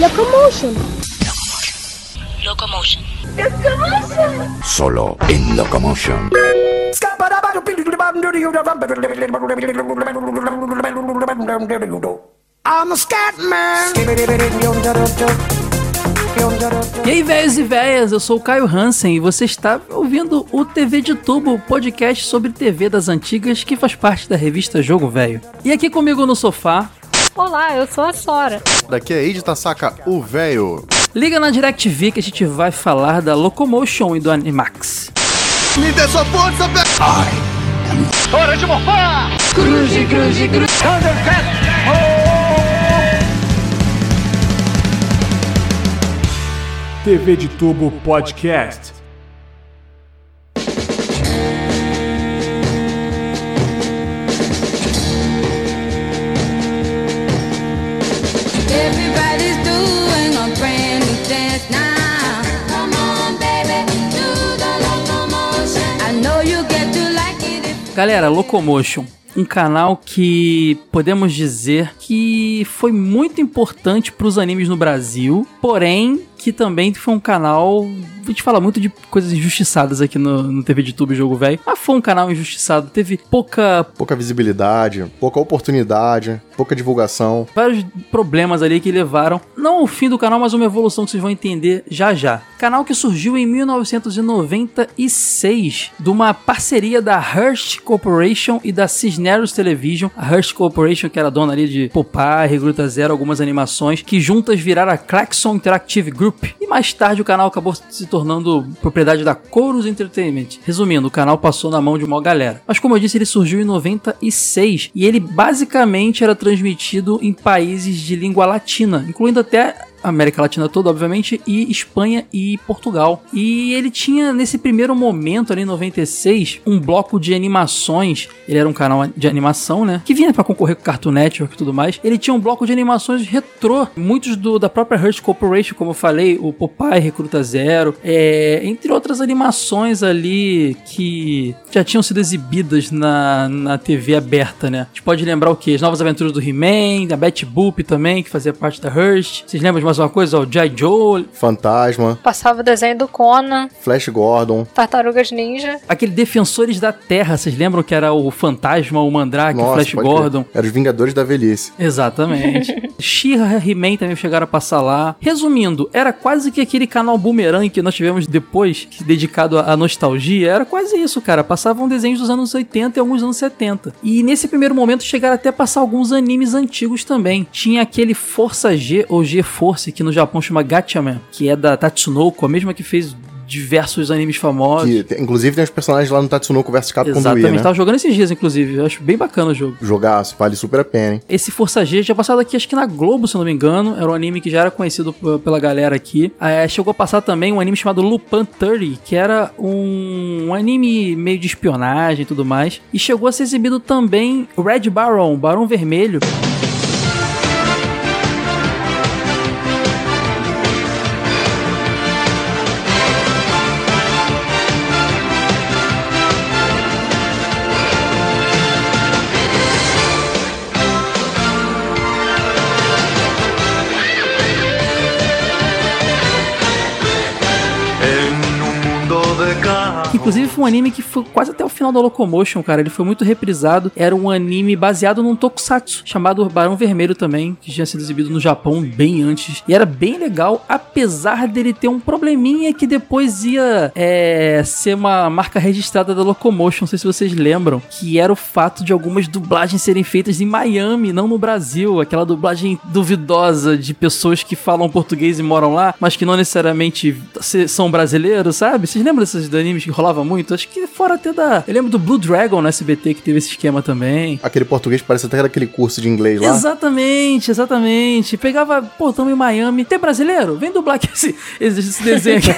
Locomotion. Locomotion. Solo en Locomotion. I'm a scat man. E aí, velhos e velhas, eu sou o Caio Hansen e você está ouvindo o TV de Tubo, podcast sobre TV das antigas que faz parte da revista Jogo Velho. E aqui comigo no sofá, Olá, eu sou a Sora. Daqui é Ed Tasaka, o velho. liga na DirecTV que a gente vai falar da Locomotion e do Animax. Me dê sua força, velho. TV de Tubo Podcast. Galera, Locomotion, um canal que podemos dizer que foi muito importante para os animes no Brasil, porém que também foi um canal. A gente fala muito de coisas injustiçadas aqui no, no TV de Tube Jogo Velho, mas foi um canal injustiçado. Teve pouca Pouca visibilidade, pouca oportunidade, pouca divulgação. vários problemas ali que levaram, não ao fim do canal, mas uma evolução que vocês vão entender já já. Canal que surgiu em 1996 de uma parceria da Hearst Corporation e da Cisneros Television. A Hearst Corporation, que era dona ali de Popeye, Recruta Zero, algumas animações, que juntas viraram a Klaxon Interactive Group. E mais tarde o canal acabou se tornando propriedade da Chorus Entertainment. Resumindo, o canal passou na mão de uma galera. Mas como eu disse, ele surgiu em 96 e ele basicamente era transmitido em países de língua latina, incluindo até América Latina toda, obviamente, e Espanha e Portugal. E ele tinha, nesse primeiro momento, ali em 96, um bloco de animações. Ele era um canal de animação, né? Que vinha pra concorrer com Cartoon Network e tudo mais. Ele tinha um bloco de animações retrô, muitos do, da própria Hearst Corporation, como eu falei, o Popeye Recruta Zero, é, entre outras animações ali que já tinham sido exibidas na, na TV aberta, né? A gente pode lembrar o quê? As Novas Aventuras do He-Man, da Betty Boop também, que fazia parte da Hearst. Vocês lembram de mais uma coisa? O G.I. Joe, Fantasma, Passava o desenho do Conan, Flash Gordon. Tartarugas Ninja. aquele Defensores da Terra. Vocês lembram que era o Fantasma, o Mandrake, o Nossa, Flash pode crer. Gordon? Era os Vingadores da Velhice. Exatamente. She-Ra e He-Man também chegaram a passar lá. Resumindo, era quase que aquele canal Boomerang que nós tivemos depois, dedicado à nostalgia. Era quase isso, cara. Passavam desenhos dos anos 80 e alguns anos 70. E nesse primeiro momento chegaram até a passar alguns animes antigos também. Tinha aquele Força G, ou G-Force, que no Japão chama Gatchaman, que é da Tatsunoko, a mesma que fez diversos animes famosos. Que, inclusive tem os personagens lá no Tatsunoko vs Capcom do Exatamente, Wii, né? tava jogando esses dias, inclusive. Eu acho bem bacana o jogo. Jogaço, vale super a pena, hein? Esse Força G já passado aqui, acho que na Globo, se eu não me engano. Era um anime que já era conhecido p- pela galera aqui. É, chegou a passar também um anime chamado Lupin 30, que era um, um anime meio de espionagem e tudo mais. E chegou a ser exibido também o Red Baron, Barão Vermelho. Inclusive foi um anime que foi quase até o final da Locomotion, cara. Ele foi muito reprisado. Era um anime baseado num tokusatsu, chamado Barão Vermelho também, que tinha sido exibido no Japão bem antes. E era bem legal, apesar dele ter um probleminha que depois ia é, ser uma marca registrada da Locomotion. Não sei se vocês lembram. Que era o fato de algumas dublagens serem feitas em Miami, não no Brasil. Aquela dublagem duvidosa de pessoas que falam português e moram lá, mas que não necessariamente são brasileiros, sabe? Vocês lembram desses animes que rolava muito? Acho que fora até da. Eu lembro do Blue Dragon no SBT que teve esse esquema também. Aquele português parece até daquele curso de inglês lá. Exatamente, exatamente. Pegava, pô, tamo em Miami. Tem brasileiro? Vem dublar aqui esse, esse, desenho aqui.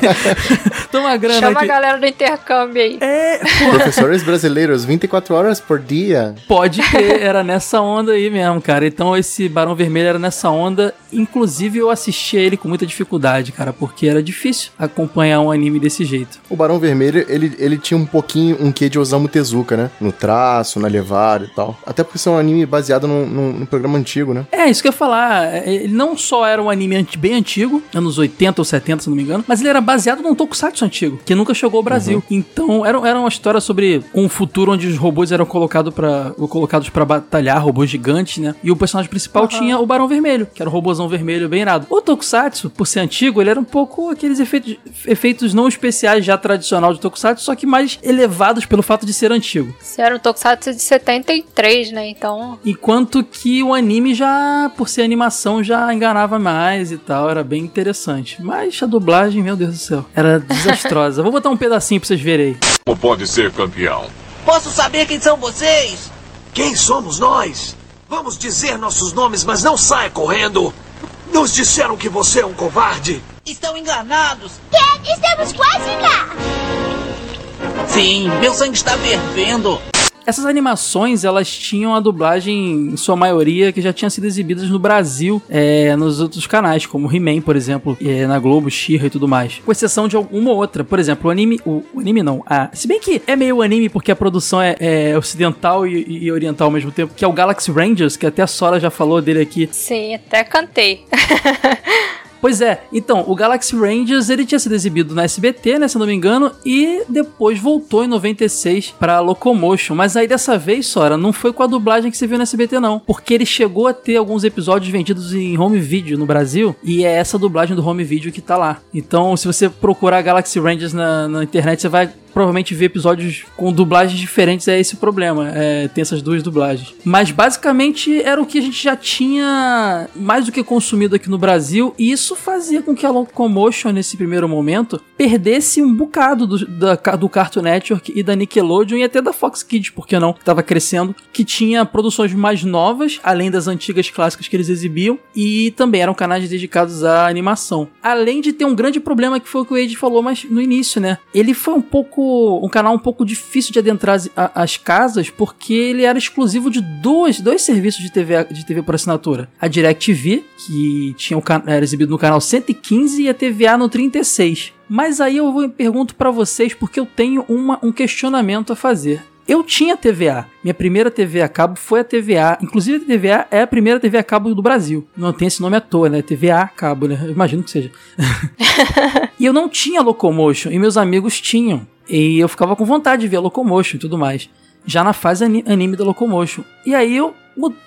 Toma grana Chama a aqui. galera do intercâmbio aí. É, Professores brasileiros, 24 horas por dia. Pode ter, era nessa onda aí mesmo, cara. Então esse Barão Vermelho era nessa onda. Inclusive eu assisti a ele com muita dificuldade, cara, porque era difícil acompanhar um anime desse jeito. O Barão Vermelho, ele ele, ele tinha um pouquinho, um quê de Osamu Tezuka, né? No traço, na levada e tal. Até porque isso é um anime baseado num, num- num programa antigo, né? É, isso que eu ia falar. É, Ele não só era um anime bem antigo, anos 80 ou 70, se não me engano, mas ele era baseado num tokusatsu antigo, que nunca chegou ao Brasil. Então, era, era uma história sobre um futuro onde os robôs eram colocado pra, colocados pra batalhar, robôs gigantes, né? E o personagem principal tinha o Barão Vermelho, que era um robôzão vermelho bem irado. O tokusatsu, por ser antigo, ele era um pouco aqueles efeitos, efeitos não especiais já tradicional de tokusatsu, só que mais elevados pelo fato de ser antigo. Isso era um Tokusatsu de 73, né? Então. Enquanto que o anime já, por ser animação, já enganava mais e tal, era bem interessante. Mas a dublagem, meu Deus do céu, era desastrosa. Vou botar um pedacinho pra vocês verem aí. Como pode ser campeão? Posso saber quem são vocês? Quem somos nós? Vamos dizer nossos nomes, mas não saia correndo. Nos disseram que você é um covarde. Estão enganados. Ken, estamos quase lá! Sim, meu sangue está fervendo. Essas animações, elas tinham a dublagem, em sua maioria, que já tinha sido exibidas no Brasil, é, nos outros canais, como He-Man, por exemplo, é, na Globo, She-Ra e tudo mais. Com exceção de alguma outra. Por exemplo, o anime... O, o anime não. A, se bem que é meio anime porque a produção é, é ocidental e, e oriental ao mesmo tempo, que é o Galaxy Rangers, que até a Sora já falou dele aqui. Sim, até cantei. Pois é, então, o Galaxy Rangers ele tinha sido exibido na SBT, né, se não me engano, e depois voltou em 96 pra Locomotion. Mas aí dessa vez, Sora, não foi com a dublagem que você viu na SBT, não. Porque ele chegou a ter alguns episódios vendidos em home video no Brasil, e é essa dublagem do home video que tá lá. Então, se você procurar Galaxy Rangers na, na internet, você vai provavelmente ver episódios com dublagens diferentes, é esse o problema. É, tem essas duas dublagens. Mas basicamente era o que a gente já tinha mais do que consumido aqui no Brasil, e isso fazia com que a Locomotion, nesse primeiro momento, perdesse um bocado do, da, do Cartoon Network e da Nickelodeon e até da Fox Kids, por que não? Que tava crescendo, que tinha produções mais novas, além das antigas clássicas que eles exibiam, e também eram canais dedicados à animação. Além de ter um grande problema que foi o que o Age falou mas no início, né? Ele foi um pouco um canal um pouco difícil de adentrar as, as casas, porque ele era exclusivo de dois, dois serviços de TV, de TV por assinatura. A DirecTV, que tinha o, era exibido no canal 115, e a TVA no 36. Mas aí eu vou, pergunto pra vocês, porque eu tenho uma, um questionamento a fazer. Eu tinha TVA. Minha primeira TV a cabo foi a TVA. Inclusive a TVA é a primeira TV a cabo do Brasil. Não tem esse nome à toa, né? TVA a cabo, né? Eu imagino que seja. E eu não tinha Locomotion, e meus amigos tinham. E eu ficava com vontade de ver a Locomotion e tudo mais. Já na fase ani- anime da Locomotion. E aí eu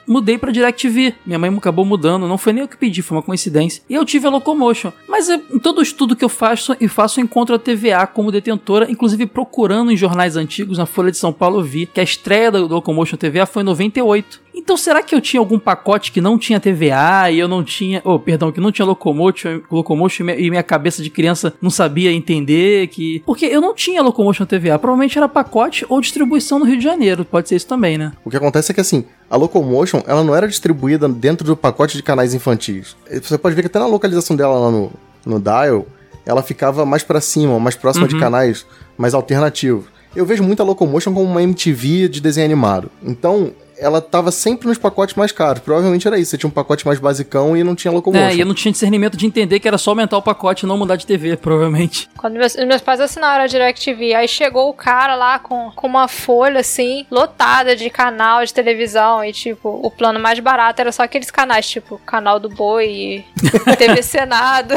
mudei pra DirecTV. Minha mãe acabou mudando, não foi nem eu que pedi, foi uma coincidência. E eu tive a Locomotion. Mas é, em todo estudo que eu faço, e faço, eu encontro a TVA como detentora, inclusive procurando em jornais antigos, na Folha de São Paulo eu vi que a estreia da Locomotion TVA foi em 98. Então será que eu tinha algum pacote que não tinha TVA e eu não tinha, oh, perdão, que não tinha Locomotion, Locomotion e minha- e minha cabeça de criança não sabia entender que, porque eu não tinha Locomotion TVA, provavelmente era pacote ou distribuição no Rio de Janeiro, pode ser isso também, né? O que acontece é que assim, a Locomotion, ela não era distribuída dentro do pacote de canais infantis. Você pode ver que até na localização dela lá no, no dial, ela ficava mais pra cima, mais próxima de canais mais alternativos. Eu vejo muito a Locomotion como uma MTV de desenho animado. Então, ela tava sempre nos pacotes mais caros. Provavelmente era isso. Você tinha um pacote mais basicão e não tinha Locomotion. É, e eu não tinha discernimento de entender que era só aumentar o pacote e não mudar de TV, provavelmente. Quando meus, meus pais assinaram a DirecTV, aí chegou o cara lá com, com uma folha, assim, lotada de canal de televisão. E, tipo, o plano mais barato era só aqueles canais, tipo, canal do Boi e TV Senado.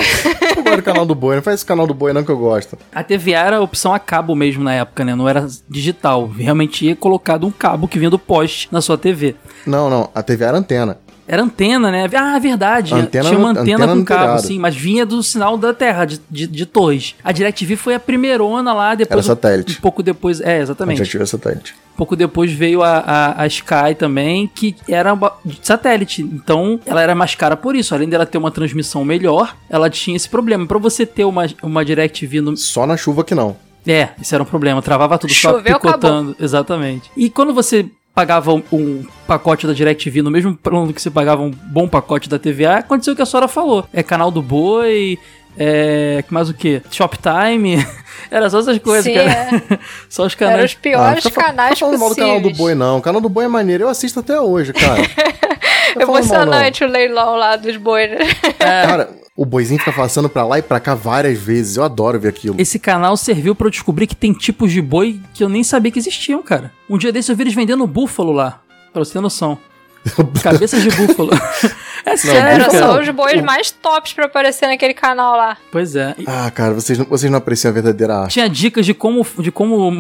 Eu gosto do canal do Boi. Não faz esse canal do Boi não que eu gosto. A TVA era a opção a cabo mesmo na época, né? Não era digital. Realmente ia colocado um cabo que vinha do poste na sua TV. Não, não. A TV era antena. Era antena, né? Ah, verdade. Antena Tinha uma antena, antena com cabo, telhado. sim, mas vinha do sinal da Terra, de, de, de torres. A DirecTV foi a primeirona lá, depois. Era satélite. Um pouco depois. É, A exatamente. gente tive satélite. pouco depois veio a, a, a Sky também, que era satélite. Então, ela era mais cara por isso. Além dela ter uma transmissão melhor, ela tinha esse problema. Pra você ter uma, uma DirecTV no, Só na chuva que não. é, isso era um problema. Travava tudo só Choveu, picotando. Exatamente. E quando você pagava um, pacote da DirecTV no mesmo plano que você pagava um bom pacote da TVA, aconteceu o que a senhora falou. É canal do boi, é. mais o que? Shoptime. Era só essas coisas, Sim, cara. é. só os canais. Eram os piores fica fa- canais fica falando mal do canal do. Boi, não. O canal do Boi é maneiro. Eu assisto até hoje, cara. Não tá falando mal, não. Emocionante o leilão lá dos bois, né? Cara, O boizinho fica passando pra lá e pra cá várias vezes. Eu adoro ver aquilo. Esse canal serviu pra eu descobrir que tem tipos de boi que eu nem sabia que existiam, cara. Um dia desse eu vi eles vendendo búfalo lá, pra você ter noção. Cabeças de búfalo. é sério, búfalo- cara. os bois mais tops pra aparecer naquele canal lá. Pois é. Ah, cara, vocês não, vocês não apreciam a verdadeira arte. tinha dicas de como, de como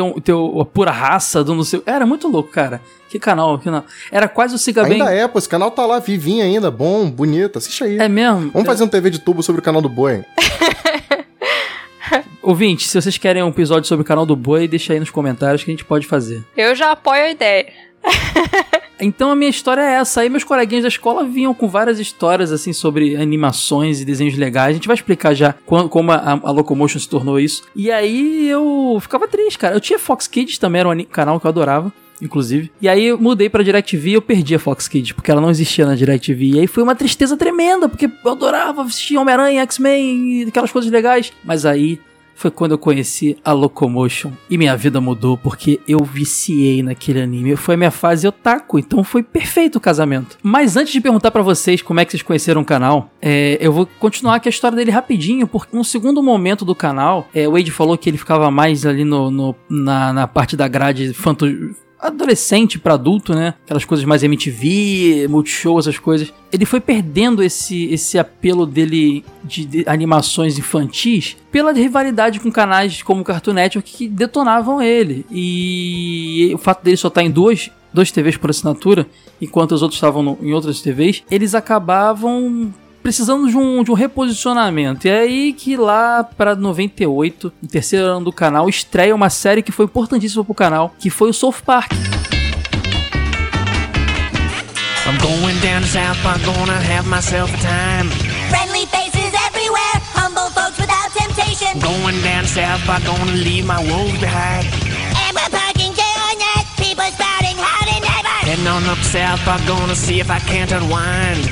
manter um, ter a pura raça do não sei. Era muito louco, cara. Que canal, que canal. Era quase o Siga Bem. Ainda é, pô, esse canal tá lá, vivinho ainda, bom, bonito, assiste aí. É mesmo? Vamos fazer um TV de tubo sobre o canal do Boi. Ouvinte, se vocês querem um episódio sobre o canal do Boi, deixa aí nos comentários que a gente pode fazer. Eu já apoio a ideia. Então a minha história é essa. Aí meus coleguinhas da escola vinham com várias histórias assim sobre animações e desenhos legais. A gente vai explicar já como a, a Locomotion se tornou isso. E aí eu ficava triste, cara. Eu tinha Fox Kids também, era um canal que eu adorava. Inclusive. E aí eu mudei pra DirecTV e eu perdi a Fox Kids, porque ela não existia na DirecTV. E aí foi uma tristeza tremenda, porque eu adorava assistir Homem-Aranha, X-Men e aquelas coisas legais. Mas aí foi quando eu conheci a Locomotion e minha vida mudou porque eu viciei naquele anime. Foi minha fase otaku, então foi perfeito o casamento. Mas antes de perguntar pra vocês como é que vocês conheceram o canal, é, eu vou continuar aqui a história dele rapidinho, porque um segundo momento do canal, é, o Wade falou que ele ficava mais ali no, no- na, na parte da grade fanto adolescente pra adulto, né? Aquelas coisas mais MTV, Multishow, essas coisas. Ele foi perdendo esse, esse apelo dele de, de animações infantis pela rivalidade com canais como Cartoon Network que detonavam ele. E o fato dele só estar em duas dois TVs por assinatura, enquanto os outros estavam no- em outras TVs, eles acabavam precisando de um, de um reposicionamento. E é aí que lá para 98, no terceiro ano do canal, estreia uma série que foi importantíssima pro canal, que foi o South Park. I'm going down to South Park, gonna have myself a time. Friendly faces everywhere, humble folks without temptation. Going down to South Park, gonna leave my woes behind. And we're parking day or night, people spouting howdy neighbor. Heading on up South Park, gonna see if I can't unwind.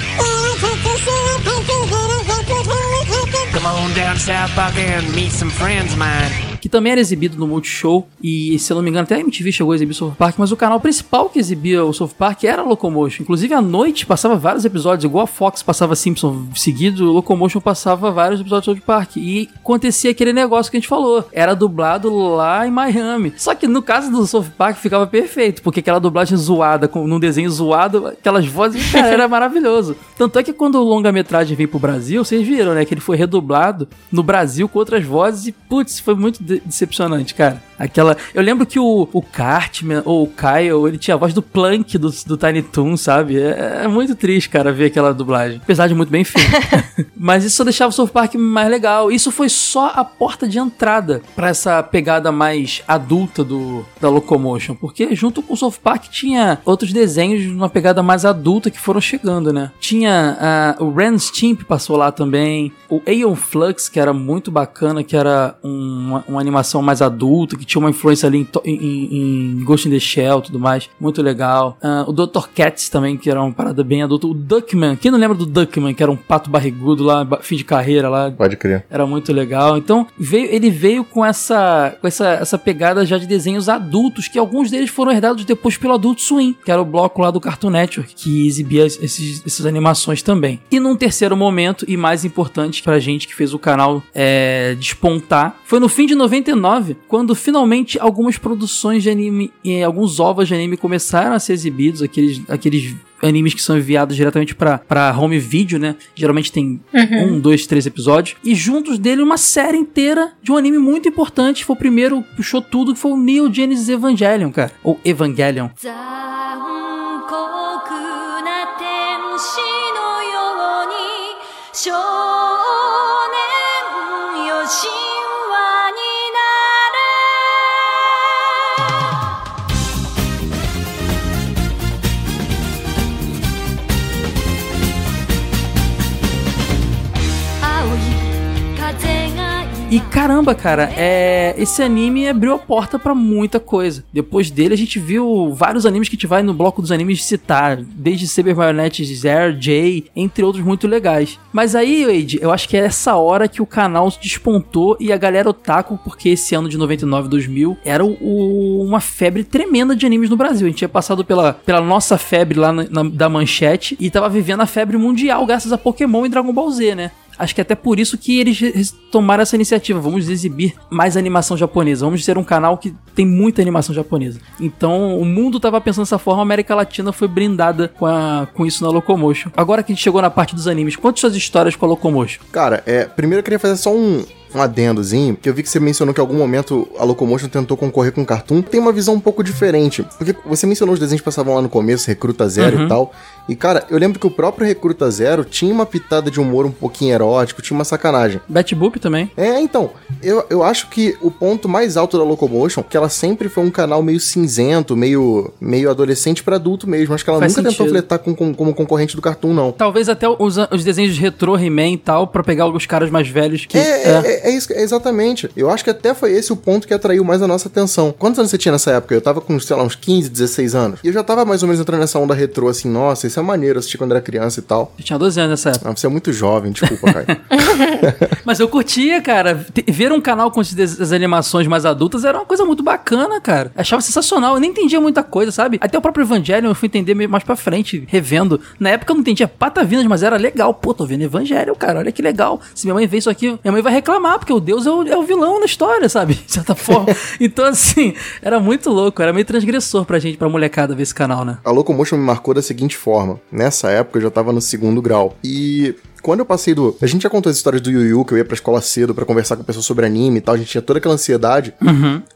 Come on down South Park and meet some friends of mine. Que também era exibido no Multishow, e se eu não me engano, até a MTV chegou a exibir o South Park, mas o canal principal que exibia o South Park era a Locomotion. Inclusive, à noite passava vários episódios, igual a Fox passava Simpson seguido, o Locomotion passava vários episódios do South Park. E acontecia aquele negócio que a gente falou, era dublado lá em Miami. Só que no caso do South Park ficava perfeito, porque aquela dublagem zoada, com, num desenho zoado, aquelas vozes, cara, era maravilhoso. Tanto é que quando o longa-metragem veio pro Brasil, vocês viram, né, que ele foi redublado no Brasil com outras vozes e, putz, foi muito de- decepcionante, cara. Aquela. Eu lembro que o, o Cartman ou o Kyle, ele tinha a voz do Plank do, do Tiny Toon, sabe? É, é muito triste, cara, ver aquela dublagem. Apesar de muito bem feito. Mas isso só deixava o South Park mais legal. Isso foi só a porta de entrada pra essa pegada mais adulta do da Locomotion. Porque junto com o South Park tinha outros desenhos de uma pegada mais adulta que foram chegando, né? Tinha ah, o Ren Stimp passou lá também. O Aeon Flux, que era muito bacana, que era um- uma animação mais adulta, que tinha uma influência ali em, em- em Ghost in the Shell e tudo mais. Muito legal. Ah, o Dr. Cats também, que era uma parada bem adulta. O Duckman, quem não lembra do Duckman, que era um pato barrigudo lá, fim de carreira lá, Pode crer. era muito legal. Então, veio, ele veio com essa com essa, essa pegada já de desenhos adultos, que alguns deles foram herdados depois pelo Adult Swim, que era o bloco lá do Cartoon Network, que exibia esses, essas animações também. E num terceiro momento, e mais importante pra gente que fez o canal é, despontar, foi no fim de 99, quando finalmente algumas produções de anime, e alguns ovos de anime começaram a ser exibidos, aqueles, aqueles animes que são enviados diretamente pra pra home video, né? Geralmente tem um, dois, três episódios. E juntos dele uma série inteira de um anime muito importante. Foi o primeiro, puxou tudo, que foi o Neo Genesis Evangelion, cara. Ou Evangelion. E caramba, cara, é esse anime abriu a porta pra muita coisa. Depois dele a gente viu vários animes que a gente vai no bloco dos animes citar, desde Saber Marionette Zero, J, entre outros muito legais. Mas aí, Wade, eu acho que é essa hora que o canal despontou e a galera otaku, porque esse ano de 99, 2000 era o- uma febre tremenda de animes no Brasil. A gente tinha passado pela, pela nossa febre lá na- na- da manchete e tava vivendo a febre mundial graças a Pokémon e Dragon Ball Z, né? Acho que até por isso que eles tomaram essa iniciativa. Vamos exibir mais animação japonesa. Vamos ser um canal que tem muita animação japonesa. Então, o mundo tava pensando dessa forma, a América Latina foi brindada com, a- com isso na Locomotion. Agora que a gente chegou na parte dos animes, quantas suas histórias com a Locomotion? Cara, é, primeiro eu queria fazer só um, um adendozinho, que eu vi que você mencionou que em algum momento a Locomotion tentou concorrer com o Cartoon. Tem uma visão um pouco diferente, porque você mencionou os desenhos que passavam lá no começo, Recruta Zero Uhum. e tal. E, cara, eu lembro que o próprio Recruta Zero tinha uma pitada de humor um pouquinho erótico, tinha uma sacanagem. Bat Boop também. É, então, eu, eu acho que o ponto mais alto da Locomotion, que ela sempre foi um canal meio cinzento, meio, meio adolescente pra adulto mesmo. Acho que ela Faz nunca tentou sentido. fletar com, com- como concorrente do Cartoon, não. Talvez até os, os desenhos de retrô, He-Man e tal, pra pegar os caras mais velhos que. É, é, é, é isso, é exatamente. Eu acho que até foi esse o ponto que atraiu mais a nossa atenção. Quantos anos você tinha nessa época? Eu tava com, sei lá, uns 15, 16 anos. E eu já tava mais ou menos entrando nessa onda retrô, assim, nossa, isso é maneiro assistir quando era criança e tal. Eu tinha 12 anos nessa época. Ah, você é muito jovem, desculpa, Caio. Mas eu curtia, cara. Ver um canal com essas animações mais adultas era uma coisa muito bacana, cara. Achava sensacional. Eu nem entendia muita coisa, sabe? Até o próprio Evangelion eu fui entender meio mais pra frente, revendo. Na época eu não entendia patavinas, mas era legal. Pô, tô vendo Evangelho, cara. Olha que legal. Se minha mãe vê isso aqui, minha mãe vai reclamar, porque o Deus é o, é o vilão na história, sabe? De certa forma. então, assim, era muito louco. Era meio transgressor pra gente, pra molecada ver esse canal, né? A Locomotion me marcou da seguinte forma. Nessa época eu já tava no segundo grau. E quando eu passei do. A gente já contou as histórias do Yu Yu, que eu ia pra escola cedo pra conversar com pessoas sobre anime e tal. A gente tinha toda aquela ansiedade.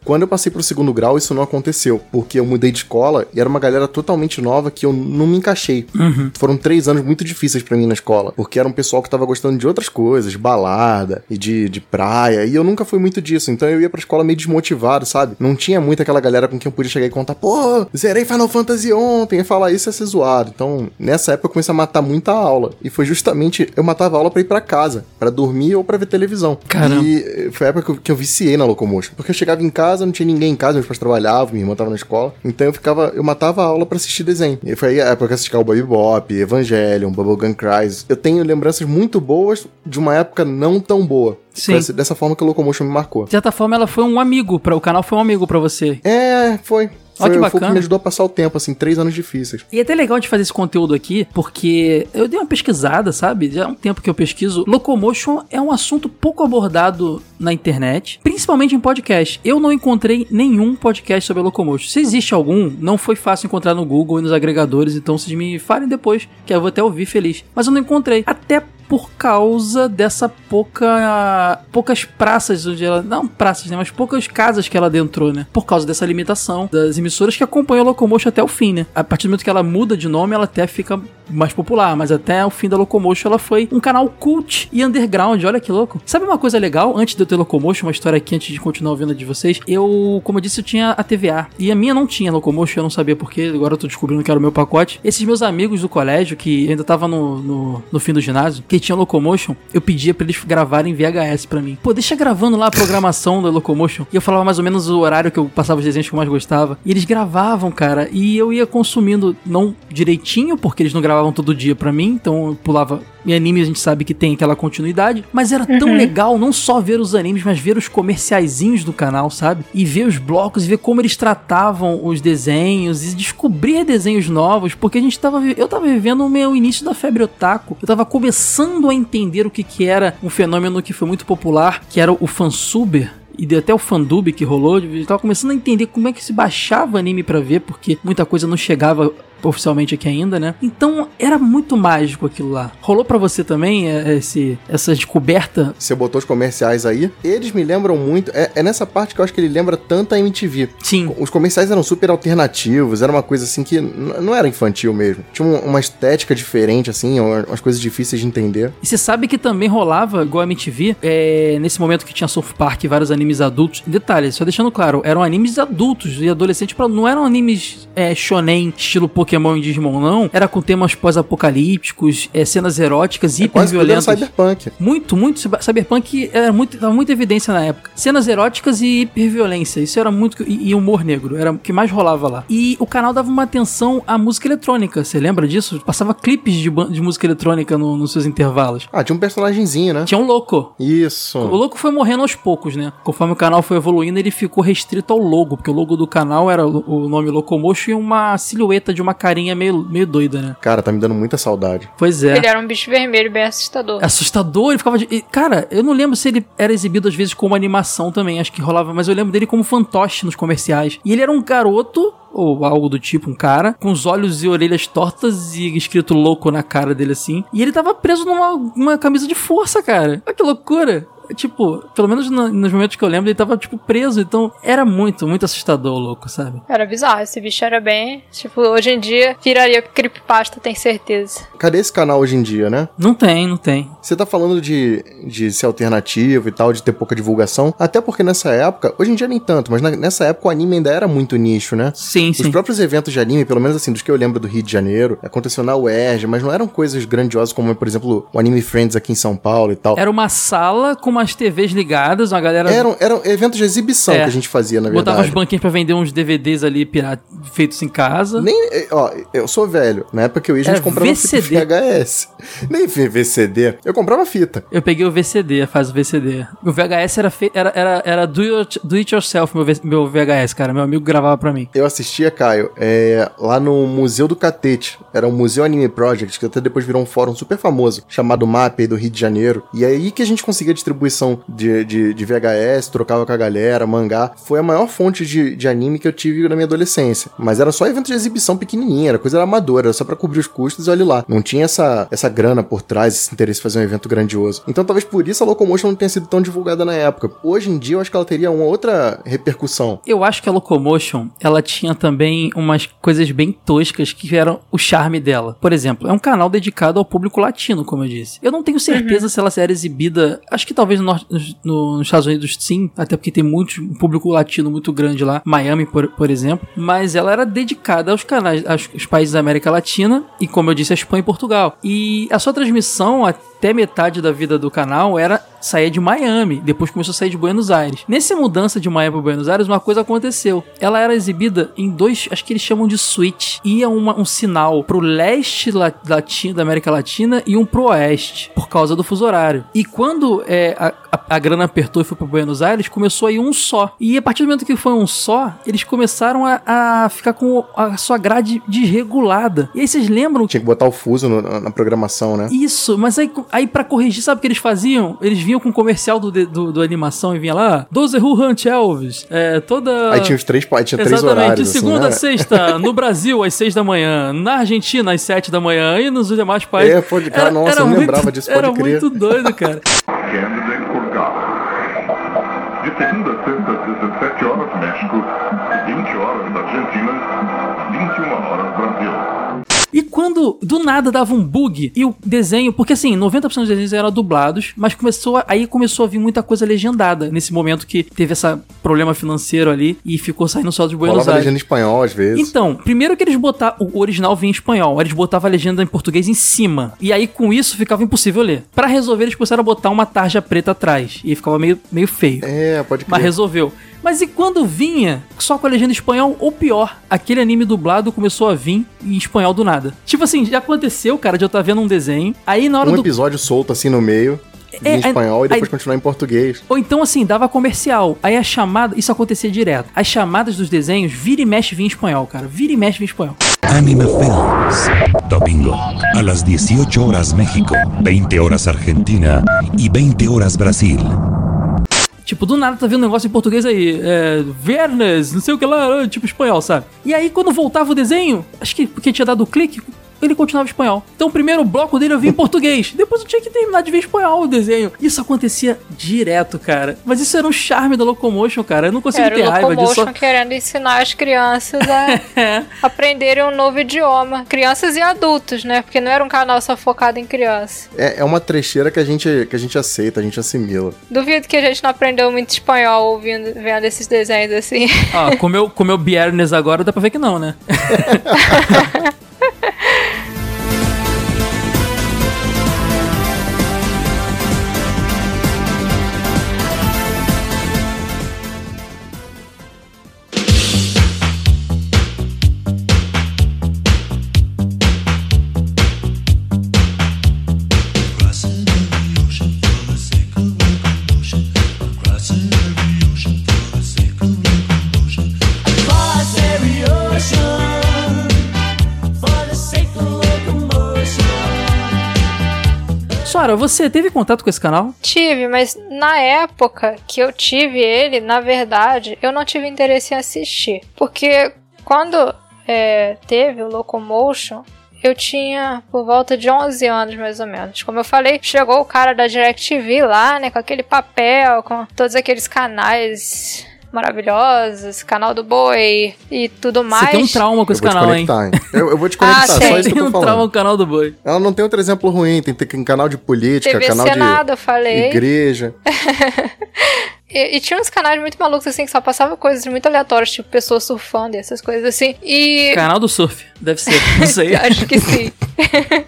Quando eu passei pro segundo grau, isso não aconteceu. Porque eu mudei de escola e era uma galera totalmente nova que eu não me encaixei. Foram três anos muito difíceis pra mim na escola. Porque era um pessoal que tava gostando de outras coisas, de balada e de, de praia. E eu nunca fui muito disso. Então eu ia pra escola meio desmotivado, sabe? Não tinha muito aquela galera com quem eu podia chegar e contar, pô, zerei Final Fantasy ontem. E falar isso ia ser zoado. Então, nessa época eu comecei a matar muita aula. E foi justamente. Eu matava aula pra ir pra casa, pra dormir ou pra ver televisão. Caramba. E eh, foi a época que eu, que eu viciei na Locomotion. Porque eu chegava em casa, não tinha ninguém em casa, meus pais trabalhavam, minha irmã tava na escola. Então eu ficava, eu matava a aula pra assistir desenho. E foi aí a época que eu assisti o Baby Bop, Evangelion, Bubblegum Cries. Eu tenho lembranças muito boas de uma época não tão boa. Sim. Essa- dessa forma que a Locomotion me marcou. De certa forma, ela foi um amigo. Pra, o canal foi um amigo pra você. É, foi. Foi, que foi o que bacana. me ajudou a passar o tempo, assim, três anos difíceis. E é até legal de fazer esse conteúdo aqui, porque eu dei uma pesquisada, sabe? Já há um tempo que eu pesquiso. Locomotion é um assunto pouco abordado na internet, principalmente em podcast. Eu não encontrei nenhum podcast sobre a Locomotion. Se existe algum, não foi fácil encontrar no Google e nos agregadores, então vocês me falem depois, que eu vou até ouvir feliz. Mas eu não encontrei. Até por causa dessa pouca poucas praças onde ela não praças né mas poucas casas que ela adentrou né por causa dessa limitação das emissoras que acompanham a Locomotion até o fim né. A partir do momento que ela muda de nome ela até fica mais popular mas até o fim da Locomotion ela foi um canal cult e underground. Olha que louco. Sabe uma coisa legal? Antes de eu ter Locomotion uma história aqui antes de continuar ouvindo de vocês eu como eu disse eu tinha a TVA e a minha não tinha Locomotion eu não sabia porquê agora eu tô descobrindo que era o meu pacote. Esses meus amigos do colégio que ainda tava no, no, no fim do ginásio que tinha Locomotion eu pedia pra eles gravarem VHS pra mim. Pô deixa gravando lá a programação da Locomotion. E eu falava mais ou menos o horário que eu passava os desenhos que eu mais gostava. E eles gravavam cara. E eu ia consumindo não direitinho porque eles não gravavam todo dia pra mim então eu pulava e anime a gente sabe que tem aquela continuidade, mas era tão legal não só ver os animes, mas ver os comerciaizinhos do canal, sabe? E ver os blocos, e ver como eles tratavam os desenhos e descobrir desenhos novos, porque a gente tava eu tava vivendo o meu início da febre otaku. Eu tava começando a entender o que que era um fenômeno que foi muito popular, que era o fansuber e até o fandub que rolou, eu tava começando a entender como é que se baixava anime pra ver, porque muita coisa não chegava oficialmente aqui ainda, né? Então era muito mágico aquilo lá. Rolou pra você também é, esse, essa descoberta? Você botou os comerciais aí. Eles me lembram muito. É, é nessa parte que eu acho que ele lembra tanto a MTV. Sim. Os comerciais eram super alternativos, era uma coisa assim que não era infantil mesmo. Tinha um- uma estética diferente, assim, uma- umas coisas difíceis de entender. E você sabe que também rolava, igual a MTV, é, nesse momento que tinha South Park e vários animes adultos. Detalhe, só deixando claro, eram animes adultos e adolescentes, não eram animes é, shonen, estilo Pokémon e Digimon, não. Era com temas pós-apocalípticos, é, cenas eróticas, É era hiperviolentas. cyberpunk. Muito, muito. cyber- Cyberpunk era muito, tava muita evidência na época. Cenas eróticas e hiperviolência. Isso era muito. E, e humor negro. Era o que mais rolava lá. E o canal dava uma atenção à música eletrônica. Você lembra disso? Passava clipes de, de música eletrônica no- nos seus intervalos. Ah, tinha um personagemzinho, né? Tinha um louco. Isso. O louco foi morrendo aos poucos, né? Conforme o canal foi evoluindo, ele ficou restrito ao logo, porque o logo do canal era o o nome Locomotion e uma silhueta de uma carinha meio, meio doida, né? Cara, tá me dando muita saudade. Pois é. Ele era um bicho vermelho bem assustador. assustador, ele ficava de... e, Cara, eu não lembro se ele era exibido às vezes como animação também, acho que rolava, mas eu lembro dele como fantoche nos comerciais. E ele era um garoto, ou algo do tipo, um cara, com os olhos e orelhas tortas e escrito louco na cara dele assim. E ele tava preso numa uma camisa de força, cara. Olha que loucura. Tipo, pelo menos na- nos momentos que eu lembro, ele tava, tipo, preso. Então, era muito, muito assustador louco, sabe? Era bizarro, esse bicho era bem. Tipo, hoje em dia viraria creepypasta, tenho certeza. Cadê esse canal hoje em dia, né? Não tem, não tem. Você tá falando de, de ser alternativo e tal, de ter pouca divulgação. Até porque nessa época, hoje em dia nem tanto, mas na- nessa época o anime ainda era muito nicho, né? Sim, Os sim. próprios eventos de anime, pelo menos assim, dos que eu lembro do Rio de Janeiro, aconteceu na UERJ, mas não eram coisas grandiosas como, por exemplo, o Anime Friends aqui em São Paulo e tal. Era uma sala com umas TVs ligadas, uma galera. Eram, eram eventos de exibição É. que a gente fazia, na Botava verdade. os banquinhos pra vender uns DVDs ali pirata, feitos em casa. Nem, eh, ó, eu sou velho. Na época que eu ia, a gente Era comprava VCD. VHS. Nem VCD. Eu comprava fita. Eu peguei o VCD, a fase do VCD. O VHS era, fe... era, era, era do, it, do it yourself, meu, V- meu VHS, cara. Meu amigo gravava pra mim. Eu assistia, Caio, é, lá no Museu do Catete. Era o Museu Anime Project, que até depois virou um fórum super famoso, chamado MAP aí do Rio de Janeiro. E é aí que a gente conseguia distribuição de, de, de VHS, trocava com a galera, mangá. Foi a maior fonte de, de anime que eu tive na minha adolescência. Mas era só evento de exibição pequenininha, era coisa amadora, era só pra cobrir os custos e olha lá. Não tinha essa, essa grana por trás, esse interesse em fazer um evento grandioso. Então talvez por isso a Locomotion não tenha sido tão divulgada na época. Hoje em dia eu acho que ela teria uma outra repercussão. Eu acho que a Locomotion, ela tinha também umas coisas bem toscas que eram o charme dela. Por exemplo, é um canal dedicado ao público latino, como eu disse. Eu não tenho certeza se ela era exibida, acho que talvez no, norte- no- nos Estados Unidos sim, até porque tem muito, um público latino muito grande lá, Miami, por, por exemplo, mas ela era dedicada aos canais, aos, aos países da América Latina e, como eu disse, a Espanha e Portugal. E a sua transmissão até metade da vida do canal era sair de Miami, depois começou a sair de Buenos Aires. Nessa mudança de Miami para Buenos Aires, uma coisa aconteceu. Ela era exibida em dois, acho que eles chamam de switch. Ia uma- um sinal pro leste la- latino da América Latina e um pro oeste, por causa do fuso horário. E quando é, a, a- a grana apertou e foi para Buenos Aires, começou a ir um só. E a partir do momento que foi um só, eles começaram a, a ficar com a sua grade desregulada. E aí vocês lembram Tinha que botar o fuso no- na, na programação, né? isso, mas aí, aí para corrigir, sabe o que eles faziam? Eles vinham com o comercial do, do, do animação e vinha lá, 12 Who Hunt Elvis, é, toda... Aí tinha os três, pa- tinha três Exatamente, horários. de segunda assim, a né? sexta, no Brasil às seis da manhã, na Argentina às sete da manhã e nos demais países. É, pode- cara, nossa, eu não lembrava disso, pode Era crer. muito doido, cara. quando do nada dava um bug e o desenho, porque assim, 90% dos desenhos eram dublados, mas começou a- aí começou a vir muita coisa legendada nesse momento que teve esse problema financeiro ali e ficou saindo só de Buenos Rolava Aires. legenda em espanhol às vezes. Então, primeiro que eles botavam. O original vinha em espanhol, eles botavam a legenda em português em cima. E aí, com isso, ficava impossível ler. Pra resolver, eles começaram a botar uma tarja preta atrás. E ficava meio, meio feio. É, pode crer. Mas resolveu. Mas e quando vinha só com a legenda em espanhol, ou pior, aquele anime dublado começou a vir em espanhol do nada. Tipo assim, já aconteceu, cara, de eu estar vendo um desenho, aí na hora Um do. episódio solto assim no meio, É, em espanhol, e depois aí- continuar em português. Ou então, assim, dava comercial. Aí a chamada. Isso acontecia direto. As chamadas dos desenhos, vira e mexe vinha em espanhol, cara. Vira e mexe vinha em espanhol. Anime Films. Domingo, a las 18 horas México, 20 horas Argentina y 20 horas Brasil. Tipo, do nada tá vendo um negócio em português aí. É. Vernes, não sei o que lá, tipo espanhol, sabe? E aí, quando voltava o desenho, acho que porque tinha dado o clique. Ele continuava em espanhol. Então, o primeiro bloco dele eu vi em português. Depois eu tinha que terminar de ver em espanhol o desenho. Isso acontecia direto, cara. Mas isso era um charme da Locomotion, cara. Eu não consigo Era ter o raiva disso. Locomotion querendo ensinar as crianças a aprenderem um novo idioma. Crianças e adultos, né? Porque não era um canal só focado em criança. É, é uma trecheira que a, gente, que a gente aceita, a gente assimila. Duvido que a gente não aprendeu muito espanhol ouvindo, vendo esses desenhos assim. Ah, comeu, comeu Biernes agora, dá pra ver que não, né? Você teve contato com esse canal? Tive, mas na época que eu tive ele, na verdade, eu não tive interesse em assistir. Porque quando é, teve o Locomotion, eu tinha por volta de 11 anos, mais ou menos. Como eu falei, chegou o cara da DirecTV lá, né, com aquele papel, com todos aqueles canais maravilhosos, canal do boi e tudo mais. Você tem um trauma com esse Eu canal, hein? Eu, eu vou te conectar, Ah, só sei. isso que Tem eu um tô trauma falando. com o canal do boi. Ela não tem outro exemplo ruim, tem, tem canal de política, TV canal Senado, eu de falei. igreja. E, e tinha uns canais muito malucos, assim, que só passavam coisas muito aleatórias, tipo pessoas surfando e essas coisas assim. E. Canal do surf, deve ser. Não sei. Acho que sim.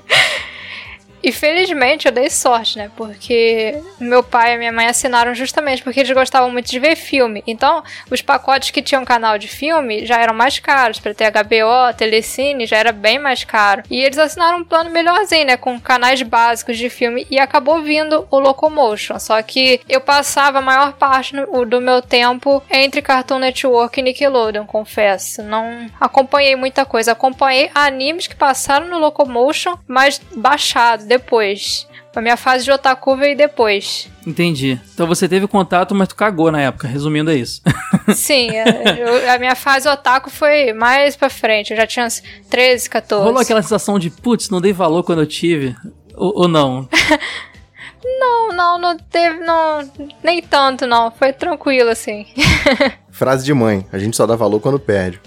E felizmente eu dei sorte, né? Porque meu pai e minha mãe assinaram justamente porque eles gostavam muito de ver filme. Então, os pacotes que tinham canal de filme já eram mais caros. Pra ter HBO, Telecine, já era bem mais caro. E eles assinaram um plano melhorzinho, né? Com canais básicos de filme. E acabou vindo o Locomotion. Só que eu passava a maior parte do meu tempo entre Cartoon Network e Nickelodeon, confesso. Não acompanhei muita coisa. Acompanhei animes que passaram no Locomotion, mas baixado depois. A minha fase de otaku veio depois. Entendi. Então você teve contato, mas tu cagou na época. Resumindo, é isso. Sim, é, eu- a minha fase otaku foi mais pra frente. Eu já tinha uns 13, 14. Rolou aquela sensação de, putz, não dei valor quando eu tive. Ou, ou não? Não, não, não teve, não, nem tanto não. Foi tranquilo assim. Frase de mãe, a gente só dá valor quando perde.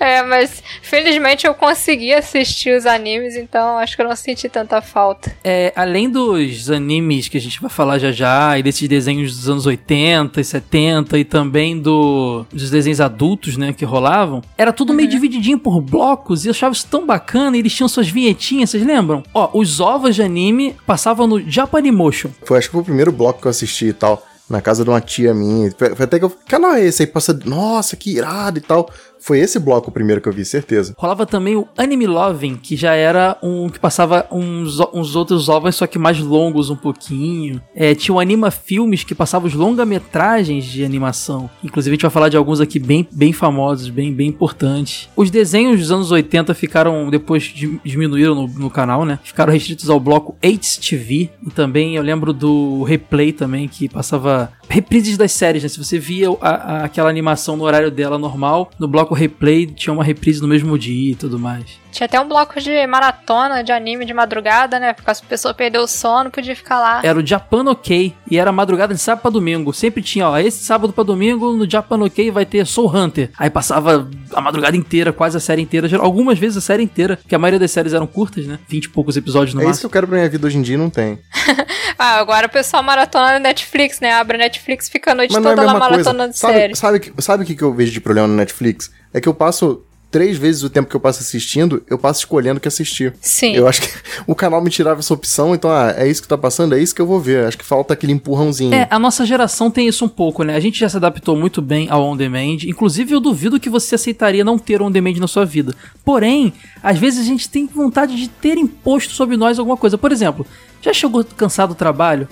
É, mas felizmente eu consegui assistir os animes, então acho que eu não senti tanta falta. É, além dos animes que a gente vai falar já já, e desses desenhos dos anos 80 e 70, e também do, dos desenhos adultos, né, que rolavam, era tudo meio divididinho por blocos, e eu achava isso tão bacana, e eles tinham suas vinhetinhas, vocês lembram? Ó, os ovos de anime passavam no Japanimotion. Foi, acho que foi o primeiro bloco que eu assisti e tal, na casa de uma tia minha. Foi, até que eu. Que canal é esse? Aí passa. Nossa, que irado e tal. Foi esse bloco o primeiro que eu vi, certeza. Rolava também o Anime Loving, que já era um que passava uns, uns outros ovos, só que mais longos um pouquinho. É, tinha o Anima Filmes, que passava os longa-metragens de animação. Inclusive, a gente vai falar de alguns aqui bem, bem famosos, bem, bem importantes. Os desenhos dos anos 80 ficaram, depois di- diminuíram no, no canal, né? Ficaram restritos ao bloco 8 TV. E também eu lembro do Replay também, que passava reprises das séries, né? Se você via a- a- aquela animação no horário dela normal, no bloco replay tinha uma reprise no mesmo dia e tudo mais. Tinha até um bloco de maratona de anime de madrugada, né? Porque se a pessoa perdeu o sono, podia ficar lá. Era o Japan OK e era madrugada de sábado pra domingo. Sempre tinha, ó, esse sábado pra domingo no Japan OK vai ter Soul Hunter. Aí passava a madrugada inteira, quase a série inteira, algumas vezes a série inteira, porque a maioria das séries eram curtas, né? 20 e poucos episódios no é isso que máximo. eu quero pra minha vida hoje em dia não tem. Ah, agora o pessoal maratona no Netflix, né? Abre a Netflix e fica a noite Mas não é a toda lá de Sabe, série. sabe, que- sabe o que que eu vejo de problema no Netflix? É que eu passo três vezes o tempo que eu passo assistindo, eu passo escolhendo o que assistir. Sim. Eu acho que o canal me tirava essa opção, então, ah, é isso que tá passando, é isso que eu vou ver. Acho que falta aquele empurrãozinho. É, a nossa geração tem isso um pouco, né? A gente já se adaptou muito bem ao on-demand. Inclusive, eu duvido que você aceitaria não ter on-demand na sua vida. Porém, às vezes a gente tem vontade de ter imposto sobre nós alguma coisa. Por exemplo, já chegou cansado do trabalho?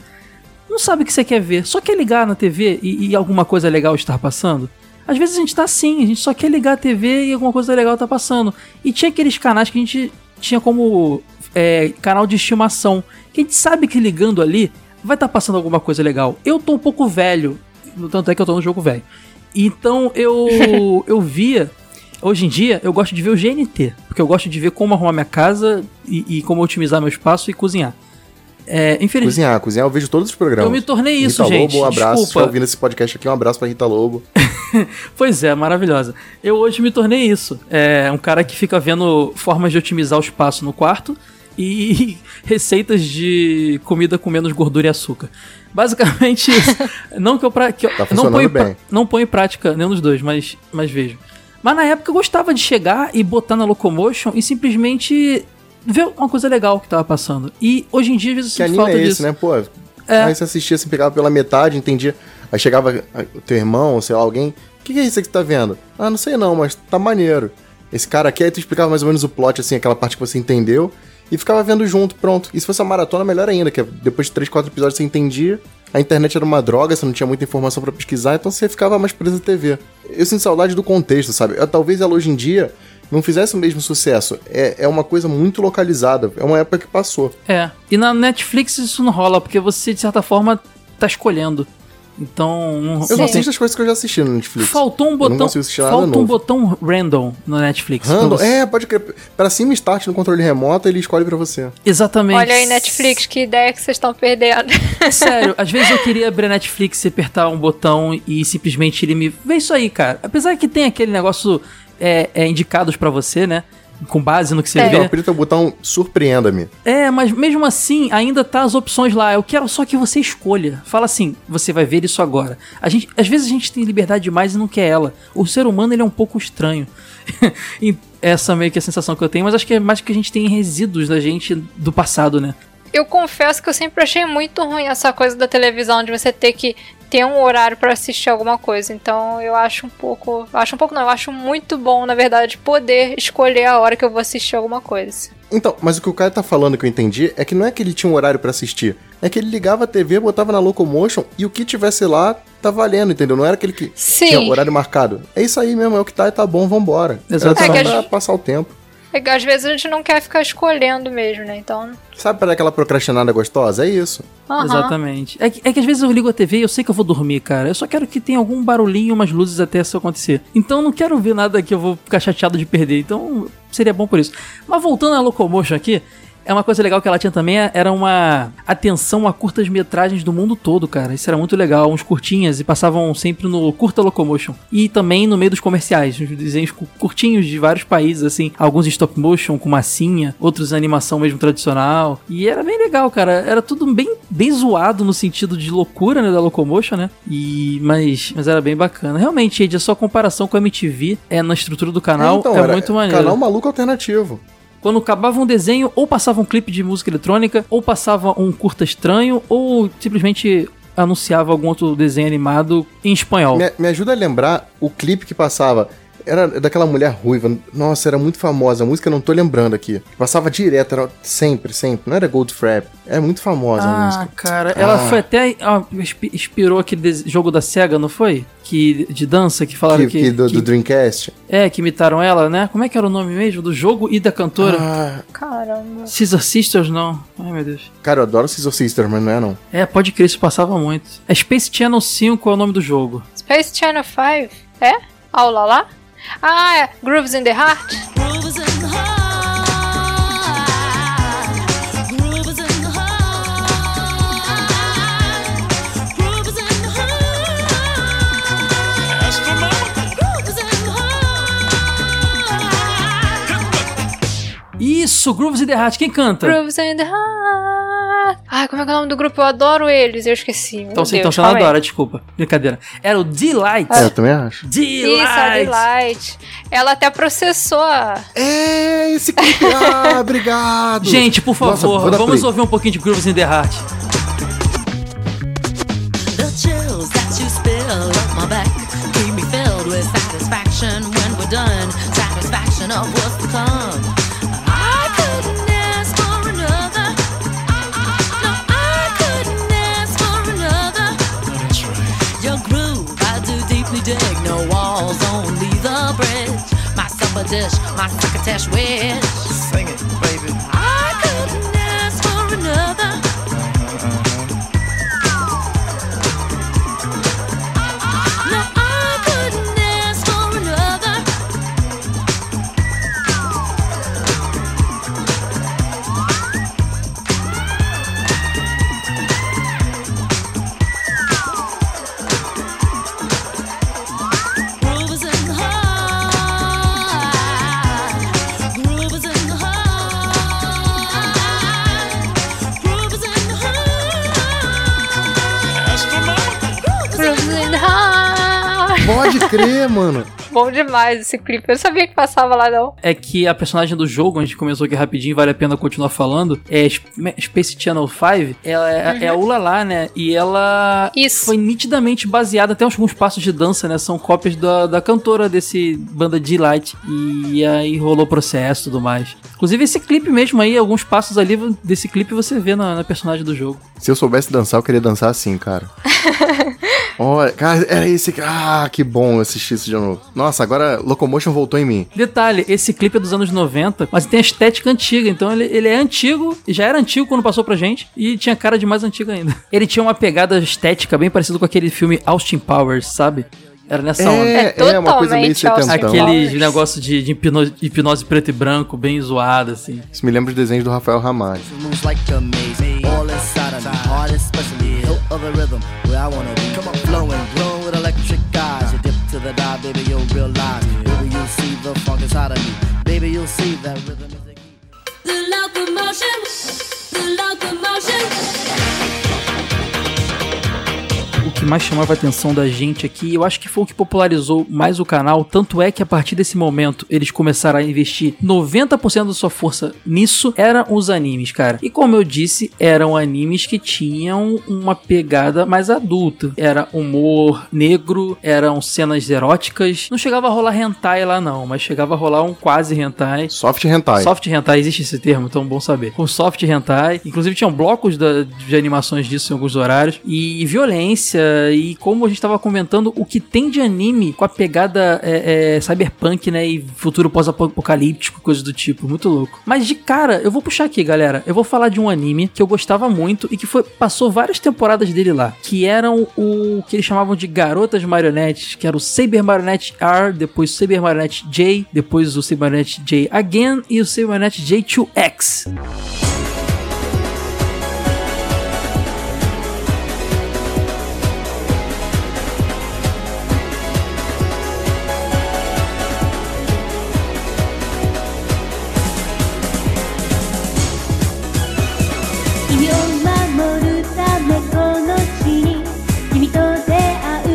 Não sabe o que você quer ver, só quer ligar na TV e, e alguma coisa legal estar passando? Às vezes a gente tá assim, a gente só quer ligar a TV e alguma coisa legal tá passando. E tinha aqueles canais que a gente tinha como é, canal de estimação, que a gente sabe que ligando ali vai estar passando alguma coisa legal. Eu tô um pouco velho, no tanto é que eu tô no jogo velho. Então eu eu via Hoje em dia, eu gosto de ver o GNT, porque eu gosto de ver como arrumar minha casa e, e como otimizar meu espaço e cozinhar. É, infelizmente, Cozinhar, cozinhar, eu vejo todos os programas. Eu me tornei isso, Rita gente, Lobo, um abraço. desculpa. Se ouvindo esse podcast aqui, um abraço pra Rita Lobo. Pois é, maravilhosa. Eu hoje me tornei isso. É um cara que fica vendo formas de otimizar o espaço no quarto e receitas de comida com menos gordura e açúcar. Basicamente isso. não que eu, pra, que eu Tá não ponho, pra- não ponho em prática nenhum dos dois, mas, mas vejo. Mas na época eu gostava de chegar e botar na Locomotion e simplesmente ver uma coisa legal que tava passando. E hoje em dia, às vezes, Que anime falta é esse, disso. né? Pô, É. aí você assistia, assim, pegava pela metade, entendia. Aí chegava ah, o teu irmão, ou sei lá, alguém. O que, que é isso que você tá vendo? Ah, não sei não, mas tá maneiro. Esse cara aqui, aí tu explicava mais ou menos o plot, assim, aquela parte que você entendeu. E ficava vendo junto, pronto. E se fosse a maratona, melhor ainda, que é depois de 3, 4 episódios você entendia. A internet era uma droga, você não tinha muita informação pra pesquisar, então você ficava mais preso à TV. Eu sinto saudade do contexto, sabe? Eu- talvez ela hoje em dia não fizesse o mesmo sucesso. É, é uma coisa muito localizada. É uma época que passou. É. E na Netflix isso não rola, porque você, de certa forma, tá escolhendo. Então. Não, Eu não assisto as coisas que eu já assisti no Netflix. Faltou um Eu não botão. consigo assistir nada Falta um botão random no Netflix. Random? você- É, pode crer. Pra cima start no controle remoto, ele escolhe pra você. Exatamente. Olha aí, Netflix, que ideia que vocês estão perdendo. Sério, às vezes eu queria abrir a Netflix e apertar um botão e simplesmente ele me. Vê isso aí, cara. Apesar que tem aquele negócio é, é, indicados pra você, né? Com base no que você Então, vê. aperta o botão surpreenda-me. É, mas mesmo assim, ainda tá as opções lá. Eu quero só que você escolha. Fala assim, você vai ver isso agora. A gente, às vezes a gente tem liberdade demais e não quer ela. O ser humano, ele é um pouco estranho. E Essa meio que é a sensação que eu tenho, mas acho que é mais que a gente tem resíduos da gente do passado, né? Eu confesso que eu sempre achei muito ruim essa coisa da televisão, de você ter que ter um horário pra assistir alguma coisa. Então eu acho um pouco. Acho um pouco não, eu acho muito bom, na verdade, poder escolher a hora que eu vou assistir alguma coisa. Então, mas o que o cara tá falando que eu entendi é que não é que ele tinha um horário pra assistir. É que ele ligava a TV, botava na Locomotion e o que tivesse lá tá valendo, entendeu? Não era aquele que Sim. tinha horário marcado. É isso aí mesmo, é o que tá e tá bom, vambora. Exato. Era só É que pra as- passar o tempo. É que às vezes a gente não quer ficar escolhendo mesmo, né? Então. Sabe para aquela procrastinada gostosa? É isso. aham. Exatamente. É que, é que às vezes eu ligo a TV e eu sei que eu vou dormir, cara. Eu só quero que tenha algum barulhinho, umas luzes até isso acontecer. Então eu não quero ver nada que eu vou ficar chateado de perder. Então seria bom por isso. Mas voltando à Locomotion aqui. É uma coisa legal que ela tinha também, era uma atenção a curtas metragens do mundo todo, cara. Isso era muito legal, uns curtinhas e passavam sempre no Curta Locomotion. E também no meio dos comerciais, uns desenhos cu- curtinhos de vários países, assim, alguns em stop motion com massinha, outros em animação mesmo tradicional. E era bem legal, cara. Era tudo bem, bem zoado no sentido de loucura, né, da Locomotion, né? E mas, mas era bem bacana. Realmente, Ed, a sua comparação com a MTV é na estrutura do canal então, é muito maneiro. Canal maluco alternativo. Quando acabava um desenho, ou passava um clipe de música eletrônica, ou passava um curta estranho, ou simplesmente anunciava algum outro desenho animado em espanhol. Me, me ajuda a lembrar o clipe que passava. Era daquela mulher ruiva. Nossa, era muito famosa. A música eu não tô lembrando aqui. Passava direto, era sempre, sempre. Não era Goldfrapp. É muito famosa a Ah, música. cara, ela Ah. foi até. ó, inspi- inspirou aquele jogo da SEGA, não foi? Que, de dança, que falaram Que, que. que do, que- do Dreamcast. É, que imitaram ela, né? Como é que era o nome mesmo? Do jogo e da cantora? Ah, Caramba. Scissor Sisters, não. Ai, meu Deus. cara, eu adoro Scissor Sisters, mas não é não. É, pode crer, isso passava muito. É Space Channel 5 é o nome do jogo. Space Channel 5? É? Aula lá? Ah, é Grooves in the Heart? Isso, Grooves in the Heart, quem canta? Grooves in the Heart. Ai, como é que é o nome do grupo? Eu adoro eles, eu esqueci. Meu Então, sim, Deus, então você não aí. adora, desculpa. Brincadeira. Era o Delight. É, eu também acho. Delight. Isso, a Delight. Ela até processou. É, esse clipe. Ah, obrigado. Gente, por Nossa, favor, dar vamos play. ouvir um pouquinho de Grooves in the Heart. The chills that you spill up my back keep me filled with satisfaction when we're done. Satisfaction of what's covetous, my cockatash wish. Pode crer, mano. Bom demais esse clipe. Eu não sabia que passava lá, não. É que a personagem do jogo, a gente começou aqui rapidinho, vale a pena continuar falando, é Sp- Space Channel 5, ela é, é a Ulala, né? E ela Isso. foi nitidamente baseada, até alguns passos de dança, né? São cópias da, da cantora desse banda Delight. E aí rolou processo e tudo mais. Inclusive esse clipe mesmo aí, alguns passos ali desse clipe você vê na, na personagem do jogo. Se eu soubesse dançar, eu queria dançar assim, cara. Olha, cara, era esse. Ah, que bom eu assistir isso de novo. Nossa, agora Locomotion voltou em mim. Detalhe, esse clipe é dos anos 90, mas tem a estética antiga, então ele, ele é antigo, já era antigo quando passou pra gente, e tinha cara de mais antigo ainda. Ele tinha uma pegada estética bem parecida com aquele filme Austin Powers, sabe? Era nessa onda. É, é, uma coisa meio setentão. Aquele negócio de, de hipnose, hipnose preto e branco, bem zoado, assim. Isso me lembra os desenhos do Rafael Ramalho. Moves like a maze. All inside of me, heart especially hilt of the rhythm where I wanna be. Come on, flowing, glowing with electric eyes. You dip to the dive, baby, you'll realize. Baby, you'll see the funk inside of me. Baby, you'll see that rhythm is the key. The locomotion, the locomotion. Que mais chamava a atenção da gente aqui, eu acho que foi o que popularizou mais o canal, tanto é que a partir desse momento eles começaram a investir 90% da sua força nisso, eram os animes, cara. E como eu disse, eram animes que tinham uma pegada mais adulta. Era humor negro, eram cenas eróticas. Não chegava a rolar hentai lá não, mas chegava a rolar um quase hentai. Soft hentai. Soft hentai, existe esse termo, então bom saber. Com soft hentai, inclusive tinham blocos da- de animações disso em alguns horários. E violência, e como a gente tava comentando, o que tem de anime com a pegada é, é, cyberpunk, né? E futuro pós-apocalíptico, coisas do tipo. Muito louco. Mas de cara, eu vou puxar aqui, galera. Eu vou falar de um anime que eu gostava muito e que foi passou várias temporadas dele lá. Que eram o que eles chamavam de garotas marionetes, que era o Saber Marionette R, depois o Saber Marionette J, depois o Saber Marionette J Again e o Saber Marionette J2X.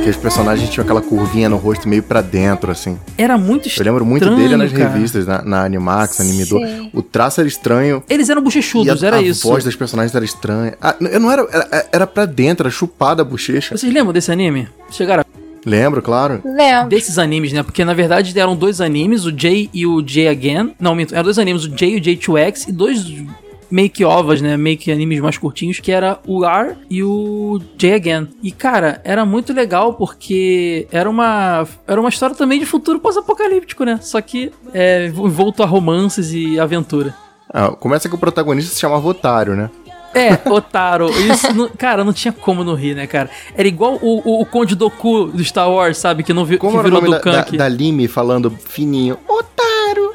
Que os personagens tinham aquela curvinha no rosto meio pra dentro, assim. Era muito Eu estranho. lembro muito dele nas cara. revistas, na, na Animax, Animidor. O traço era estranho. Eles eram E bochechudos, a, era a isso. voz das personagens era estranha. Ah, eu não era, era. Era pra dentro, era chupada a bochecha. Vocês lembram desse anime? Chegaram a Lembro, claro. Lembro. desses animes, né? Porque na verdade eram dois animes, o J e o J Again. Não, minto, eram dois animes, o J e o J2X, e dois make ovas, né? Make animes mais curtinhos, que era o R e o J Again. E cara, era muito legal porque era uma era uma história também de futuro pós-apocalíptico, né? Só que é, envolto a romances e aventura. Ah, começa que o protagonista se chamava Otário, né? É, Otaro. Isso, não- cara, não tinha como não rir, né, cara? Era igual o, o, o Conde Doku do Star Wars, sabe? Que não vi, Como que virou nome da, da, da Lime falando fininho? Otário!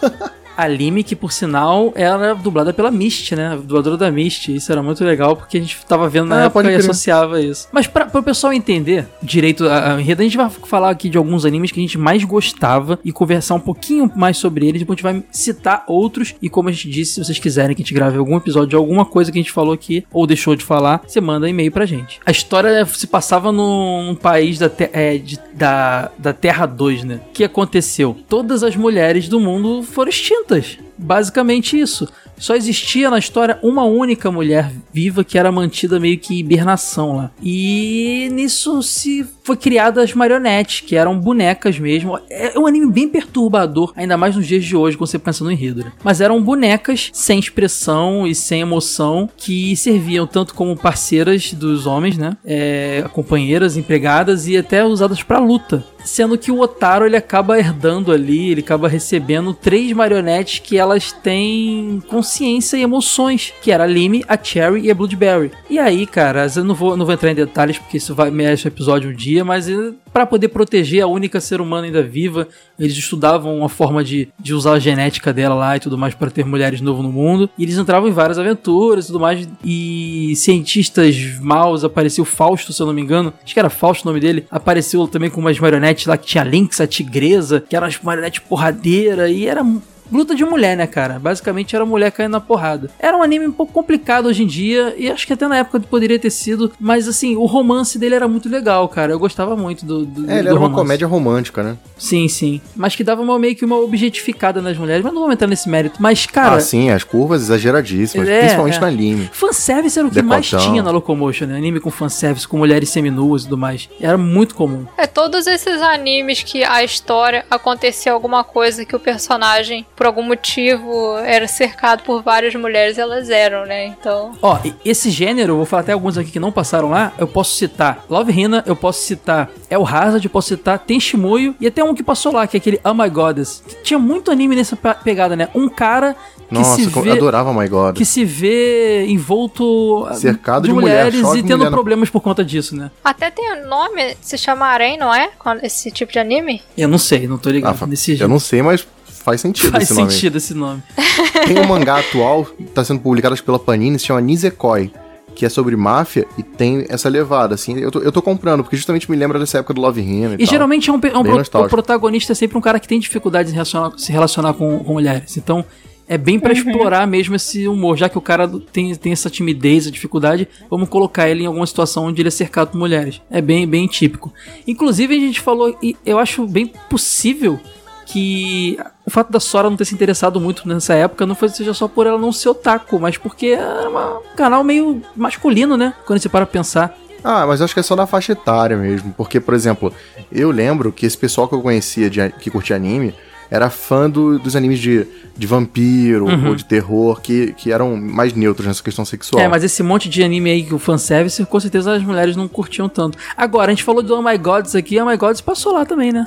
A Lime, que por sinal era dublada pela Mist, né? A dubladora da Mist. Isso era muito legal porque a gente tava vendo na Ah, época e associava isso. Mas pra, pro pessoal entender direito a, a enredo, a gente vai falar aqui de alguns animes que a gente mais gostava e conversar um pouquinho mais sobre eles. Depois a gente vai citar outros. E como a gente disse, se vocês quiserem que a gente grave algum episódio de alguma coisa que a gente falou aqui ou deixou de falar, você manda e-mail pra gente. A história se passava num, num país da, te- é, de- da, da Terra 2, né? O que aconteceu? Todas as mulheres do mundo foram extintas. tatlış. Basicamente isso. Só existia na história uma única mulher viva que era mantida meio que hibernação lá. E nisso se foi criada as marionetes, que eram bonecas mesmo. É um anime bem perturbador, ainda mais nos dias de hoje, quando você pensa no enredo. Né? Mas eram bonecas sem expressão e sem emoção que serviam tanto como parceiras dos homens, né? É, companheiras, empregadas e até usadas pra luta. Sendo que o Otaro ele acaba herdando ali, ele acaba recebendo três marionetes que elas têm consciência e emoções, que era a Lime, a Cherry e a Bloodberry. E aí, cara, eu não vou, não vou entrar em detalhes porque isso vai merece um episódio um dia, mas eh, pra poder proteger a única ser humana ainda viva, eles estudavam uma forma de, de usar a genética dela lá e tudo mais para ter mulheres novo no mundo. E eles entravam em várias aventuras e tudo mais. E cientistas maus, apareceu Fausto, se eu não me engano. Acho que era Fausto o nome dele. Apareceu também com umas marionetes lá que tinha Lynx, a tigresa, que eram as marionetes porradeira e era luta de mulher, né, cara? Basicamente era mulher caindo na porrada. Era um anime um pouco complicado hoje em dia, e acho que até na época poderia ter sido, mas assim, o romance dele era muito legal, cara. Eu gostava muito do. do É, ele do era uma romance. comédia romântica, né? Sim, sim. Mas que dava uma, meio que uma objetificada nas mulheres, mas não vamos entrar nesse mérito. Mas, cara. ah, sim, as curvas exageradíssimas, É, principalmente é. na Lime. Fanservice era o que mais Decotão. tinha na Locomotion, né? Anime com fanservice, com mulheres seminuas e tudo mais. Era muito comum. É todos esses animes que a história aconteceu alguma coisa que o personagem por algum motivo era cercado por várias mulheres, elas eram, né? Então. Ó, esse gênero, eu vou falar até alguns aqui que não passaram lá, eu posso citar Love Hina, eu posso citar El Hazard, eu posso citar Tenchimuyo e até um que passou lá, que é aquele Oh My Goddess. Tinha muito anime nessa pe- pegada, né? Um cara que Nossa, se eu vê... adorava My God. Que se vê envolto ah, Cercado de mulher, mulheres choque e tendo mulher na- problemas por conta disso, né? Até tem um nome, se chama Arém, não é? Quando- Esse tipo de anime? Eu não sei, não tô ligado Ah, nesse eu não sei, mas faz sentido Faz esse nome. aí. sentido esse nome. Tem um mangá atual, tá sendo publicado pela Panini, se chama Nisekoi, que é sobre máfia e tem essa levada, assim. Eu tô, eu tô comprando, porque justamente me lembra dessa época do Love Him e, E tal. geralmente é um, é um pro- protagonista é sempre um cara que tem dificuldade em relacionar- se relacionar com, com mulheres. Então é bem pra Uhum. explorar mesmo esse humor. Já que o cara tem, tem essa timidez, a dificuldade, vamos colocar ele em alguma situação onde ele é cercado por mulheres. É bem, bem típico. Inclusive, a gente falou, e eu acho bem possível que o fato da Sora não ter se interessado muito nessa época não foi seja só por ela não ser otaku, mas porque era uma- um canal meio masculino, né? Quando você para pensar. Ah, mas acho que é só na faixa etária mesmo. Porque, por exemplo, eu lembro que esse pessoal que eu conhecia de, que curtia anime era fã do- dos animes de, de vampiro Uhum. ou de terror, que, que eram mais neutros nessa questão sexual. É, mas esse monte de anime aí que o fanservice, com certeza as mulheres não curtiam tanto. Agora, a gente falou do Oh My Gods aqui, Oh My Gods passou lá também, né?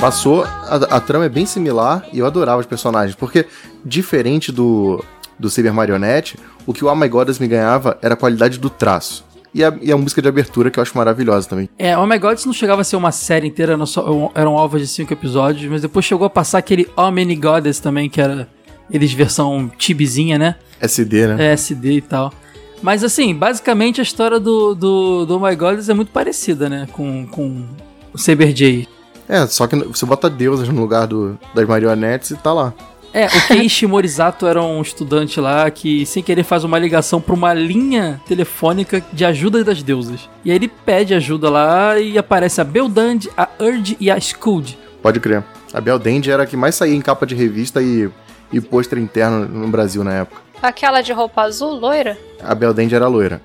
Passou, a, a trama é bem similar e eu adorava os personagens, porque diferente do, do Cyber Marionette, o que o Oh My Goddess me ganhava era a qualidade do traço. E a, e a música de abertura que eu acho maravilhosa também. É, Oh My Gods não chegava a ser uma série inteira, não só- eram ovos de cinco episódios, mas depois chegou a passar aquele Oh Many Goddess também, que era eles versão tibizinha, né? SD, né? É, SD e tal. Mas assim, basicamente a história do, do, do Oh My Goddess é muito parecida, né? Com, com o Saber J. É, só que você bota deusas no lugar do, das marionetes e tá lá. É, o Keiichi Morisato era um estudante lá que, sem querer, faz uma ligação pra uma linha telefônica de ajuda das deusas. E aí ele pede ajuda lá e aparece a Beldand, a Urge e a Skuld. Pode crer. A Bel Dende era a que mais saía em capa de revista e, e pôster interno no Brasil na época. Aquela de roupa azul, loira? A Bel Dende era loira.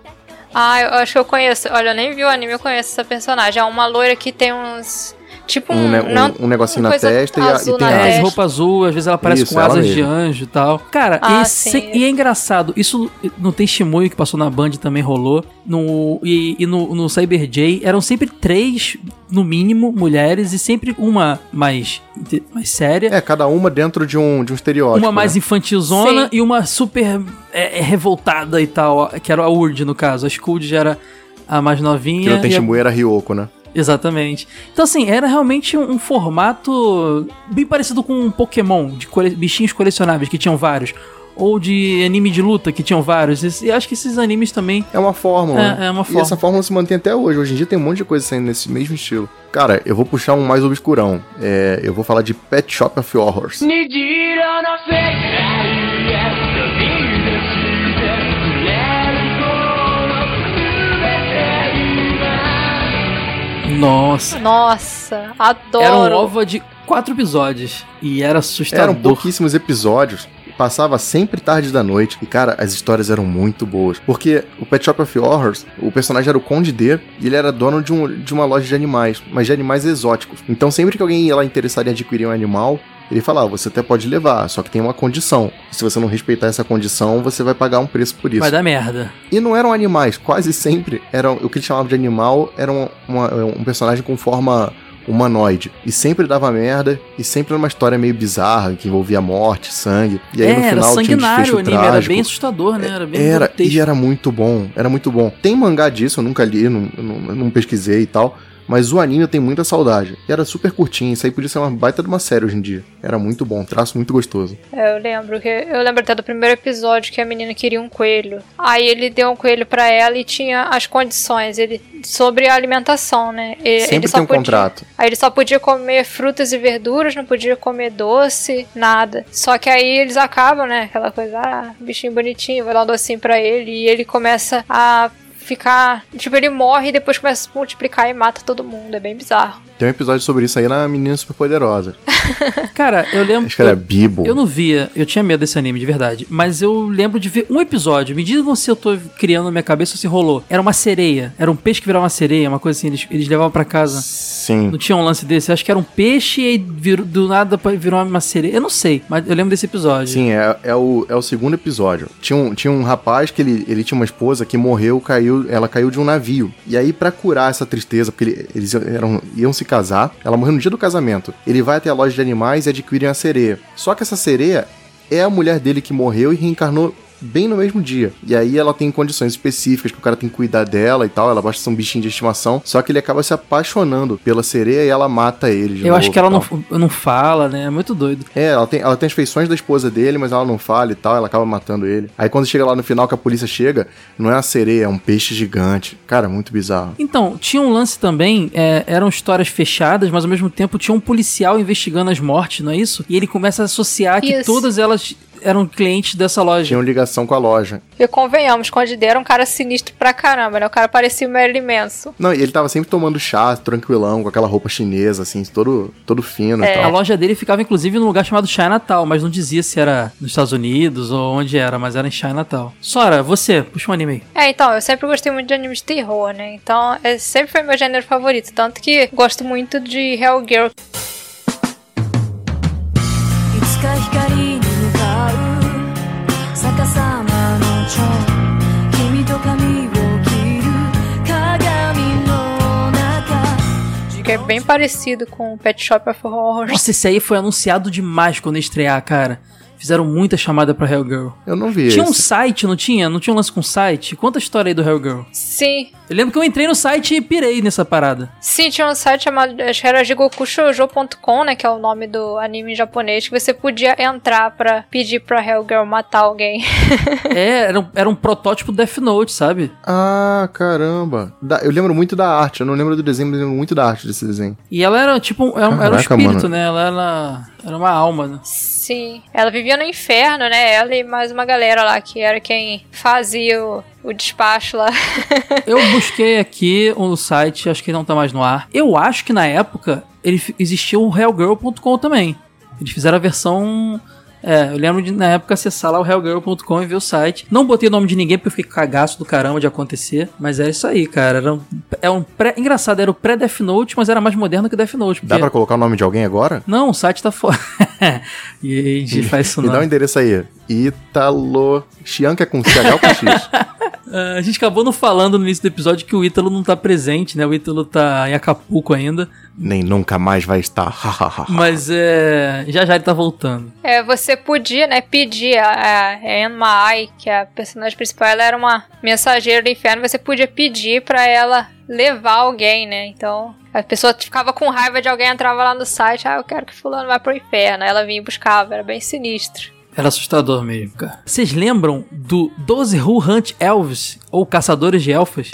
Ah, eu acho que eu conheço. Olha, eu nem vi o anime, eu conheço essa personagem. É uma loira que tem uns. Tipo um. Um, um- um negocinho na testa e, a, e tem na É, asas. de roupa azul, às vezes ela aparece Isso, com ela asas de anjo e tal. Cara, Ah, esse- sim. e é engraçado, isso no Tem Shimuyo que passou na Band também rolou. No, e e no, no Cyber J eram sempre três, no mínimo, mulheres e sempre uma mais, mais séria. É, cada uma dentro de um, de um estereótipo. Uma mais né? infantilzona Sim. e uma super é, é, revoltada e tal, que era a Urd, no caso. A Skuld já era a mais Que novinha. no e a- era Ryoko, né? Exatamente. Então, assim, era realmente um, um formato bem parecido com um Pokémon, de cole- bichinhos colecionáveis, que tinham vários. Ou de anime de luta, que tinham vários. E acho que esses animes também. É uma fórmula. É, né? é uma E fórmula. essa fórmula se mantém até hoje. Hoje em dia tem um monte de coisa saindo nesse mesmo estilo. Cara, eu vou puxar um mais obscurão. É, eu vou falar de Pet Shop of Horrors. Nossa. Nossa, adoro. Era um ova de quatro episódios. E era assustador. Eram pouquíssimos episódios. Passava sempre tarde da noite. E, cara, as histórias eram muito boas. Porque o Pet Shop of Horrors, o personagem era o Conde D. E ele era dono de, um- de uma loja de animais. Mas de animais exóticos. Então, sempre que alguém ia lá interessado em adquirir um animal, ele falava: você até pode levar, só que tem uma condição. Se você não respeitar essa condição, você vai pagar um preço por isso. Vai dar merda. E não eram animais, quase sempre eram o que eles chamavam de animal era um, uma- um personagem com forma humanoide. E sempre dava merda, e sempre era uma história meio bizarra, que envolvia morte, sangue. E aí é, no era final tinha um sanguinário desfecho o anime, era trágico. bem assustador, né? Era bem Era, e era muito bom, era muito bom. Tem mangá disso, eu nunca li, não, não, não pesquisei e tal. Mas o anime eu tenho muita saudade. E era super curtinho, isso aí podia ser uma baita de uma série hoje em dia. Era muito bom, traço muito gostoso. É, eu lembro que eu lembro até do primeiro episódio que a menina queria um coelho. Aí ele deu um coelho pra ela e tinha as condições ele sobre a alimentação, né? Ele, Sempre ele só tem um podia- contrato. Aí ele só podia comer frutas e verduras, não podia comer doce, nada. Só que aí eles acabam, né? Aquela coisa, ah, bichinho bonitinho, vai dar um docinho pra ele e ele começa a ficar, tipo, ele morre e depois começa a se multiplicar e mata todo mundo. É bem bizarro. Tem um episódio sobre isso aí na Menina Superpoderosa. Cara, eu lembro. Acho que era Bibo. Eu não via, eu tinha medo desse anime, de verdade. Mas eu lembro de ver um episódio. Me digam se eu tô criando na minha cabeça ou se rolou. Era uma sereia. Era um peixe que virava uma sereia, uma coisa assim. Eles, eles levavam pra casa. Sim. Não tinha um lance desse. Eu acho que era um peixe e virou, do nada virou uma sereia. Eu não sei, mas eu lembro desse episódio. Sim, é, é, o, é o segundo episódio. Tinha um, tinha um rapaz que ele, ele tinha uma esposa que morreu, caiu, ela caiu de um navio. E aí, pra curar essa tristeza, porque ele- eles eram, iam se casar, ela morreu no dia do casamento. Ele vai até a loja de animais e adquire uma sereia. Só que essa sereia é a mulher dele que morreu e reencarnou bem no mesmo dia. E aí ela tem condições específicas que o cara tem que cuidar dela e tal. Ela basta ser um bichinho de estimação. Só que ele acaba se apaixonando pela sereia e ela mata ele. de Eu novo acho que ela não, não fala, né? É muito doido. É, ela tem, ela tem as feições da esposa dele, mas ela não fala e tal, ela acaba matando ele. Aí quando chega lá no final que a polícia chega, não é uma sereia, é um peixe gigante. Cara, muito bizarro. Então, tinha um lance também, é, eram histórias fechadas, mas ao mesmo tempo tinha um policial investigando as mortes, não é isso? E ele começa a associar que Isso. todas elas eram clientes dessa loja. Tinham ligação com a loja. E convenhamos, Conde era um cara sinistro pra caramba, né? O cara parecia o Merlin Manson. Não, e ele tava sempre tomando chá, tranquilão, com aquela roupa chinesa, assim, todo, todo fino É. e A tal. loja dele ficava inclusive num lugar chamado Chinatown, mas não dizia se era nos Estados Unidos ou onde era, mas era em Chinatown. Sora, você, puxa um anime aí. É, então, eu sempre gostei muito de anime de terror, né? Então, é, sempre foi meu gênero favorito. Tanto que gosto muito de Hellgirl. い é bem parecido com Pet Shop of Horrors. Nossa, esse aí foi anunciado demais quando estrear, cara. Fizeram muita chamada pra Hellgirl. Eu não vi Tinha um esse. site, não tinha? Não tinha um lance com site? Conta a história aí do Hellgirl. Sim. Eu lembro que eu entrei no site e pirei nessa parada. Sim, tinha um site chamado, acho que era jigokushoujo.com, né, que é o nome do anime em japonês, que você podia entrar pra pedir pra Hellgirl matar alguém. é, era um, era um protótipo Death Note, sabe? Ah, caramba. Da- eu lembro muito da arte, eu não lembro do desenho, mas eu lembro muito da arte desse desenho. E ela era tipo, um- era, um- era um Caraca, espírito, mano. né? Ela era, era uma alma, né? Sim. Ela vivia no inferno, né? Ela e mais uma galera lá, que era quem fazia o, o despacho lá. Eu busquei aqui um site, acho que não tá mais no ar. Eu acho que na época ele existia o hellgirl.com também. Eles fizeram a versão. É, eu lembro de na época acessar lá o hellgirl.com e ver o site. Não botei o nome de ninguém porque eu fiquei cagaço do caramba de acontecer. Mas é isso aí, cara. Era um, é um pré, engraçado, era o pré-Death Note, mas era mais moderno que o Death Note. Dá porque- pra colocar o nome de alguém agora? Não, o site tá fora. e a gente faz isso Me não. dá o endereço aí. Italo... Chianca é com CH ou com X? Ah, a gente acabou não falando no início do episódio que o Ítalo não tá presente, né? O Ítalo tá em Acapulco ainda. Nem nunca mais vai estar. Mas é. Já já ele tá voltando. É, você podia, né, pedir a, a Anne que é a personagem principal, ela era uma mensageira do inferno, você podia pedir pra ela levar alguém, né? Então, a pessoa ficava com raiva de alguém, entrava lá no site, ah, eu quero que fulano vá pro inferno. Aí ela vinha e buscava, era bem sinistro. Era assustador mesmo, cara. Vocês lembram do 12 Who Hunt Elves? Ou Caçadores de Elfas?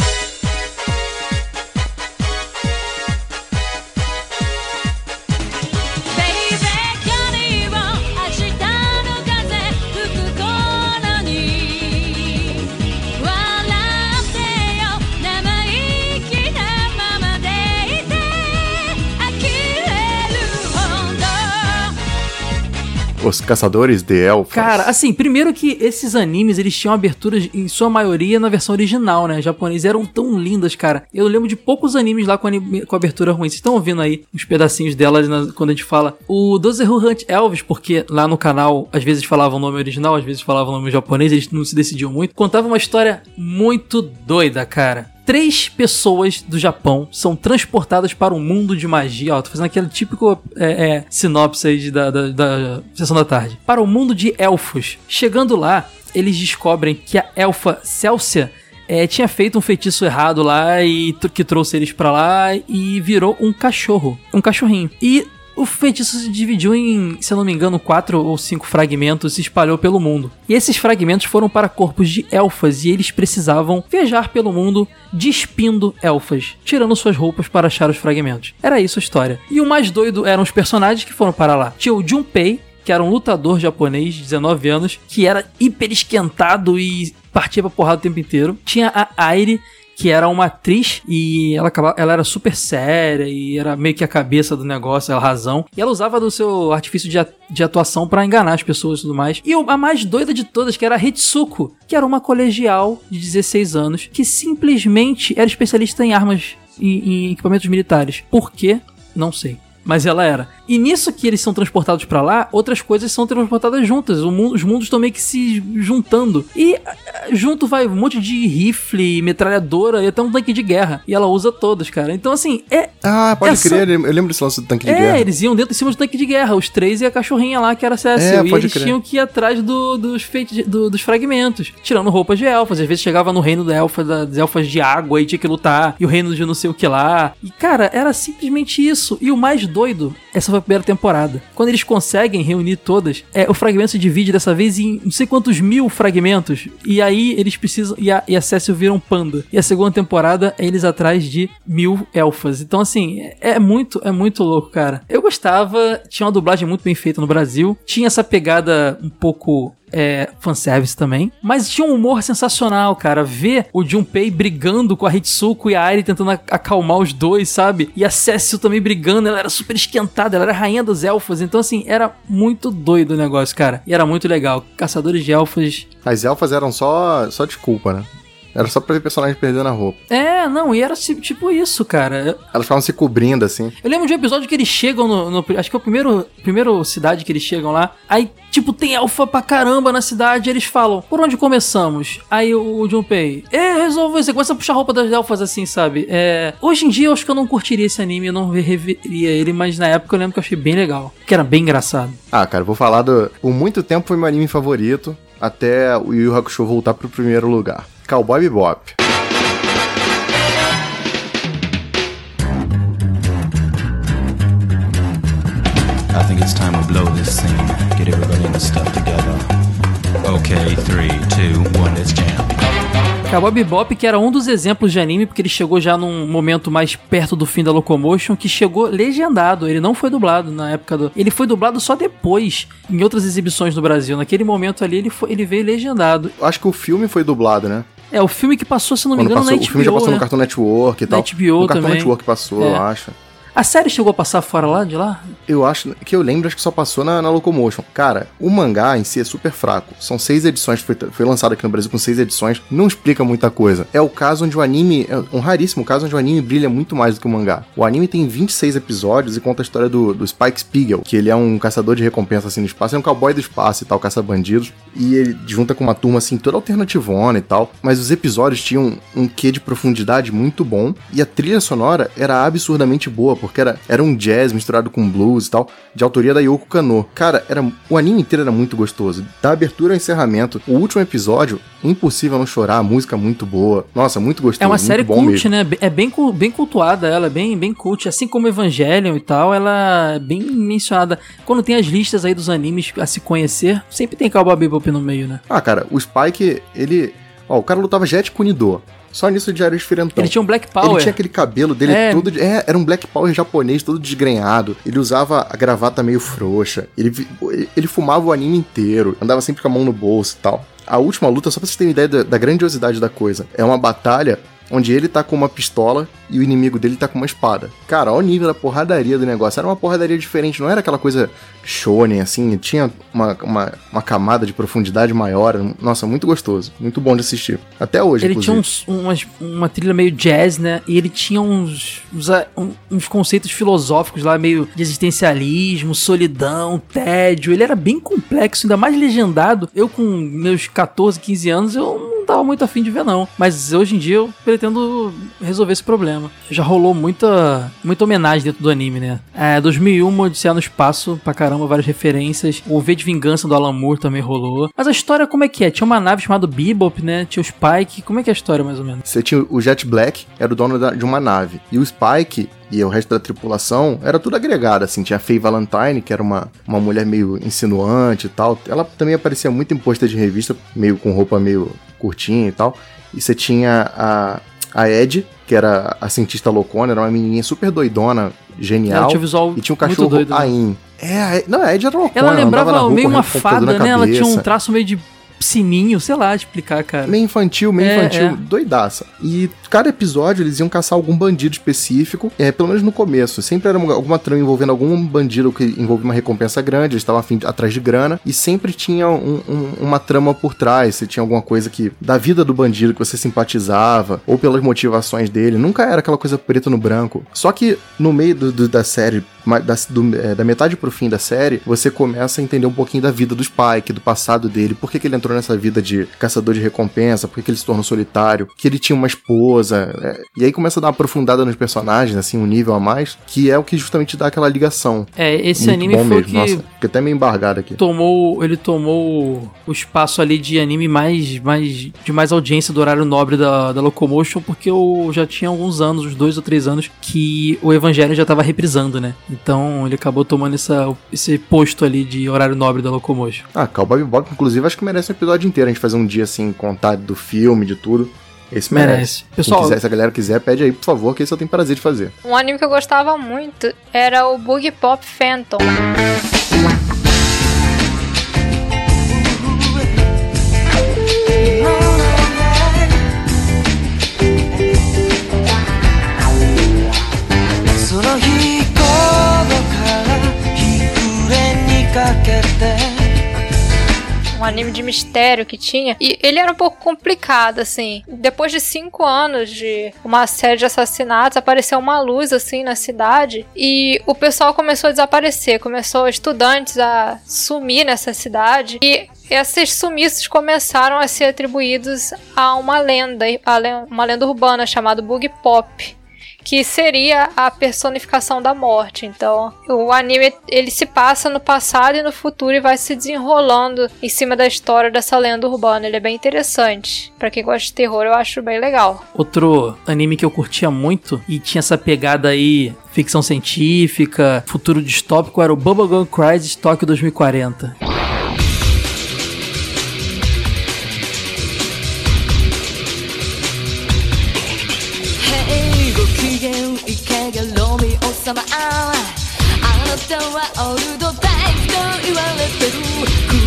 Os caçadores de elfos. Cara, assim, primeiro que esses animes, eles tinham aberturas, em sua maioria, na versão original, né? Japoneses eram tão lindas, cara. Eu lembro de poucos animes lá com, anime- com abertura ruim. Vocês estão ouvindo aí uns pedacinhos delas na- quando a gente fala. O Doze Who Hunt Elves, porque lá no canal, às vezes falavam o nome original, às vezes falavam o nome japonês, eles não se decidiam muito. Contava uma história muito doida, cara. Três pessoas do Japão são transportadas para um mundo de magia. Ó, tô fazendo aquele típico é, é, sinopse aí de- da, da, da sessão da tarde. Para o mundo de elfos. Chegando lá, eles descobrem que a elfa Celsia é, tinha feito um feitiço errado lá e que trouxe eles pra lá e virou um cachorro. Um cachorrinho. E o feitiço se dividiu em, se não me engano, quatro ou cinco fragmentos e se espalhou pelo mundo. E esses fragmentos foram para corpos de elfas e eles precisavam viajar pelo mundo despindo elfas, tirando suas roupas para achar os fragmentos. Era isso a história. E o mais doido eram os personagens que foram para lá. Tinha o Junpei, que era um lutador japonês de 19 anos, que era hiper esquentado e partia pra porrada o tempo inteiro. Tinha a Aire, que era uma atriz e ela, acaba- ela era super séria e era meio que a cabeça do negócio, a razão. E ela usava do seu artifício de, de atuação pra enganar as pessoas e tudo mais. E a mais doida de todas, que era a Hitsuko, que era uma colegial de 16 anos, que simplesmente era especialista em armas e em equipamentos militares. Por quê? Não sei. Mas ela era. E nisso que eles são transportados pra lá, outras coisas são transportadas juntas. O mundo- os mundos estão meio que se juntando. E ah, junto vai um monte de rifle, metralhadora e até um tanque de guerra. E ela usa todos, cara. Então, assim, é. Ah, pode essa- crer, eu lembro desse lance do tanque de É, guerra. eles iam dentro em cima do tanque de guerra, os três e a cachorrinha lá, que era a Cecil. É, e eles crer. tinham que ir atrás do- dos, feiti- do- dos fragmentos, tirando roupas de elfas. Às vezes chegava no reino da elfa, das elfas de água e tinha que lutar, e o reino de não sei o que lá. E, cara, era simplesmente isso. E o mais doido, essa foi a primeira temporada. Quando eles conseguem reunir todas, é, o fragmento se divide dessa vez em não sei quantos mil fragmentos. E aí eles precisam. E a, e a Cecil vira um panda. E a segunda temporada é eles atrás de mil elfas. Então, assim, é, é muito, é muito louco, cara. Eu gostava, tinha uma dublagem muito bem feita no Brasil. Tinha essa pegada um pouco é, fanservice também. Mas tinha um humor sensacional, cara. Ver o Junpei brigando com a Hitsuko e a Airi tentando ac- acalmar os dois, sabe? E a Cecil também brigando. Ela era super esquentada, ela era rainha dos elfos. Então, assim, era muito doido o negócio, cara. E era muito legal. Caçadores de elfos. As elfas eram só, só desculpa, né? Era só pra ver personagem perdendo a roupa. É, não, e era tipo isso, cara. Elas ficavam se cobrindo, assim. Eu lembro de um episódio que eles chegam no. no- acho que é o primeiro, primeiro cidade que eles chegam lá. Aí, tipo, tem elfa pra caramba na cidade. E eles falam: Por onde começamos? Aí o Junpei, é, resolve. Você começa a puxar a roupa das elfas assim, sabe? É, hoje em dia eu acho que eu não curtiria esse anime, eu não reveria ele, mas na época eu lembro que eu achei bem legal. Que era bem engraçado. Ah, cara, vou falar do. Por muito tempo foi meu anime favorito, até o Yu Yu Hakusho voltar pro primeiro lugar. Cowboy Bebop. I think it's time we blow this scene. Get everybody in the stuff together. Okay, three, two, one, let's jam. Cowboy Bebop, que era um dos exemplos de anime, porque ele chegou já num momento mais perto do fim da Locomotion, que chegou legendado. Ele não foi dublado na época do. Ele foi dublado só depois, em outras exibições no Brasil. Naquele momento ali, ele, foi, ele veio legendado. Eu acho que o filme foi dublado, né? É, o filme que passou, se não me Quando engano, passou, na o filme já HBO, passou né? no Cartoon Network e Na tal. HBO no Cartoon também. Network passou, É. eu acho. A série chegou a passar fora lá de lá? Eu acho que eu lembro, acho que só passou na, na Locomotion. Cara, o mangá em si é super fraco. São seis edições, foi, foi lançado aqui no Brasil com seis edições, não explica muita coisa. É o caso onde o anime, é um raríssimo caso onde o anime brilha muito mais do que o mangá. O anime tem 26 episódios e conta a história do, do Spike Spiegel, que ele é um caçador de recompensa assim no espaço, é um cowboy do espaço e tal, caça bandidos. E ele junta com uma turma assim, toda alternativona e tal. Mas os episódios tinham um quê de profundidade muito bom. E a trilha sonora era absurdamente boa, porque era, era um jazz misturado com blues e tal, de autoria da Yoko Kano. Cara, era, o anime inteiro era muito gostoso. Da abertura ao encerramento, o último episódio, impossível não chorar, música muito boa. Nossa, muito gostoso. É uma série bom cult, mesmo. né? É bem, bem cultuada, ela é bem, bem cult. Assim como Evangelion e tal, ela é bem mencionada. Quando tem as listas aí dos animes a se conhecer, sempre tem Cowboy Bebop no meio, né? Ah, cara, o Spike, ele. Ó, o cara lutava jet Nidô. Só nisso de era diferentão. Ele tinha um Black Power. Ele tinha aquele cabelo dele É. todo. É, era um Black Power japonês, todo desgrenhado. Ele usava a gravata meio frouxa. Ele, ele fumava o anime inteiro. Andava sempre com a mão no bolso e tal. A última luta, só pra vocês terem ideia da, da grandiosidade da coisa, é uma batalha onde ele tá com uma pistola e o inimigo dele tá com uma espada. Cara, olha o nível da porradaria do negócio. Era uma porradaria diferente, não era aquela coisa shonen, assim. Tinha uma, uma, uma camada de profundidade maior. Nossa, muito gostoso. Muito bom de assistir. Até hoje, Ele inclusive. tinha uns, umas- uma trilha meio jazz, né? E ele tinha uns, uns, uns conceitos filosóficos lá, meio de existencialismo, solidão, tédio. Ele era bem complexo, ainda mais legendado. Eu, com meus 14, 15 anos, eu não tava muito afim de ver, não. Mas hoje em dia eu pretendo resolver esse problema. Já rolou muita, muita homenagem dentro do anime, né? É, 2001, Odisseia no Espaço, pra caramba, várias referências. O V de Vingança do Alan Moore também rolou. Mas a história como é que é? Tinha uma nave chamada Bebop, né? Tinha o Spike. Como é que é a história, mais ou menos? Você tinha o Jet Black, era o dono de uma nave. E o Spike e o resto da tripulação era tudo agregado, assim. Tinha a Faye Valentine, que era uma, uma mulher meio insinuante e tal. Ela também aparecia muito em pôster de revista, meio com roupa meio curtinha e tal. E você tinha a, a Ed, que era a cientista loucona, era uma menininha super doidona, genial. Ela tinha visual e tinha um cachorro doido, né? Ain. É, não, a Ed era loucona. Ela lembrava meio uma fada, né? Ela tinha um traço meio de sininho, sei lá, explicar, cara. Meio infantil, meio É, infantil, é. doidaça. E cada episódio eles iam caçar algum bandido específico, é, pelo menos no começo. Sempre era uma- alguma trama envolvendo algum bandido que envolvia uma recompensa grande, eles estavam atrás de grana, e sempre tinha um- um- uma trama por trás. Se tinha alguma coisa que. da vida do bandido que você simpatizava, ou pelas motivações dele. Nunca era aquela coisa preto no branco. Só que no meio do- do- da série, da, do- é, da metade pro fim da série, você começa a entender um pouquinho da vida do Spike, do passado dele, por que, que ele entrou nessa vida de caçador de recompensa, por que, que ele se tornou solitário, que ele tinha uma esposa. É, e aí começa a dar uma aprofundada nos personagens, assim, um nível a mais, que é o que justamente dá aquela ligação. É, esse Muito anime bom foi mesmo. Nossa, fiquei até meio embargado aqui. tomou, ele tomou o espaço ali de anime mais, mais de mais audiência do horário nobre da, da Locomotion, porque eu já tinha alguns anos, uns dois ou três anos, que o Evangelho já tava reprisando, né? Então ele acabou tomando essa, esse posto ali de horário nobre da Locomotion. Ah, Cowboy Bebop, inclusive, acho que merece um episódio inteiro. A gente fazer um dia assim, contar do filme, de tudo. Esse merece. Merece. Pessoal- quiser, se a galera quiser, pede aí, por favor, que esse eu tenho prazer de fazer. Um anime que eu gostava muito era o Boogie Pop Phantom. Anime de mistério que tinha. E ele era um pouco complicado, assim. Depois de cinco anos de uma série de assassinatos, apareceu uma luz, assim, na cidade. E o pessoal começou a desaparecer. Começou estudantes a sumir nessa cidade. E esses sumiços começaram a ser atribuídos a uma lenda, a uma lenda urbana chamada Boogie Pop que seria a personificação da morte. Então, o anime ele se passa no passado e no futuro e vai se desenrolando em cima da história dessa lenda urbana. Ele é bem interessante. Pra quem gosta de terror, eu acho bem legal. Outro anime que eu curtia muito e tinha essa pegada aí, ficção científica, futuro distópico, era o Bubblegum Crisis Tokyo 2040. ミオ様あなたはオールドタイプと言われてる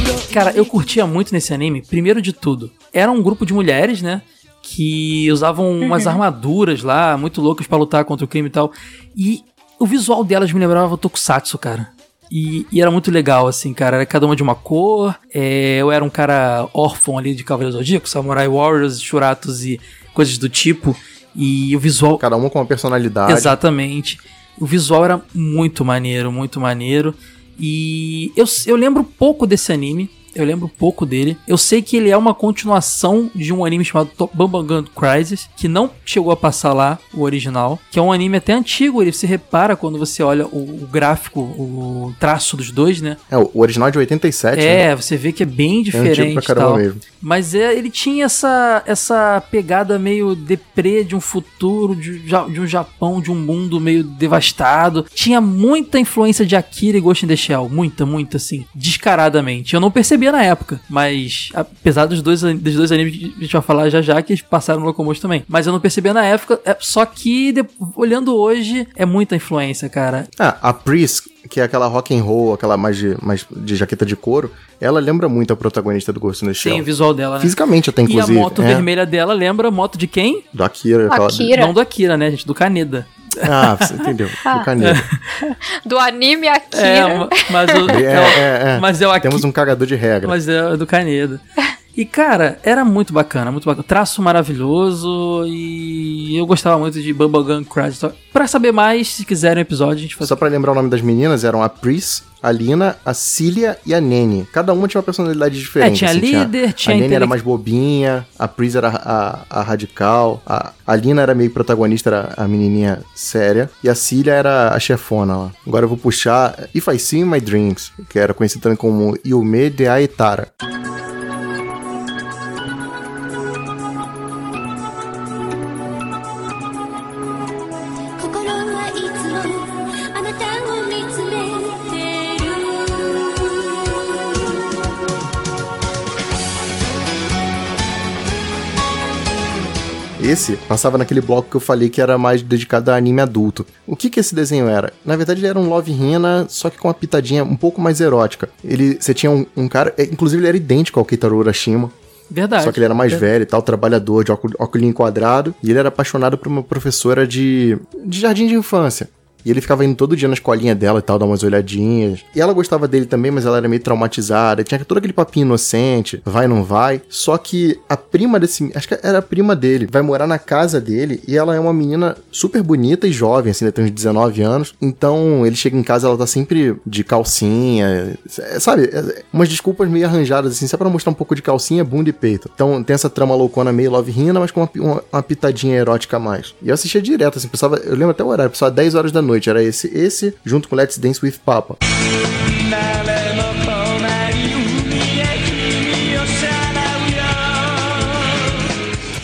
黒い Cara, eu curtia muito nesse anime, primeiro de tudo. Era um grupo de mulheres, né? Que usavam umas Uhum. armaduras lá, muito loucas pra lutar contra o crime e tal. E o visual delas me lembrava Tokusatsu, cara. E, e era muito legal, assim, cara. Era cada uma de uma cor. é, eu era um cara órfão ali de Cavaleiro Zodíaco, Samurai Warriors, Churatos e coisas do tipo. E o visual. Cada uma com uma personalidade. Exatamente. O visual era muito maneiro, muito maneiro. E eu, eu lembro pouco desse anime. Eu lembro pouco dele. Eu sei que ele é uma continuação de um anime chamado Bumbagun Crisis, que não chegou a passar lá, o original. Que é um anime até antigo, ele se repara quando você olha o, o gráfico, o traço dos dois, né? É, o original é de 87, É, né? você vê que é bem É diferente caramba tal. mesmo. Mas é, ele tinha essa, essa pegada meio deprê de um futuro, de, de um Japão, de um mundo meio devastado. Tinha muita influência de Akira e Ghost in the Shell. Muita, muita, assim. Descaradamente. Eu não na época. Mas, apesar dos dois, dos dois animes que a gente vai falar já já, que eles passaram no Locomotion também. Mas eu não percebia na época. é- só que, de- olhando hoje, é muita influência, cara. Ah, a Pris, que é aquela rock and roll, aquela mais de, mais de jaqueta de couro, ela lembra muito a protagonista do Ghost in the Shell. Tem o visual dela, né? Fisicamente até, inclusive. E a moto é. vermelha dela lembra a moto de quem? Do Akira. aquela- Akira. Não do Akira, né, gente? Do Kaneda. Ah, você entendeu. Ah. Do Caneta. Do anime Akira. É, ma- mas o. É, é, é. Mas é o Akira. Temos um cagador de regra. Mas é do Caneda. E, cara, era muito bacana, muito bacana. Traço maravilhoso e eu gostava muito de Bubblegum Crash. Pra saber mais, se quiserem um episódio, a gente faz. Só pra lembrar o nome das meninas, eram a Pris, a Lina, a Cília e a Nene. Cada uma tinha uma personalidade diferente. É, tinha assim, líder, tinha A Nene era mais bobinha, a Pris era a, a radical, a, a Lina era meio protagonista, era a menininha séria, e a Cília era a chefona lá. Agora eu vou puxar If I See My Dreams, que era conhecido também como Yume de Aetara. Esse passava naquele bloco que eu falei que era mais dedicado a anime adulto. O que que esse desenho era? Na verdade, ele era um Love Hina, só que com uma pitadinha um pouco mais erótica. Ele, você tinha um, um cara, é, inclusive ele era idêntico ao Keitaro Urashima. Verdade. Só que ele era mais Verdade. velho e tal, trabalhador, de óculos, óculos quadrado. E ele era apaixonado por uma professora de, de jardim de infância. E ele ficava indo todo dia na escolinha dela e tal, dar umas olhadinhas. E ela gostava dele também, mas ela era meio traumatizada. Tinha todo aquele papinho inocente, vai, não vai. Só que a prima desse. Acho que era a prima dele. Vai morar na casa dele. E ela é uma menina super bonita e jovem, assim, né, tem uns 19 anos. Então ele chega em casa, ela tá sempre de calcinha. é, Sabe? é, Umas desculpas meio arranjadas, assim, só pra mostrar um pouco de calcinha, bunda e peito. Então tem essa trama loucona meio Love Hina, mas com uma, uma, uma pitadinha erótica a mais. E eu assistia direto, assim, pensava. Eu lembro até o horário, pessoal, 10 horas da noite. Era esse, esse, junto com Let's Dance with Papa.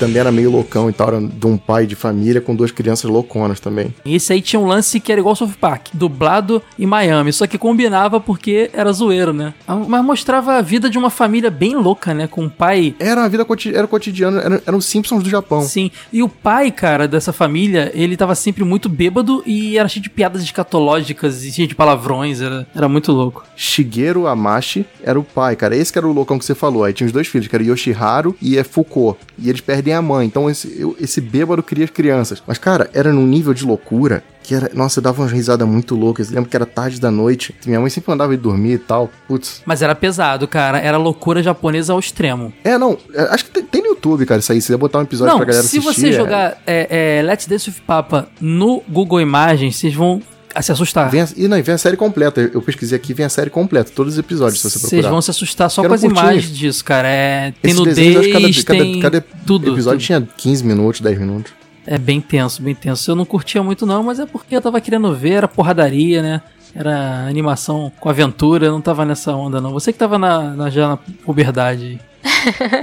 Também era meio loucão e tal, era de um pai de família com duas crianças louconas também. Esse aí tinha um lance que era igual ao South Park, dublado em Miami, só que combinava porque era zoeiro, né? Mas mostrava a vida de uma família bem louca, né? Com um pai. Era a vida era cotidiano, era, eram os Simpsons do Japão. Sim. E o pai, cara, dessa família, ele tava sempre muito bêbado e era cheio de piadas escatológicas e cheio de palavrões, era, era muito louco. Shigeru Amashi era o pai, cara. Esse que era o loucão que você falou. Aí tinha os dois filhos, que era Yoshiharu e é Foucault. E eles perdem a mãe. Então esse, eu- esse bêbado cria as crianças. Mas, cara, era num nível de loucura que era. Nossa, eu dava umas risadas muito loucas. Eu lembro que era tarde da noite. Minha mãe sempre mandava ir dormir e tal. Putz. Mas era pesado, cara. Era loucura japonesa ao extremo. É, não. é, Acho que tem, tem no YouTube, cara, isso aí. Se você botar um episódio Não, pra galera se assistir. você é- jogar é, é, Let's Dance with Papa no Google Imagens, vocês vão se assustar. Vem a, e não, e vem a série completa. Eu pesquisei aqui, vem a série completa, todos os episódios, se você procurar. Vocês vão se assustar só com as imagens disso, cara. É, tem Esses nudez, cada, cada, tem cada tudo. episódio tudo. tinha 15 minutos, 10 minutos. É bem tenso, bem tenso. Eu não curtia muito não, mas é porque eu tava querendo ver, era porradaria, né? Era animação com aventura, eu não tava nessa onda não. Você que tava na, na- já na puberdade.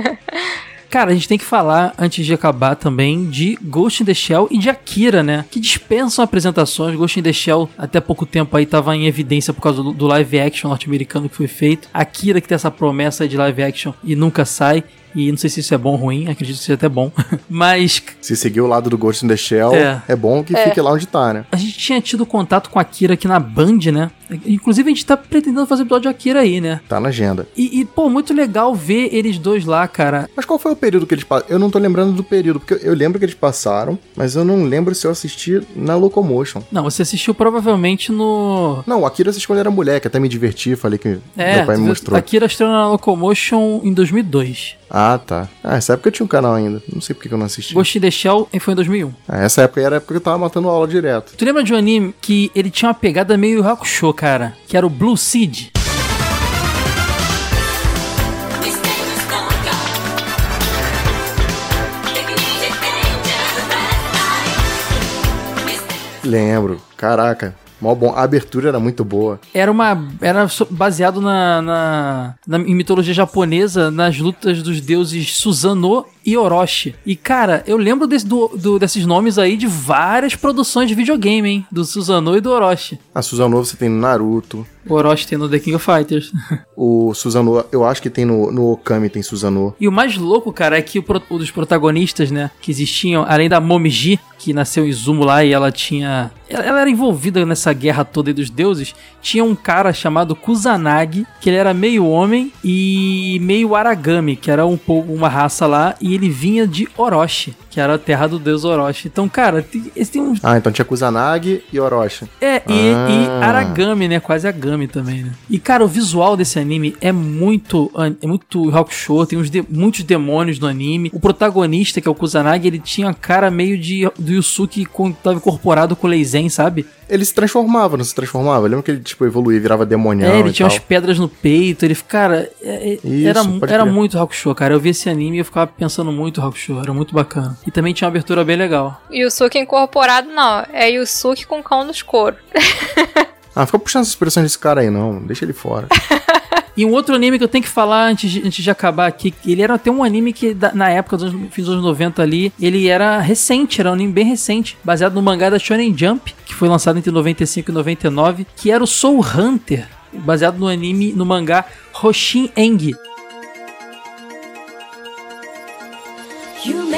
Cara, a gente tem que falar, antes de acabar também, de Ghost in the Shell e de Akira, né? Que dispensam apresentações. Ghost in the Shell, até pouco tempo aí, tava em evidência por causa do, do live action norte-americano que foi feito. Akira, que tem essa promessa de live action e nunca sai. E não sei se isso é bom ou ruim, acredito que seja até bom. Mas Se seguir o lado do Ghost in the Shell, É. é, bom que É. fique lá onde tá, né? A gente tinha tido contato com a Akira aqui na Band, né? Inclusive a gente tá pretendendo fazer episódio de Akira aí, né? Tá na agenda. E, e, pô, muito legal ver eles dois lá, cara. Mas qual foi o período que eles passaram? Eu não tô lembrando do período, porque eu lembro que eles passaram, mas eu não lembro se eu assisti na Locomotion. Não, você assistiu provavelmente no. Não, o Akira assisti quando eu era moleque, até me diverti, falei que É, meu pai me mostrou. Akira estreou na Locomotion em 2002. Ah, tá. Ah, essa época eu tinha um canal ainda. Não sei por que que eu não assisti. Ghost in the Shell foi em 2001. Ah, essa época era a época que eu tava matando aula direto. Tu lembra de um anime que ele tinha uma pegada meio Hakusho, cara? Que era o Blue Seed. Lembro. Caraca. Mó bom. A abertura era muito boa. Era uma. Era baseado na, na, na- em mitologia japonesa, nas lutas dos deuses Susanoo e Orochi. E, cara, eu lembro desse, do, do- desses nomes aí de várias produções de videogame, hein? Do Susanoo e do Orochi. A Suzano você tem no Naruto. O Orochi tem no The King of Fighters. O Suzano, eu acho que tem no, no Okami, tem Suzano. E o mais louco, cara, é que o, o dos protagonistas, né, que existiam, além da Momiji, que nasceu em Izumo lá e ela tinha. Ela, ela era envolvida nessa guerra toda aí dos deuses. Tinha um cara chamado Kusanagi, que ele era meio homem e meio Aragami, que era um uma raça lá, e ele vinha de Orochi, que era a terra do deus Orochi. Então, cara, tem, tem uns. Ah, então tinha Kusanagi e Orochi. É, e, Ah. e Aragami, né? Quase Agami também, né? E, cara, o visual desse anime é muito. É muito Hakusho, tem uns de- muitos demônios no anime. O protagonista, que é o Kusanagi, ele tinha a cara meio de do Yusuke com, tava incorporado com o Leizen, sabe? Ele se transformava, não se transformava? Eu lembro que ele, tipo, evoluía, virava demonião é, ele tinha tal. umas pedras no peito, ele, cara, é- é- Isso, era, era crer. muito Hakusho, cara. Eu vi esse anime e eu ficava pensando muito Hakusho, era muito bacana. E também tinha uma abertura bem legal. E o Yusuke é incorporado, não. É Yusuke com cão nos couro. ah, fica puxando as expressões desse cara aí, não. Deixa ele fora. E um outro anime que eu tenho que falar antes de, antes de acabar aqui, ele era até um anime que na época dos anos, dos anos 90 ali, ele era recente, era um anime bem recente, baseado no mangá da Shonen Jump, que foi lançado entre 95 e 99, que era o Soul Hunter, baseado no anime, no mangá Hoshin Eng. You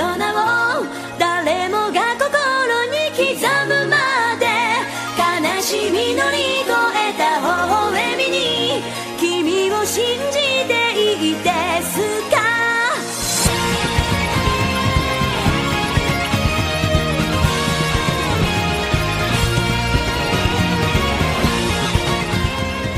の名を誰もが心に刻むまで悲しみ乗り越えた微笑みに君を信じていいですか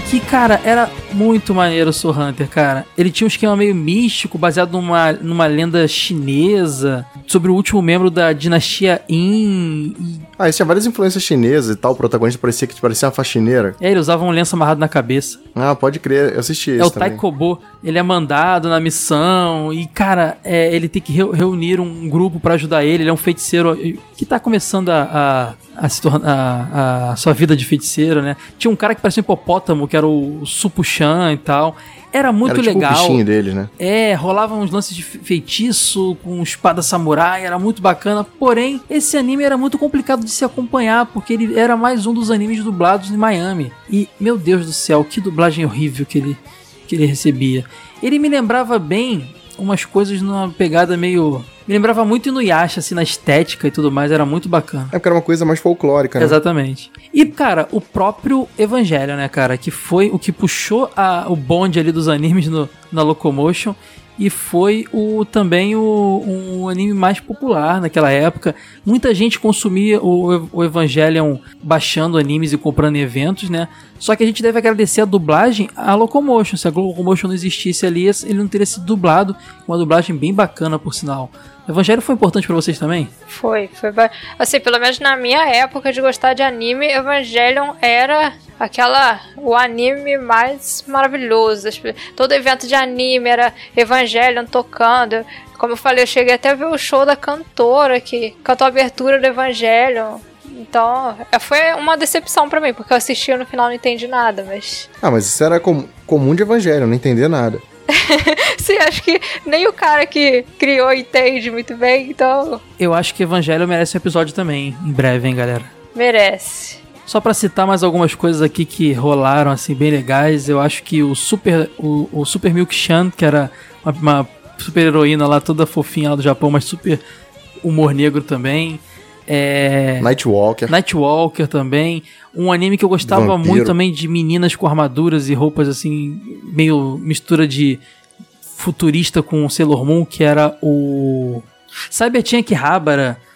「Que, cara, era muito maneiro o Soul Hunter, cara. Ele tinha um esquema meio místico, baseado numa, numa lenda chinesa, sobre o último membro da dinastia Yin. E, Ah, isso tinha várias influências chinesas e tal. O protagonista parecia que parecia uma faxineira. é, ele usava um lenço amarrado na cabeça. Ah, pode crer. Eu assisti É esse o também. Taikobo. Ele é mandado na missão e, cara, é, ele tem que reu- reunir um grupo pra ajudar ele. Ele é um feiticeiro que tá começando a, a, a se tornar a, a sua vida de feiticeiro, né? Tinha um cara que parecia um hipopótamo, que era o Supuchan e tal. Era muito Era tipo legal. o bichinho dele, né? É, rolavam uns lances de fe- feitiço com espada samurai, era muito bacana. Porém, esse anime era muito complicado de se acompanhar, porque ele era mais um dos animes dublados em Miami. E, meu Deus do céu, que dublagem horrível que ele, que ele recebia. Ele me lembrava bem umas coisas numa pegada meio. Me lembrava muito Inuyasha, assim, na estética e tudo mais, era muito bacana. É porque era uma coisa mais folclórica, né? Exatamente. E, cara, o próprio Evangelho, né, cara? Que foi o que puxou a- o bonde ali dos animes no- na Locomotion. E foi o também o, um anime mais popular naquela época. Muita gente consumia o, o Evangelion baixando animes e comprando eventos, né? Só que a gente deve agradecer a dublagem à Locomotion. Se a Locomotion não existisse ali, ele não teria sido dublado. Uma dublagem bem bacana, por sinal. Evangelho foi importante pra vocês também? Foi, foi. Assim, pelo menos na minha época de gostar de anime, Evangelion era aquela. o anime mais maravilhoso. Todo evento de anime era Evangelion tocando. Como eu falei, eu cheguei até a ver o show da cantora que cantou a abertura do Evangelion. Então, é, foi uma decepção pra mim, porque eu assisti e no final não entendi nada, mas. Ah, mas isso era com- comum de evangelho, não entender nada. Sim, acho que nem o cara que criou entende muito bem, então Eu acho que Evangelho merece um episódio também, em breve, hein, galera? merece. Só pra citar mais algumas coisas aqui que rolaram, assim, bem legais, eu acho que o Super, o, o Super Milk Chan, que era uma, uma super heroína lá, toda fofinha lá do Japão, mas super humor negro também. É... Nightwalker. Nightwalker também. Um anime que eu gostava Vampiro. muito também de meninas com armaduras e roupas assim, meio mistura de futurista com Sailor Moon, que era o Cybertinha Akihabara. que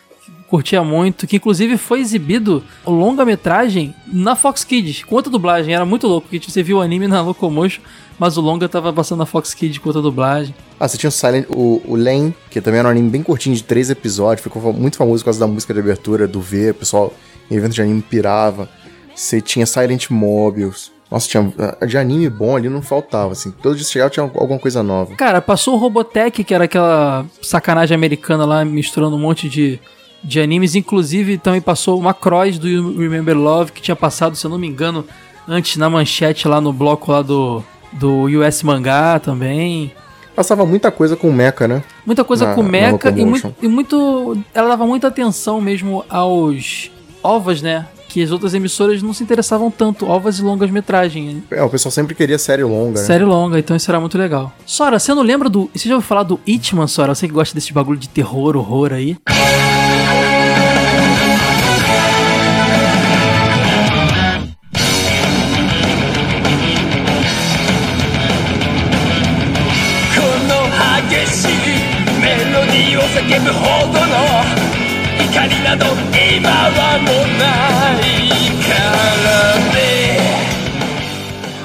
Curtia muito, que inclusive foi exibido o longa-metragem na Fox Kids, com outra dublagem, era muito louco, porque você viu o anime na Locomotion, mas o longa tava passando na Fox Kids com outra dublagem. Ah, você tinha o Silent, o, o Len, que também era um anime bem curtinho, de três episódios, ficou muito famoso por causa da música de abertura, do V, o pessoal em eventos de anime pirava. Você tinha Silent Mobiles. Nossa, tinha ah, de anime bom ali não faltava, assim. Todo dia chegava tinha alguma coisa nova. Cara, passou o Robotech, que era aquela sacanagem americana lá, misturando um monte de, de animes. Inclusive, também passou uma cross do You Remember Love, que tinha passado, se eu não me engano, antes na manchete lá no bloco lá do, do US Mangá também. Passava muita coisa com o Mecha, né? Muita coisa Na- com mecha e muito, e muito. Ela dava muita atenção mesmo aos ovas, né? Que as outras emissoras não se interessavam tanto. Ovas e longas metragens. É, o pessoal sempre queria série longa, né? Série longa, então isso era muito legal. Sora, você não lembra do. Você já ouviu falar do Hitman, Sora? Você que gosta desse bagulho de terror, horror aí?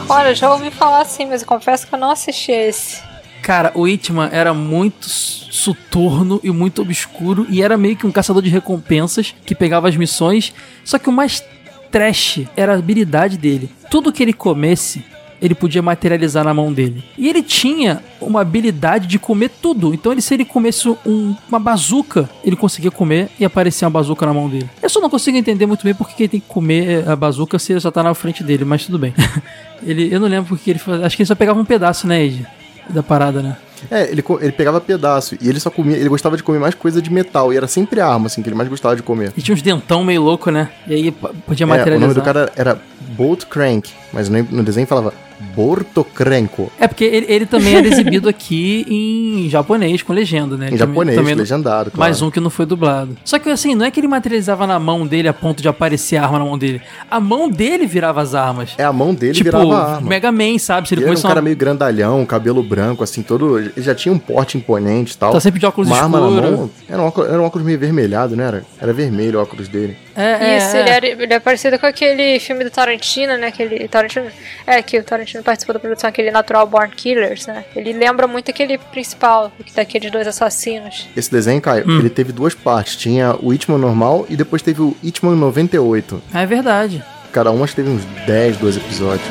Olha, já ouvi falar assim, mas eu confesso que eu não assisti esse. Cara, o Hitman era muito soturno e muito obscuro e era meio que um caçador de recompensas que pegava as missões. Só que o mais trash era a habilidade dele. Tudo que ele comesse, ele podia materializar na mão dele. E ele tinha uma habilidade de comer tudo. Então, ele, se ele comesse um- uma bazuca, ele conseguia comer e aparecia uma bazuca na mão dele. Eu só não consigo entender muito bem porque que ele tem que comer a bazuca se ele só tá na frente dele, mas tudo bem. ele, eu não lembro porque ele fazia. Acho que ele só pegava um pedaço, né, Ed? Da parada, né? É, ele, ele pegava pedaço e ele só comia, ele gostava de comer mais coisa de metal e era sempre arma, assim, que ele mais gostava de comer. E tinha uns dentão meio louco, né? E aí podia É, o materializar. nome do cara era Bolt Crank, mas no, no desenho falava Bortokrenko. É porque ele, ele também era exibido aqui em japonês com legenda, né? Em japonês, também legendado, claro. Mais um que não foi dublado. Só que assim, não é que ele materializava na mão dele a ponto de aparecer a arma na mão dele. A mão dele virava as armas. É, a mão dele tipo, virava a arma. Mega Man, sabe? Se ele Ele era um cara meio grandalhão, cabelo branco, assim, todo. Ele já tinha um porte imponente e tal. Tá sempre de óculos Uma arma na mão. Era um, óculos, era um óculos meio vermelhado, né? Era, era vermelho o óculos dele. É, Isso, Ele, era, ele é parecido com aquele filme do Tarantino, né? Aquele Tarantino. É, que o Tarantino participou da produção, aquele Natural Born Killers, né? Ele lembra muito aquele principal, daqueles dois assassinos. Esse desenho, Caio, Hum. ele teve duas partes. Tinha o Hitman normal e depois teve o Hitman 98. É verdade. Cada um acho que teve uns 10, 12 episódios.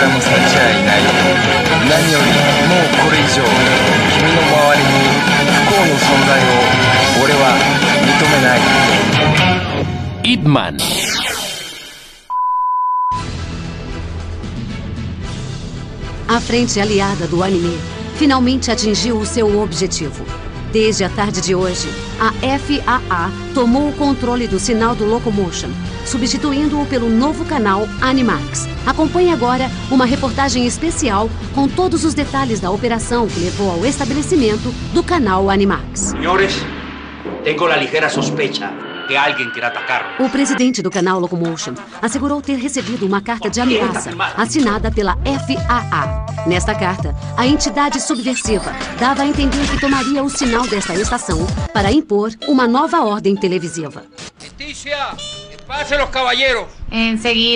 地獄なんだわいや違う我々が思うほどこの世界は正しくプログラムされちゃいない何よりもうこれ以上君の周りに不幸の存在を俺は認めない Idman. A frente aliada do anime finalmente atingiu o seu objetivo. Desde a tarde de hoje, a FAA tomou o controle do sinal do Locomotion, substituindo-o pelo novo canal Animax. Acompanhe agora uma reportagem especial com todos os detalhes da operação que levou ao estabelecimento do canal Animax. Señores, tengo la ligera sospecha que alguien quiere atacar. O presidente do canal Locomotion assegurou ter recebido uma carta de ameaça assinada pela FAA. Nesta carta, a entidade subversiva dava a entender que tomaria o sinal desta estação para impor uma nova ordem televisiva. Leticia, pase los caballeros.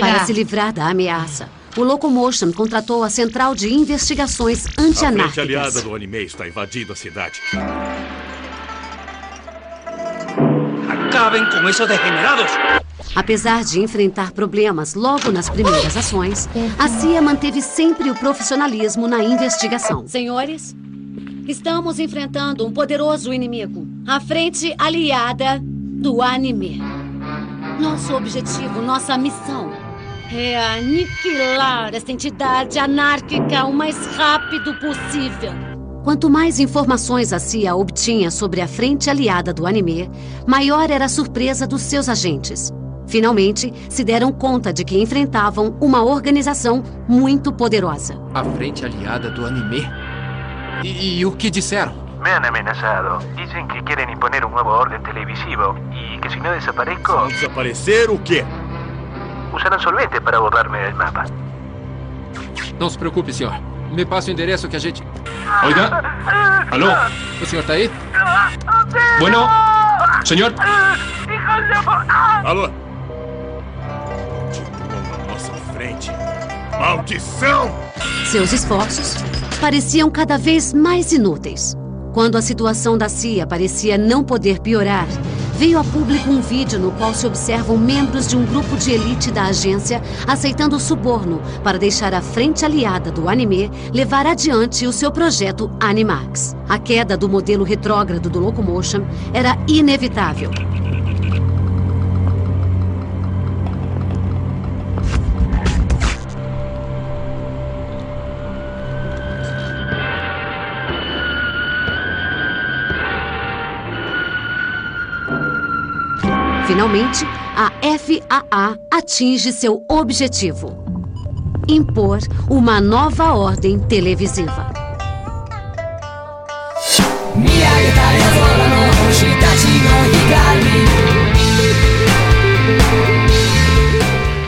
Para se livrar da ameaça, o Locomotion contratou a Central de Investigações A frente Antianárquicas. aliada do anime está invadindo a cidade. Acaben con esos degenerados. Apesar de enfrentar problemas logo nas primeiras ações, a CIA manteve sempre o profissionalismo na investigação. Senhores, estamos enfrentando um poderoso inimigo, a frente aliada do anime. Nosso objetivo, nossa missão é aniquilar essa entidade anárquica o mais rápido possível. Quanto mais informações a CIA obtinha sobre a frente aliada do anime, maior era a surpresa dos seus agentes. Finalmente, se deram conta de que enfrentavam uma organização muito poderosa. A frente aliada do anime. E, e o que disseram? Me han amenazado. Dicen que quieren imponer un nuevo orden televisivo y que si no desaparezco, Desaparecer o quê? usarán solvente para borrarme del mapa. Não se preocupe, senhor. Me passa o endereço que a gente. Oiga. Alô? O senhor tá aí? Bueno. Senhor? Alô? Na nossa frente. Maldição! Seus esforços pareciam cada vez mais inúteis. Quando a situação da CIA parecia não poder piorar, veio a público um vídeo no qual se observam membros de um grupo de elite da agência aceitando suborno para deixar a frente aliada do anime levar adiante o seu projeto Animax. A queda do modelo retrógrado do Locomotion era inevitável. Finalmente, a FAA atinge seu objetivo: impor uma nova ordem televisiva.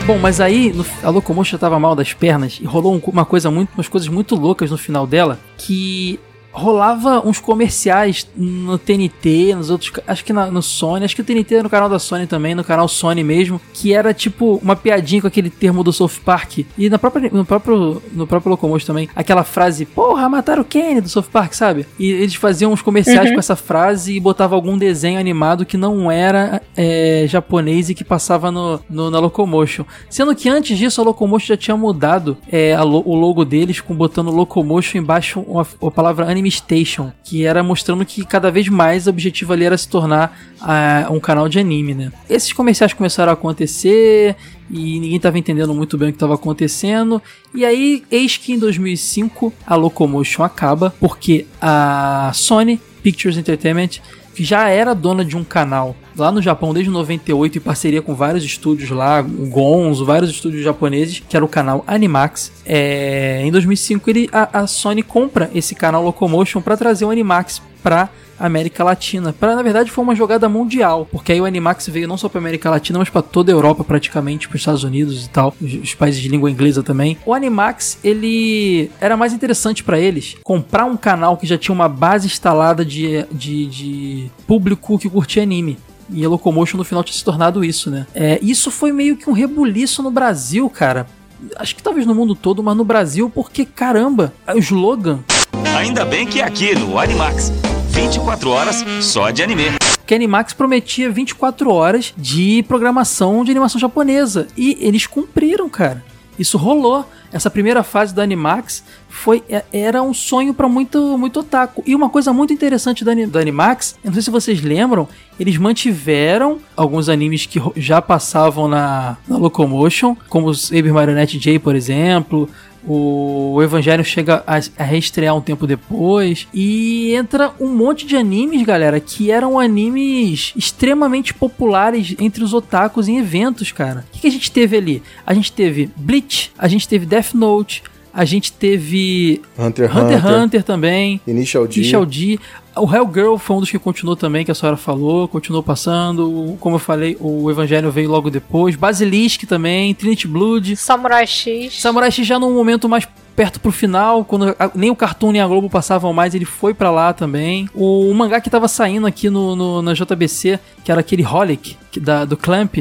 Bom, mas aí no, a Locomotion tava mal das pernas e rolou um, uma coisa muito, umas coisas muito loucas no final dela que rolava uns comerciais no TNT, nos outros, acho que na- no Sony, acho que o TNT era no canal da Sony também, no canal Sony mesmo, que era tipo uma piadinha com aquele termo do South Park. E na própria, no próprio no próprio Locomotion também, aquela frase, porra, mataram o Kenny do South Park, sabe? E eles faziam uns comerciais Uhum. com essa frase e botavam algum desenho animado que não era é, japonês e que passava no, no- na Locomotion. Sendo que antes disso a Locomotion já tinha mudado é, a o logo deles com botando Locomotion embaixo uma, a palavra Anime Station, que era mostrando que cada vez mais o objetivo ali era se tornar ah, um canal de anime, né? Esses comerciais começaram a acontecer e ninguém estava entendendo muito bem o que estava acontecendo. E aí, eis que em 2005 a Locomotion acaba porque a Sony Pictures Entertainment que já era dona de um canal lá no Japão desde 98 em parceria com vários estúdios lá, o Gonzo, vários estúdios japoneses, que era o canal Animax. É, em 2005 ele, a, a Sony compra esse canal Locomotion para trazer o Animax para América Latina. Para na verdade foi uma jogada mundial, porque aí o Animax veio não só para América Latina, mas para toda a Europa praticamente, para os Estados Unidos e tal, os, países de língua inglesa também. O Animax ele era mais interessante para eles comprar um canal que já tinha uma base instalada de, de, de público que curtia anime. E a Locomotion no final tinha se tornado isso, né? É, isso foi meio que um rebuliço no Brasil, cara. Acho que talvez no mundo todo, mas no Brasil, porque caramba, o slogan Ainda bem que é aqui no Animax. 24 horas só de anime. que Animax prometia 24 horas de programação de animação japonesa. E eles cumpriram, cara. Isso rolou. Essa primeira fase da Animax foi é- era um sonho para muito muito otaku. E uma coisa muito interessante da Animax, não sei se vocês lembram, eles mantiveram alguns animes que já passavam na, na Locomotion, como os Saber Marionette J, por exemplo, o Evangelho chega a, reestrear um tempo depois. E entra um monte de animes, galera, que eram animes extremamente populares entre os otakus em eventos, cara. O que a gente teve ali? A gente teve Bleach, a gente teve Death Note. A gente teve Hunter x Hunter, Hunter. Hunter também. Initial D. Initial D. O Hellgirl foi um dos que continuou também, que a senhora falou, continuou passando. Como eu falei, o Evangelho veio logo depois. Basilisk também, Trinity Blood. Samurai X. Samurai X já num momento mais perto pro final, quando a- nem o Cartoon nem a Globo passavam mais, ele foi pra lá também. O, o mangá que tava saindo aqui no, no- na JBC, que era aquele Holic, que da, do Clamp,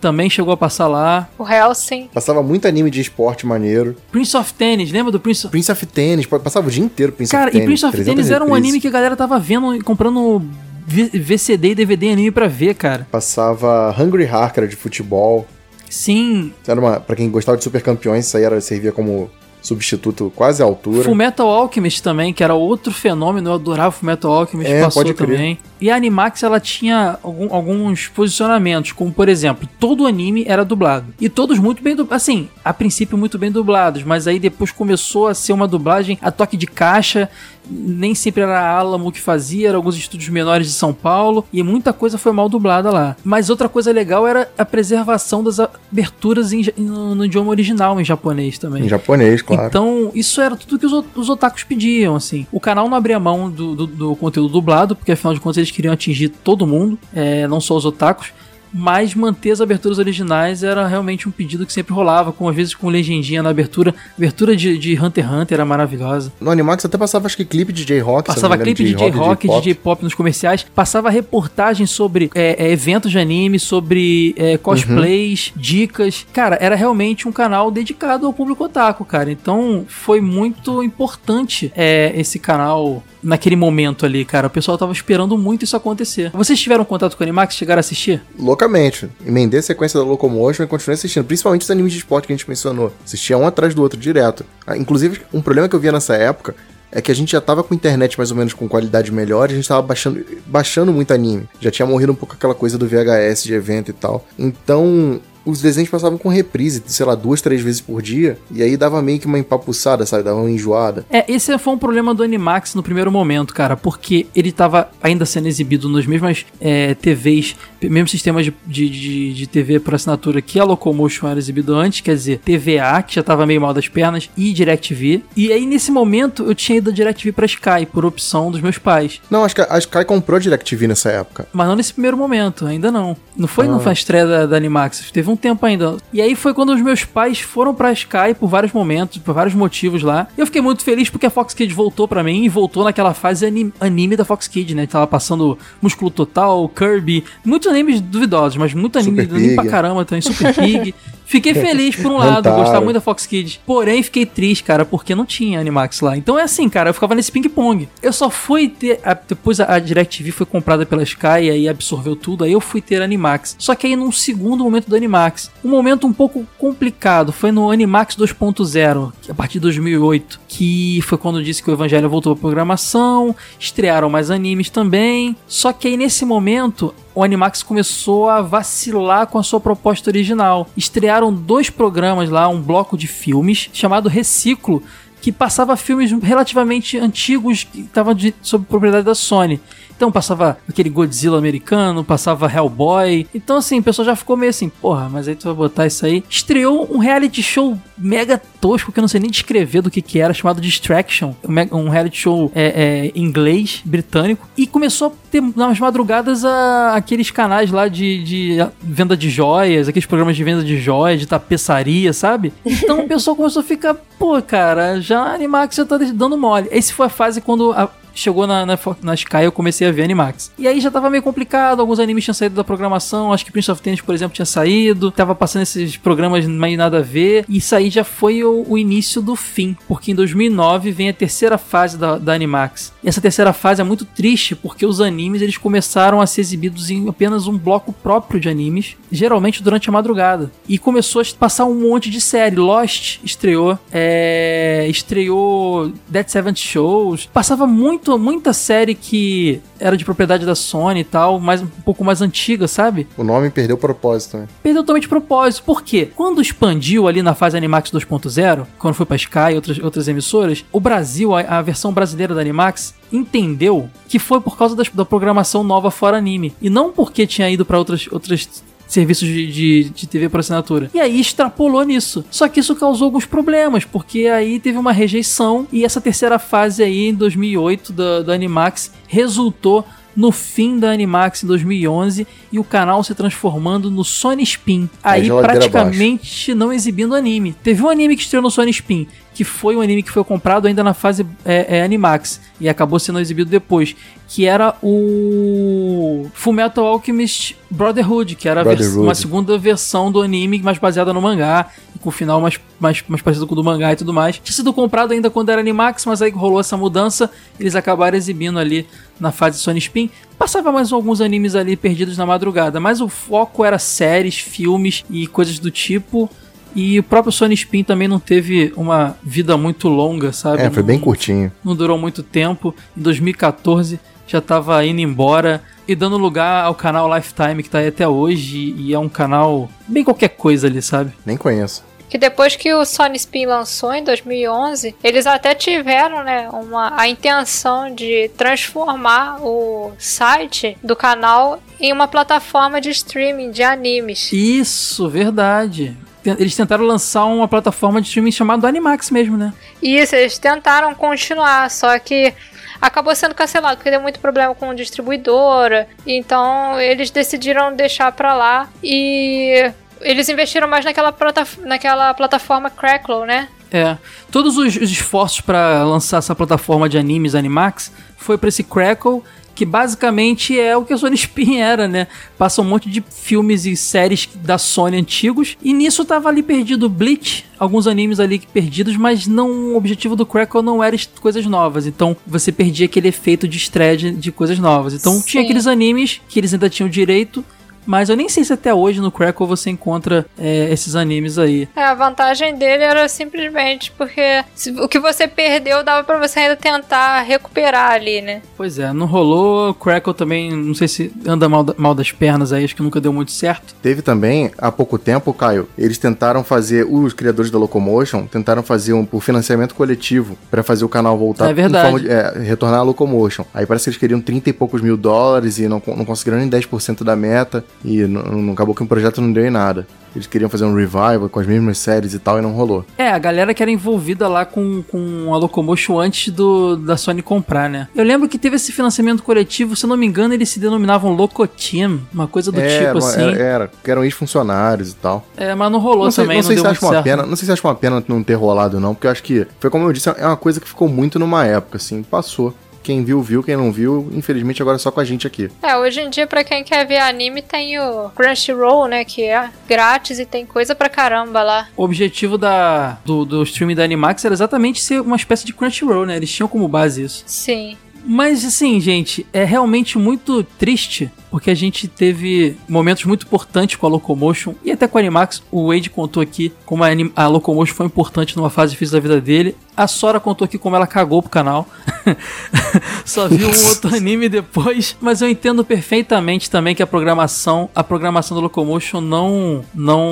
também chegou a passar lá. O Helsing. Passava muito anime de esporte maneiro. Prince of Tennis, lembra do Prince of... Prince of Tennis, passava o dia inteiro Prince Cara, of Tennis. e Prince of 300 Tennis era um reprises. anime que a galera tava vendo e comprando VCD e DVD anime pra ver, cara. Passava Hungry Heart, que era de futebol. Sim. Era uma, pra quem gostava de super campeões, isso aí era, servia como substituto quase à altura. Fullmetal Alchemist também, que era outro fenômeno, eu adorava Fullmetal Alchemist, É, passou também. E a Animax, ela tinha algum- alguns posicionamentos, como por exemplo, todo o anime era dublado. E todos muito bem dublados, assim, a princípio muito bem dublados, mas aí depois começou a ser uma dublagem a toque de caixa, nem sempre era a Alamo que fazia, eram alguns estúdios menores de São Paulo, e muita coisa foi mal dublada lá. Mas outra coisa legal era a preservação das aberturas em no, no idioma original, em japonês também. Em japonês, claro. Então, isso era tudo que os, os otakus pediam, assim. O canal não abria mão do, do, do conteúdo dublado, porque afinal de contas eles queriam atingir todo mundo, é, não só os otakus. Mas manter as aberturas originais era realmente um pedido que sempre rolava, com às vezes com legendinha na abertura. Abertura de, de Hunter x Hunter era maravilhosa. No Animax até passava, acho que, clipe de J-Rock. Passava clipe de J-Rock, J-pop. DJ Pop nos comerciais. Passava reportagem sobre é, é, eventos de anime, sobre é, cosplays, dicas. Cara, era realmente um canal dedicado ao público otaku, cara. Então foi muito importante é, esse canal naquele momento ali, cara. O pessoal tava esperando muito isso acontecer. Vocês tiveram contato com o Animax? Chegaram a assistir? Loucamente. Emendei a sequência da Locomotion e continuei assistindo. Principalmente os animes de esporte que a gente mencionou. Assistia um atrás do outro, direto. Ah, Inclusive, um problema que eu via nessa época é que a gente já tava com internet mais ou menos com qualidade melhor a gente tava baixando, baixando muito anime. Já tinha morrido um pouco aquela coisa do VHS de evento e tal. Então, os desenhos passavam com reprise, sei lá, duas, três vezes por dia. E aí dava meio que uma empapuçada, sabe? Dava uma enjoada. É, esse foi um problema do Animax no primeiro momento, cara, porque ele tava ainda sendo exibido nas mesmas é, TVs, mesmos sistemas de, de, de, TV por assinatura que a Locomotion era exibido antes, quer dizer, TVA, que já tava meio mal das pernas, e DirecTV. E aí, nesse momento, eu tinha ido da DirecTV pra Sky, por opção dos meus pais. Não, acho que a Sky comprou a DirecTV nessa época. Mas não nesse primeiro momento, ainda não. Não foi Ah. na estreia da, da Animax, teve um tempo ainda. E aí foi quando os meus pais foram pra Sky por vários momentos, por vários motivos lá. E eu fiquei muito feliz porque a Fox Kids voltou pra mim e voltou naquela fase anime, anime da Fox Kids, né? Tava passando Músculo Total, Kirby, muitos animes duvidosos, mas muito anime, Super anime pra caramba também, Super Pig. Fiquei feliz por um lado, gostava muito da Fox Kids. Porém, fiquei triste, cara, porque não tinha Animax lá. Então é assim, cara, eu ficava nesse ping-pong. Eu só fui ter. a- depois a, a DirecTV foi comprada pela Sky e aí absorveu tudo. Aí eu fui ter Animax. Só que aí num segundo momento do Animax. Um momento um pouco complicado. Foi no Animax 2.0, que a partir de 2008. Que foi quando disse que o Evangelho voltou pra programação. Estrearam mais animes também. Só que aí nesse momento o Animax começou a vacilar com a sua proposta original. Estrearam dois programas lá, um bloco de filmes chamado Reciclo, que passava filmes relativamente antigos que estavam sob propriedade da Sony. Então passava aquele Godzilla americano, passava Hellboy. Então assim, o pessoal já ficou meio assim, porra, mas aí tu vai botar isso aí. Estreou um reality show mega tosco, que eu não sei nem descrever do que que era, chamado Distraction. Um Um reality show é, é, inglês, britânico. E começou a ter nas madrugadas a- aqueles canais lá de, de venda de joias, aqueles programas de venda de joias, de tapeçaria, sabe? Então o pessoal começou a ficar, pô, cara, já a Animax já tá dando mole. Esse foi a fase quando a- chegou na, na, na Sky eu comecei a ver Animax. E aí já tava meio complicado, alguns animes tinham saído da programação, acho que Prince of Tennis, por exemplo, tinha saído, tava passando esses programas meio nada a ver, e isso aí já foi o, o início do fim, porque em 2009 vem a terceira fase da, da Animax. E essa terceira fase é muito triste, porque os animes eles começaram a ser exibidos em apenas um bloco próprio de animes, geralmente durante a madrugada. E começou a passar um monte de série. Lost estreou, é, estreou Dead Seventh Shows, passava muito, muita série que era de propriedade da Sony e tal, mas um pouco mais antiga, sabe? O nome perdeu o propósito, né? Perdeu totalmente propósito. Por quê? Quando expandiu ali na fase Animax 2.0, quando foi pra Sky e outras, outras emissoras, o Brasil, a, a versão brasileira da Animax, entendeu que foi por causa das- da programação nova fora anime. E não porque tinha ido pra outras, outras serviços de, de, de TV por assinatura. E aí extrapolou nisso. Só que isso causou alguns problemas, porque aí teve uma rejeição e essa terceira fase aí, em 2008, da, da Animax, resultou no fim da Animax em 2011 e o canal se transformando no Sony Spin. Aí Aí praticamente não exibindo anime. Teve um anime que estreou no Sony Spin, que foi um anime que foi comprado ainda na fase é, é, Animax e acabou sendo exibido depois, que era o Fullmetal Alchemist Brotherhood, que era Brotherhood. uma segunda versão do anime mais baseada no mangá e com o final mais, mais, mais parecido com o do mangá e tudo mais. Tinha sido comprado ainda quando era Animax, mas aí rolou essa mudança, eles acabaram exibindo ali na fase Sony Spin. Passava mais alguns animes ali perdidos na madrugada, mas o foco era séries, filmes e coisas do tipo. E o próprio Sony Spin também não teve uma vida muito longa, sabe? É, foi Não- bem curtinho. não durou muito tempo. Em 2014 já estava indo embora e dando lugar ao canal Lifetime que tá aí até hoje e é um canal bem qualquer coisa ali, sabe? Nem conheço. Que depois que o Sony Spin lançou em 2011, eles até tiveram, né, uma, a intenção de transformar o site do canal em uma plataforma de streaming de animes. Isso, verdade. Eles tentaram lançar uma plataforma de streaming chamada Animax mesmo, né? Isso, eles tentaram continuar, só que acabou sendo cancelado porque deu muito problema com distribuidora. Então eles decidiram deixar pra lá e eles investiram mais naquela, plataf- naquela plataforma Crackle, né? É. Todos os, os esforços para lançar essa plataforma de animes Animax foi para esse Crackle, que basicamente é o que a Sony Spin era, né? Passa um monte de filmes e séries da Sony antigos, e nisso tava ali perdido Bleach, alguns animes ali perdidos, mas não o objetivo do Crackle não era coisas novas, então você perdia aquele efeito de estreia de, de coisas novas. Então tinha Sim. aqueles animes que eles ainda tinham direito, mas eu nem sei se até hoje no Crackle você encontra é, esses animes aí. É, a vantagem dele era simplesmente porque se- o que você perdeu dava pra você ainda tentar recuperar ali, né? Pois é, não rolou. Crackle também, não sei se anda mal, mal das pernas aí, acho que nunca deu muito certo. Teve também, há pouco tempo, Caio, eles tentaram fazer, os criadores da Locomotion tentaram fazer um por financiamento coletivo pra fazer o canal voltar É verdade. de- é, retornar a Locomotion. Aí parece que eles queriam 30 e poucos mil dólares e não, não conseguiram nem 10% da meta e não, acabou que o projeto não deu em nada. Eles queriam fazer um revival com as mesmas séries e tal e não rolou. É, a galera que era envolvida lá com, com a Locomotion antes do, da Sony comprar, né? Eu lembro que teve esse financiamento coletivo, se eu não me engano, eles se denominavam Locoteam, uma coisa do É, tipo assim. Era, era, que eram ex-funcionários e tal. É, mas não rolou não sei, também, não sei se acha uma certo. pena, não sei se acha uma pena não ter rolado não, porque eu acho que foi como eu disse, é uma coisa que ficou muito numa época assim, passou. Quem viu viu, quem não viu, infelizmente agora é só com a gente aqui. É, hoje em dia, pra quem quer ver anime, tem o Crunchyroll, né? Que é grátis e tem coisa pra caramba lá. O objetivo da, do, do streaming da Animax era exatamente ser uma espécie de Crunchyroll, né? Eles tinham como base isso. Sim. Mas assim, gente, é realmente muito triste porque a gente teve momentos muito importantes com a Locomotion e até com a Animax. O Wade contou aqui como a, anim- a Locomotion foi importante numa fase difícil da vida dele. A Sora contou aqui como ela cagou pro canal. Só viu um outro anime depois, mas eu entendo perfeitamente também que a programação, a programação da Locomotion não não,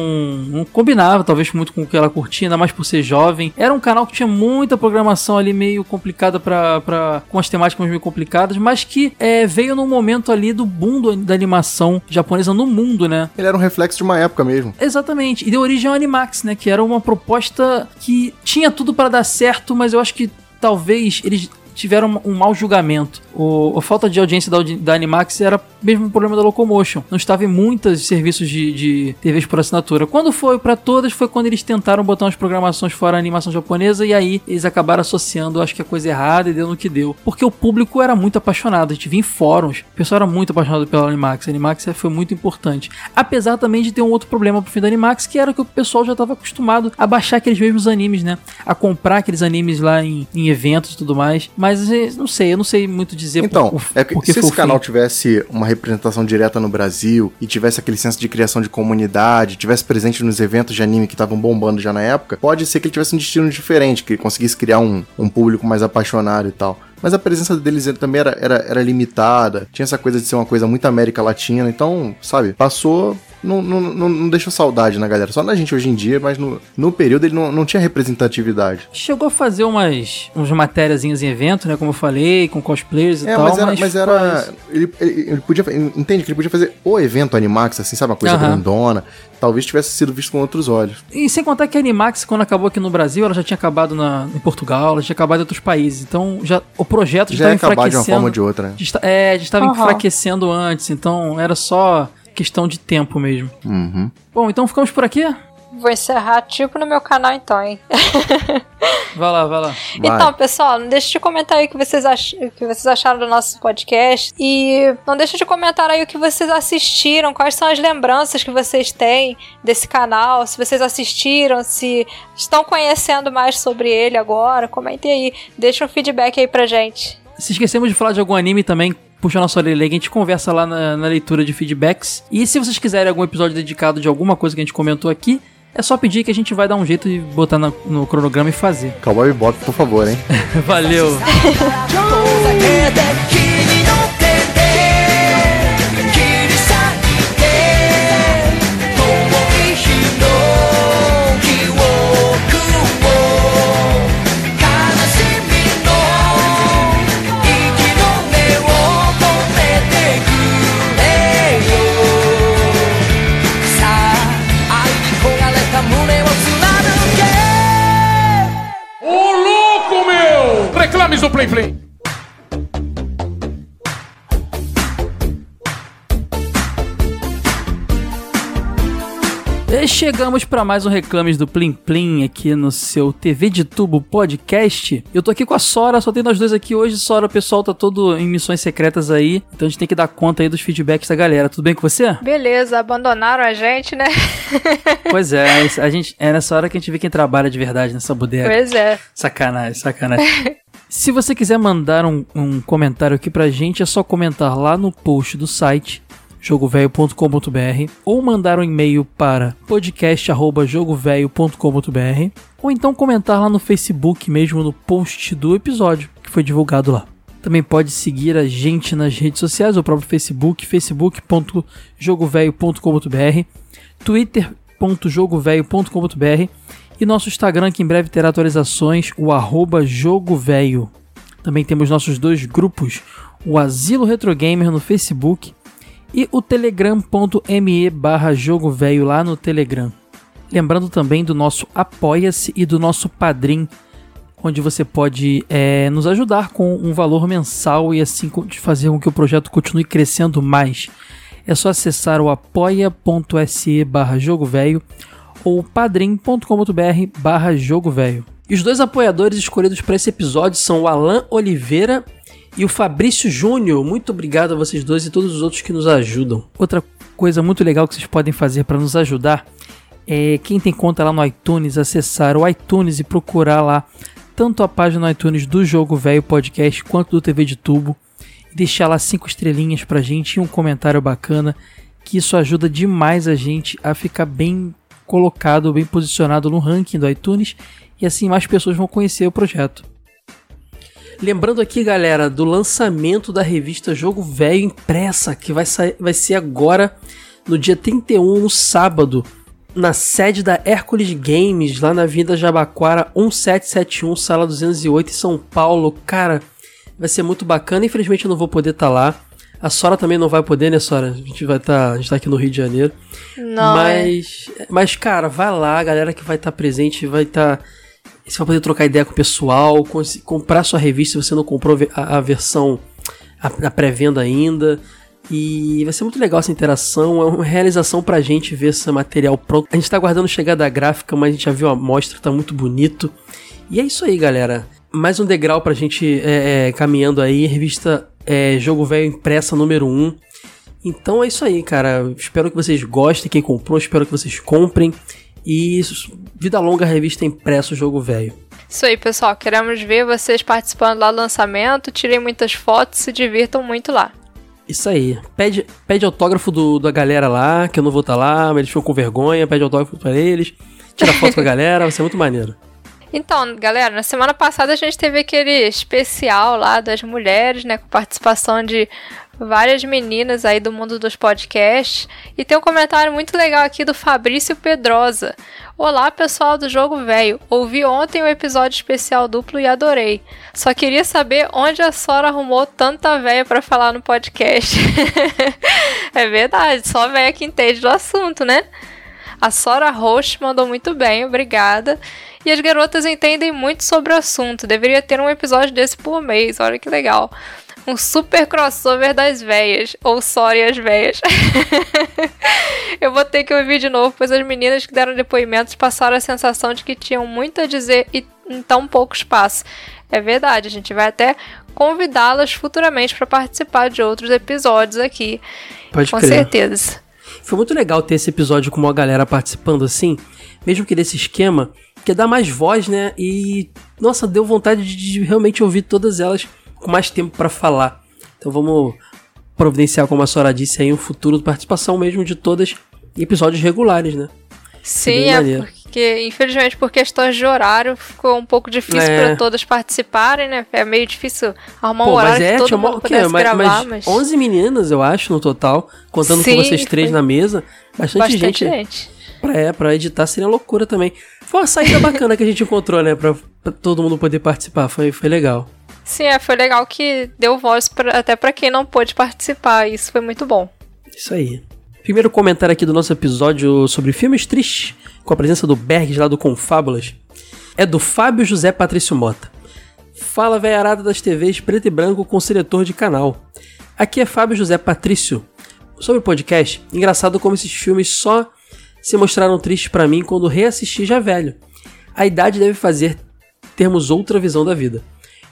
não combinava, talvez muito com o que ela curtia, ainda mais por ser jovem. Era um canal que tinha muita programação ali meio complicada para com as temáticas meio complicadas, mas que é, veio num momento ali do boom do- da animação japonesa no mundo, né? Ele era um reflexo de uma época mesmo. Exatamente. E deu origem ao Animax, né? Que era uma proposta que tinha tudo para dar certo, mas eu acho que talvez eles tiveram um mau julgamento. O, a falta de audiência da, da Animax era mesmo um problema da Locomotion. Não estava em muitos serviços de, de TVs por assinatura. Quando foi para todas, foi quando eles tentaram botar umas programações fora a animação japonesa e aí eles acabaram associando, acho que a coisa errada e deu no que deu. Porque o público era muito apaixonado. A gente via em fóruns. O pessoal era muito apaixonado pela Animax. A Animax foi muito importante. Apesar também de ter um outro problema pro fim da Animax, que era que o pessoal já estava acostumado a baixar aqueles mesmos animes, né? A comprar aqueles animes lá em, em eventos e tudo mais. Mas eh, não sei, eu não sei muito dizer Então, por, é que por que se esse o canal fim. tivesse uma representação direta no Brasil e tivesse aquele senso de criação de comunidade, tivesse presente nos eventos de anime que estavam bombando já na época, pode ser que ele tivesse um destino diferente, que ele conseguisse criar um, um público mais apaixonado e tal. Mas a presença deles também era, era, era limitada, tinha essa coisa de ser uma coisa muito América Latina, então, sabe, passou. Não, não, não, não deixou saudade na galera. Só na gente hoje em dia, mas no, no período ele não, não tinha representatividade. Chegou a fazer umas, umas matériazinhas em evento, né? Como eu falei, com cosplayers e É, tal. mas era. Mas fora era ele, ele, ele podia. Entende que ele podia fazer o evento Animax, assim, sabe? Uma coisa grandona. Talvez tivesse sido visto com outros olhos. E sem contar que a Animax, quando acabou aqui no Brasil, ela já tinha acabado na, em Portugal, ela já tinha acabado em outros países. Então, já, o projeto Já ia estava acabar de uma enfraquecendo. forma ou de outra, né? Já É, já estava Aham. enfraquecendo antes, então era só questão de tempo mesmo. Uhum. Bom, então ficamos por aqui? Vou encerrar tipo no meu canal então, hein? Vai lá, vai lá. Então, pessoal, não deixe de comentar aí o que vocês, ach... o que vocês acharam do nosso podcast. E não deixe de comentar aí o que vocês assistiram, quais são as lembranças que vocês têm desse canal, se vocês assistiram, se estão conhecendo mais sobre ele agora. Comentem aí, deixa um feedback aí pra gente. Se esquecemos de falar de algum anime também, puxa a nossa orelha aí, que a gente conversa lá na, na leitura de feedbacks. E se vocês quiserem algum episódio dedicado de alguma coisa que a gente comentou aqui, é só pedir que a gente vai dar um jeito de botar na- no cronograma e fazer. Cowboy Bebop, por favor, hein? Valeu!「Reclames do Play Play! E chegamos para mais um Reclames do Plim Plim aqui no seu TV de Tubo podcast. Eu tô aqui com a Sora, só tem nós dois aqui hoje. Sora, o pessoal tá todo em missões secretas aí, então a gente tem que dar conta aí dos feedbacks da galera. Tudo bem com você? Beleza, abandonaram a gente, né? Pois é, a gente, é nessa hora que a gente vê quem trabalha de verdade nessa bodega. Pois é. Sacanagem, sacanagem. Se você quiser mandar um, um comentário aqui pra gente, é só comentar lá no post do site jogovelho.com.br ou mandar um e-mail para podcast@jogovelho.com.br ou então comentar lá no Facebook mesmo no post do episódio que foi divulgado lá. Também pode seguir a gente nas redes sociais, o próprio Facebook, facebook.jogovelho.com.br, twitter.jogovelho.com.br e nosso Instagram que em breve terá atualizações, o arroba jogovelho. Também temos nossos dois grupos, o Asilo Retro Gamer no Facebook e o telegram.me barra jogo velho lá no Telegram. Lembrando também do nosso Apoia-se e do nosso Padrim, onde você pode é, nos ajudar com um valor mensal e assim fazer com que o projeto continue crescendo mais. É só acessar o apoia.se barra jogo velho ou padrim.com.br barra jogo velho. E os dois apoiadores escolhidos para esse episódio são o Alan Oliveira e o Fabrício Júnior. Muito obrigado a vocês dois e todos os outros que nos ajudam. Outra coisa muito legal que vocês podem fazer para nos ajudar é quem tem conta lá no iTunes, acessar o iTunes e procurar lá tanto a página no iTunes do Jogo Velho Podcast quanto do TV de Tubo. E deixar lá cinco estrelinhas pra gente e um comentário bacana, que isso ajuda demais a gente a ficar bem colocado, bem posicionado no ranking do iTunes e assim mais pessoas vão conhecer o projeto. Lembrando aqui, galera, do lançamento da revista Jogo Velho impressa, que vai, vai ser agora no dia 31, no sábado, na sede da Hércules Games, lá na Avenida Jabaquara 1771, sala 208, em São Paulo. Cara, vai ser muito bacana. Infelizmente eu não vou poder estar lá. A Sora também não vai poder, né, Sora? A gente vai estar, a gente tá aqui no Rio de Janeiro. Não, mas, mas cara, vai lá, a galera que vai estar presente vai estar você vai poder trocar ideia com o pessoal, comprar sua revista se você não comprou a, a versão, a, a pré-venda ainda. E vai ser muito legal essa interação, é uma realização pra gente ver esse material pronto. A gente tá aguardando chegar da gráfica, mas a gente já viu a mostra, tá muito bonito. E é isso aí, galera. Mais um degrau pra gente é, é, caminhando aí, revista é, Jogo Velho impressa número 1. Então é isso aí, cara. Espero que vocês gostem, quem comprou, espero que vocês comprem. E vida longa revista impressa Jogo Velho. Isso aí, pessoal. Queremos ver vocês participando lá do lançamento. Tirem muitas fotos, se divirtam muito lá. Isso aí. Pede, pede autógrafo do, da galera lá, que eu não vou estar lá, mas eles ficam com vergonha. Pede autógrafo pra eles. Tira foto com a galera, vai ser muito maneiro. Então, galera, na semana passada a gente teve aquele especial lá das mulheres, né, com participação de várias meninas aí do mundo dos podcasts. E tem um comentário muito legal aqui do Fabrício Pedrosa. Olá, pessoal do Jogo Velho. Ouvi ontem o episódio especial duplo e adorei. Só queria saber onde a Sora arrumou tanta véia pra falar no podcast. é verdade, só véia que entende do assunto, né? A Sora Roche mandou muito bem, obrigada. E as garotas entendem muito sobre o assunto. Deveria ter um episódio desse por mês, olha que legal. Um super crossover das véias, ou Sora e as véias. Eu vou ter que ouvir de novo, pois as meninas que deram depoimentos passaram a sensação de que tinham muito a dizer e em tão pouco espaço. É verdade, a gente vai até convidá-las futuramente para participar de outros episódios aqui. Pode Com crer. certeza. Foi muito legal ter esse episódio com uma galera participando assim, mesmo que desse esquema, que dá mais voz, né? E, nossa, deu vontade de, realmente ouvir todas elas com mais tempo pra falar. Então vamos providenciar, como a senhora disse aí, um futuro de participação mesmo de todas em episódios regulares, né? Sim, Bem é maneiro. Porque, infelizmente, por questões de horário, ficou um pouco difícil É. para todas participarem, né? É meio difícil arrumar um Pô, horário mas é, que todo mundo pudesse Mas, gravar, mas mas... 11 meninas, eu acho, no total, contando Sim, com vocês três na mesa. Bastante, Bastante gente. gente. Pra, é, pra editar seria loucura também. Foi uma saída bacana que a gente encontrou, né? Pra, pra todo mundo poder participar. Foi, foi legal. Sim, é, foi legal que deu voz pra- até pra quem não pôde participar, isso foi muito bom. Isso aí. Primeiro comentário aqui do nosso episódio sobre filmes tristes, com a presença do Bergs lá do Confábulas, é do Fábio José Patrício Mota. Fala, velharada das TVs preto e branco com seletor de canal. Aqui é Fábio José Patrício. Sobre o podcast, engraçado como esses filmes só se mostraram tristes pra mim quando reassisti já velho. A idade deve fazer termos outra visão da vida.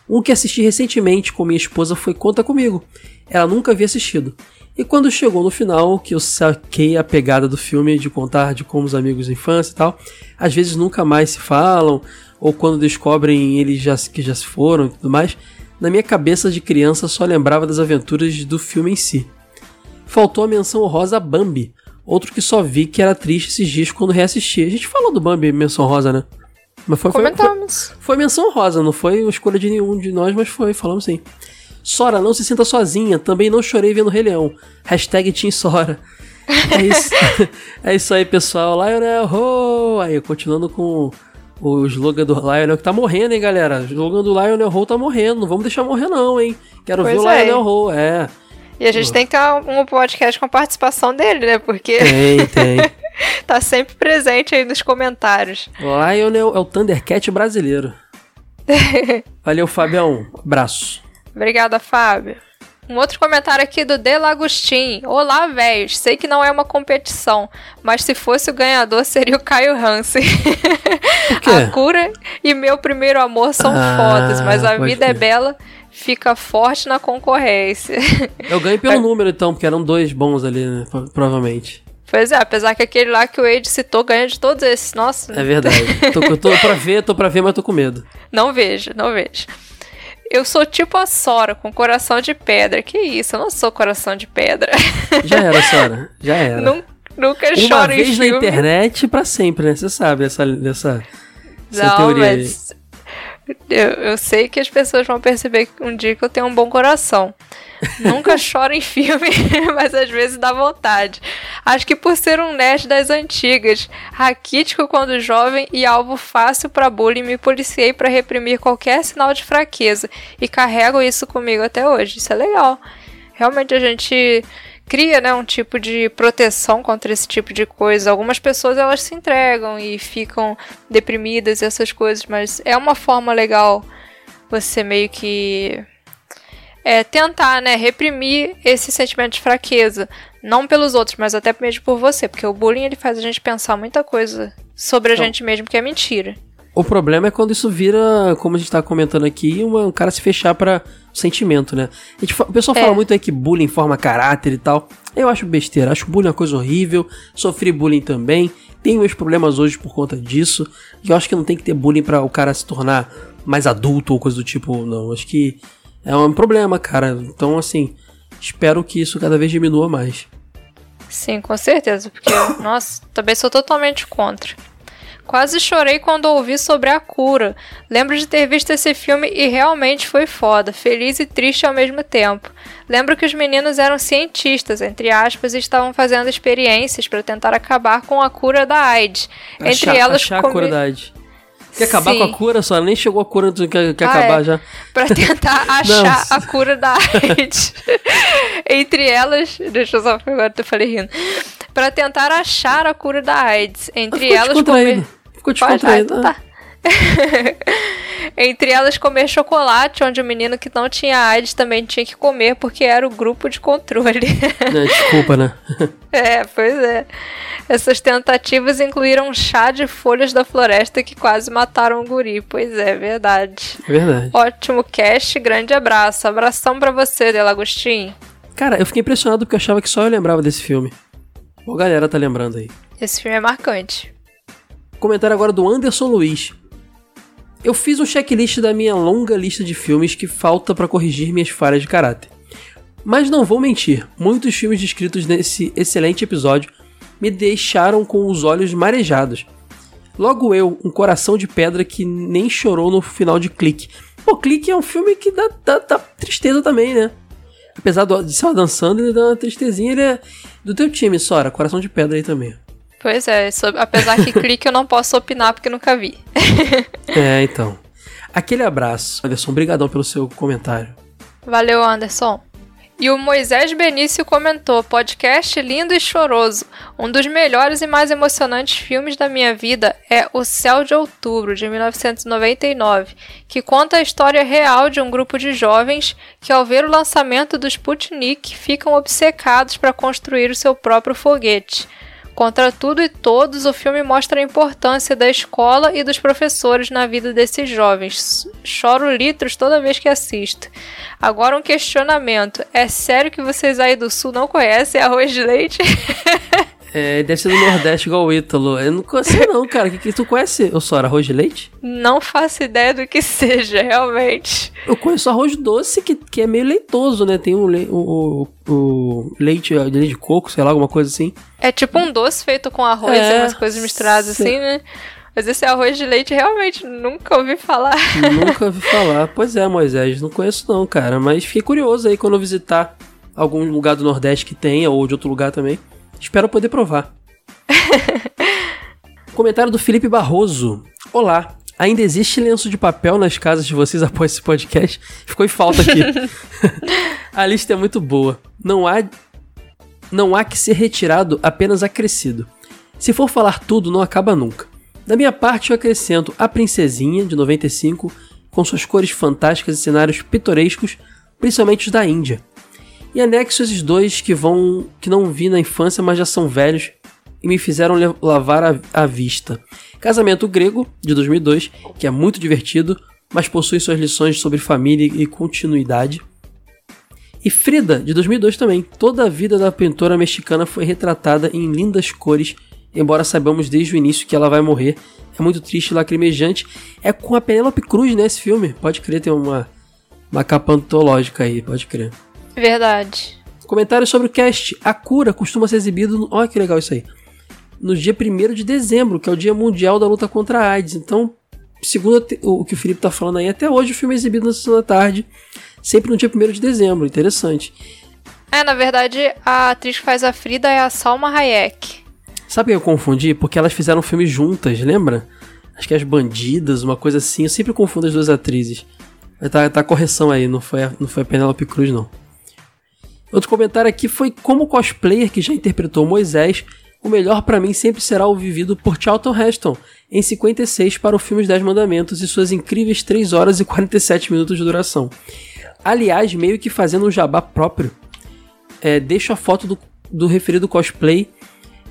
Um que assisti recentemente com minha esposa foi Conta Comigo. Ela nunca havia assistido. E quando chegou no final, que eu saquei a pegada do filme de contar de como os amigos de infância e tal, às vezes nunca mais se falam, ou quando descobrem eles já, que já se foram e tudo mais, na minha cabeça de criança só lembrava das aventuras do filme em si. Faltou a menção honrosa a Bambi, outro que só vi que era triste esses dias quando reassisti. A gente falou do Bambi menção rosa, né? Mas foi, foi, foi, menção rosa, não foi escolha de nenhum de nós, mas foi, falamos sim. Sora, não se sinta sozinha, também não chorei vendo Rei Leão. Hashtag Team Sora. É isso, é isso aí, pessoal. Lionel, ho! Aí, continuando com o slogan do Lionel, que tá morrendo, hein, galera? O slogan do Lionel Ho tá morrendo, não vamos deixar morrer não, hein? Quero Pois ver o é. Lionel Ho, é. E a gente tem que ter um podcast com a participação dele, né? Porque Tem, tem. tá sempre presente aí nos comentários. Lionel é o Thundercat brasileiro. Valeu, Fabião. Abraço. Obrigada, Fábio. Um outro comentário aqui do Delagostin. Olá, velhos. Sei que não é uma competição, mas se fosse o ganhador seria o Caio Hansen. A cura e meu primeiro amor são Ah, fodas, mas a vida é bela, fica forte na concorrência. Eu ganhei pelo número, então, porque eram dois bons ali, né? Pro- Provavelmente. Pois é, apesar que aquele lá que o Wade citou ganha de todos esses. Nossa. É verdade. tô, tô pra ver, tô pra ver, mas tô com medo. Não vejo, não vejo. Eu sou tipo a Sora, com coração de pedra. Que isso, eu não sou coração de pedra. Já era, Sora. Já era. Nun- Nunca Uma choro em vez na internet pra sempre, né? Você sabe essa, essa, essa Não, teoria aí. Eu, eu sei que as pessoas vão perceber um dia que eu tenho um bom coração. Nunca choro em filme, mas às vezes dá vontade. Acho que por ser um nerd das antigas, raquítico quando jovem e alvo fácil pra bullying, me policiei pra reprimir qualquer sinal de fraqueza e carrego isso comigo até hoje. Isso é legal. Realmente a gente cria, né, um tipo de proteção contra esse tipo de coisa. Algumas pessoas elas se entregam e ficam deprimidas e essas coisas, mas é uma forma legal você meio que é, tentar, né, reprimir esse sentimento de fraqueza, não pelos outros, mas até mesmo por você, porque o bullying ele faz a gente pensar muita coisa sobre a Não. gente mesmo que é mentira. O problema é quando isso vira, como a gente tá comentando aqui, uma- um cara se fechar pra sentimento, né? A gente o pessoal fala É. muito aí que bullying forma caráter e tal. Eu acho besteira, acho bullying uma coisa horrível. Sofri bullying também. Tenho meus problemas hoje por conta disso. E eu acho que não tem que ter bullying pra o cara se tornar mais adulto ou coisa do tipo, não. Acho que é um problema, cara. Então, assim, espero que isso cada vez diminua mais. Sim, com certeza, porque, nossa, também sou totalmente contra. Quase chorei quando ouvi sobre a cura. Lembro de ter visto esse filme e realmente foi foda, feliz e triste ao mesmo tempo. Lembro que os meninos eram cientistas, entre aspas, e estavam fazendo experiências para tentar acabar com a cura da AIDS. Entre achar, elas, achar a come- cura da AIDS. Quer acabar Sim. com a cura só? Nem chegou a cura, quer, quer Ah, acabar é. já. Pra tentar achar a cura da AIDS. Entre elas, deixa eu só agora eu falei rindo. Pra tentar achar a cura da AIDS. Entre elas comer. Ficou Pode? Ah, tá. Entre elas comer chocolate, onde o menino que não tinha AIDS também tinha que comer porque era o grupo de controle. Né, desculpa, né? É, pois é. Essas tentativas incluíram chá de folhas da floresta que quase mataram o guri. Pois é, verdade. É verdade. Ótimo cast, grande abraço. Abração pra você, Delagostin. Cara, eu fiquei impressionado porque eu achava que só eu lembrava desse filme. Pô, a galera tá lembrando aí. Esse filme é marcante. Comentário agora do Anderson Luiz. Eu fiz um checklist da minha longa lista de filmes que falta pra corrigir minhas falhas de caráter. Mas não vou mentir, muitos filmes descritos nesse excelente episódio me deixaram com os olhos marejados. Logo eu, um coração de pedra que nem chorou no final de Clique. Pô, Clique é um filme que dá, dá- dá tristeza também, né? Apesar de ser dançando, ele dá uma tristezinha. Ele é do teu time, Sora. Coração de pedra aí também. Pois é, sobre- apesar que clique eu não posso opinar porque nunca vi. É, então. Aquele abraço. Anderson, brigadão pelo seu comentário. Valeu, Anderson. E o Moisés Benício comentou: podcast lindo e choroso. Um dos melhores e mais emocionantes filmes da minha vida é O Céu de Outubro, de 1999, que conta a história real de um grupo de jovens que, ao ver o lançamento do Sputnik, ficam obcecados para construir o seu próprio foguete. Contra tudo e todos, o filme mostra a importância da escola e dos professores na vida desses jovens. Choro litros toda vez que assisto. Agora um questionamento. É sério que vocês aí do sul não conhecem arroz de leite? É, deve ser do Nordeste igual o Ítalo. Eu não conheço não, cara. Que, que tu conhece, ô Sora? Arroz de leite? não faço ideia do que seja, realmente. Eu conheço arroz doce, que, que é meio leitoso, né? Tem o, le- o, o, o leite de leite de coco, sei lá, alguma coisa assim. É tipo um doce feito com arroz É, e umas coisas misturadas assim, né? Mas esse arroz de leite realmente nunca ouvi falar. Nunca ouvi falar. Pois é, Moisés, não conheço não, cara. Mas fiquei curioso aí quando eu visitar algum lugar do Nordeste que tenha, ou de outro lugar também. Espero poder provar. Comentário do Felipe Barroso. Olá, ainda existe lenço de papel nas casas de vocês após esse podcast? Ficou em falta aqui. A lista é muito boa. Não há não há que ser retirado, apenas acrescido. Se for falar tudo, não acaba nunca. Da minha parte, eu acrescento A Princesinha, de 95, com suas cores fantásticas e cenários pitorescos, principalmente os da Índia. E anexo esses dois que vão que não vi na infância, mas já são velhos e me fizeram lavar a, a vista. Casamento Grego, de 2002, que é muito divertido, mas possui suas lições sobre família e continuidade. E Frida, de 2002 também. Toda a vida da pintora mexicana foi retratada em lindas cores, embora saibamos desde o início que ela vai morrer. É muito triste e lacrimejante. É com a Penélope Cruz, né, esse filme? Pode crer, tem uma, Uma capa antológica aí, pode crer. Verdade. Comentário sobre o cast. A cura costuma ser exibido. No... Olha que legal isso aí. No dia 1 de dezembro, que é o Dia Mundial da Luta contra a AIDS. Então, segundo o que o Felipe tá falando aí, até hoje o filme é exibido na sessão da tarde, sempre no dia 1 de dezembro. Interessante. É, na verdade, a atriz que faz a Frida é a Salma Hayek. Sabe o que eu confundi? Porque elas fizeram um filme juntas, lembra? Acho que as bandidas, uma coisa assim. Eu sempre confundo as duas atrizes. Mas tá, tá a correção aí, não foi, a- não foi a Penélope Cruz, não. Outro comentário aqui foi como cosplayer que já interpretou Moisés, o melhor pra mim sempre será o vivido por Charlton Heston, em 56 para o filme Os Dez Mandamentos e suas incríveis 3 horas e 47 minutos de duração. Aliás, meio que fazendo um jabá próprio, é, deixo a foto do, do referido cosplay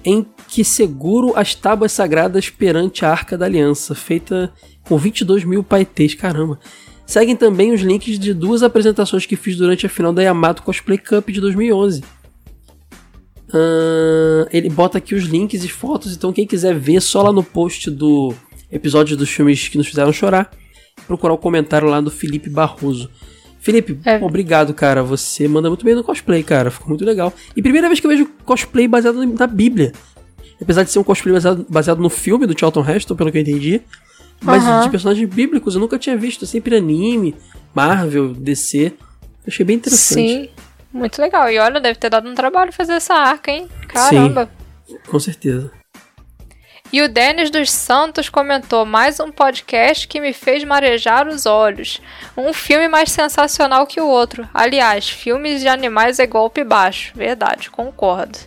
em que seguro as tábuas sagradas perante a Arca da Aliança, feita com 22 mil paetês, caramba. Seguem também os links de duas apresentações que fiz durante a final da Yamato Cosplay Cup de 2011. Ahn, ele bota aqui os links e fotos, então quem quiser ver, só lá no post do episódio dos filmes que nos fizeram chorar, procurar o comentário lá do Felipe Barroso. Felipe, obrigado, cara. Você manda muito bem no cosplay, cara. Ficou muito legal. E primeira vez que eu vejo cosplay baseado na Bíblia. Apesar de ser um cosplay baseado, baseado no filme do Charlton Heston, pelo que eu entendi. Mas Aham. de personagens bíblicos eu nunca tinha visto. Sempre anime, Marvel, DC. Achei bem interessante. Sim, muito legal. E olha, deve ter dado um trabalho fazer essa arca, hein? Caramba. Sim, com certeza. E o Denis dos Santos comentou mais um podcast que me fez marejar os olhos. Um filme mais sensacional que o outro. Aliás, filmes de animais é golpe baixo. Verdade, concordo.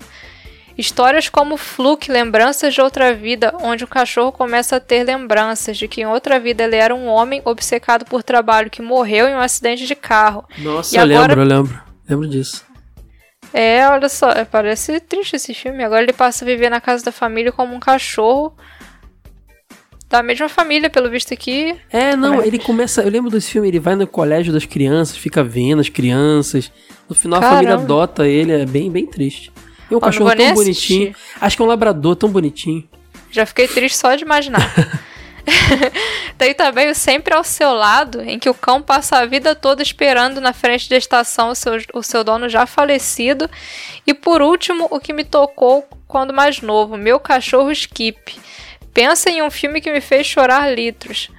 Histórias como Fluke, Lembranças de Outra Vida, onde o cachorro começa a ter lembranças de que em outra vida ele era um homem obcecado por trabalho que morreu em um acidente de carro. Nossa, E eu agora- lembro, eu lembro. Lembro disso. É, olha só, é, parece triste esse filme. Agora ele passa a viver na casa da família como um cachorro da mesma família, pelo visto aqui. É, não, ele começa. Eu lembro desse filme, ele vai no colégio das crianças, fica vendo as crianças. No final a família Caramba. adota ele, é bem, bem triste. E um Ó, cachorro tão bonitinho. Acho que é um labrador tão bonitinho. Já fiquei triste só de imaginar. Tem também o Sempre ao Seu Lado, em que o cão passa a vida toda esperando na frente da estação o seu, o seu dono já falecido. E por último, o que me tocou quando mais novo, Meu Cachorro Skip. Pensa em um filme que me fez chorar litros.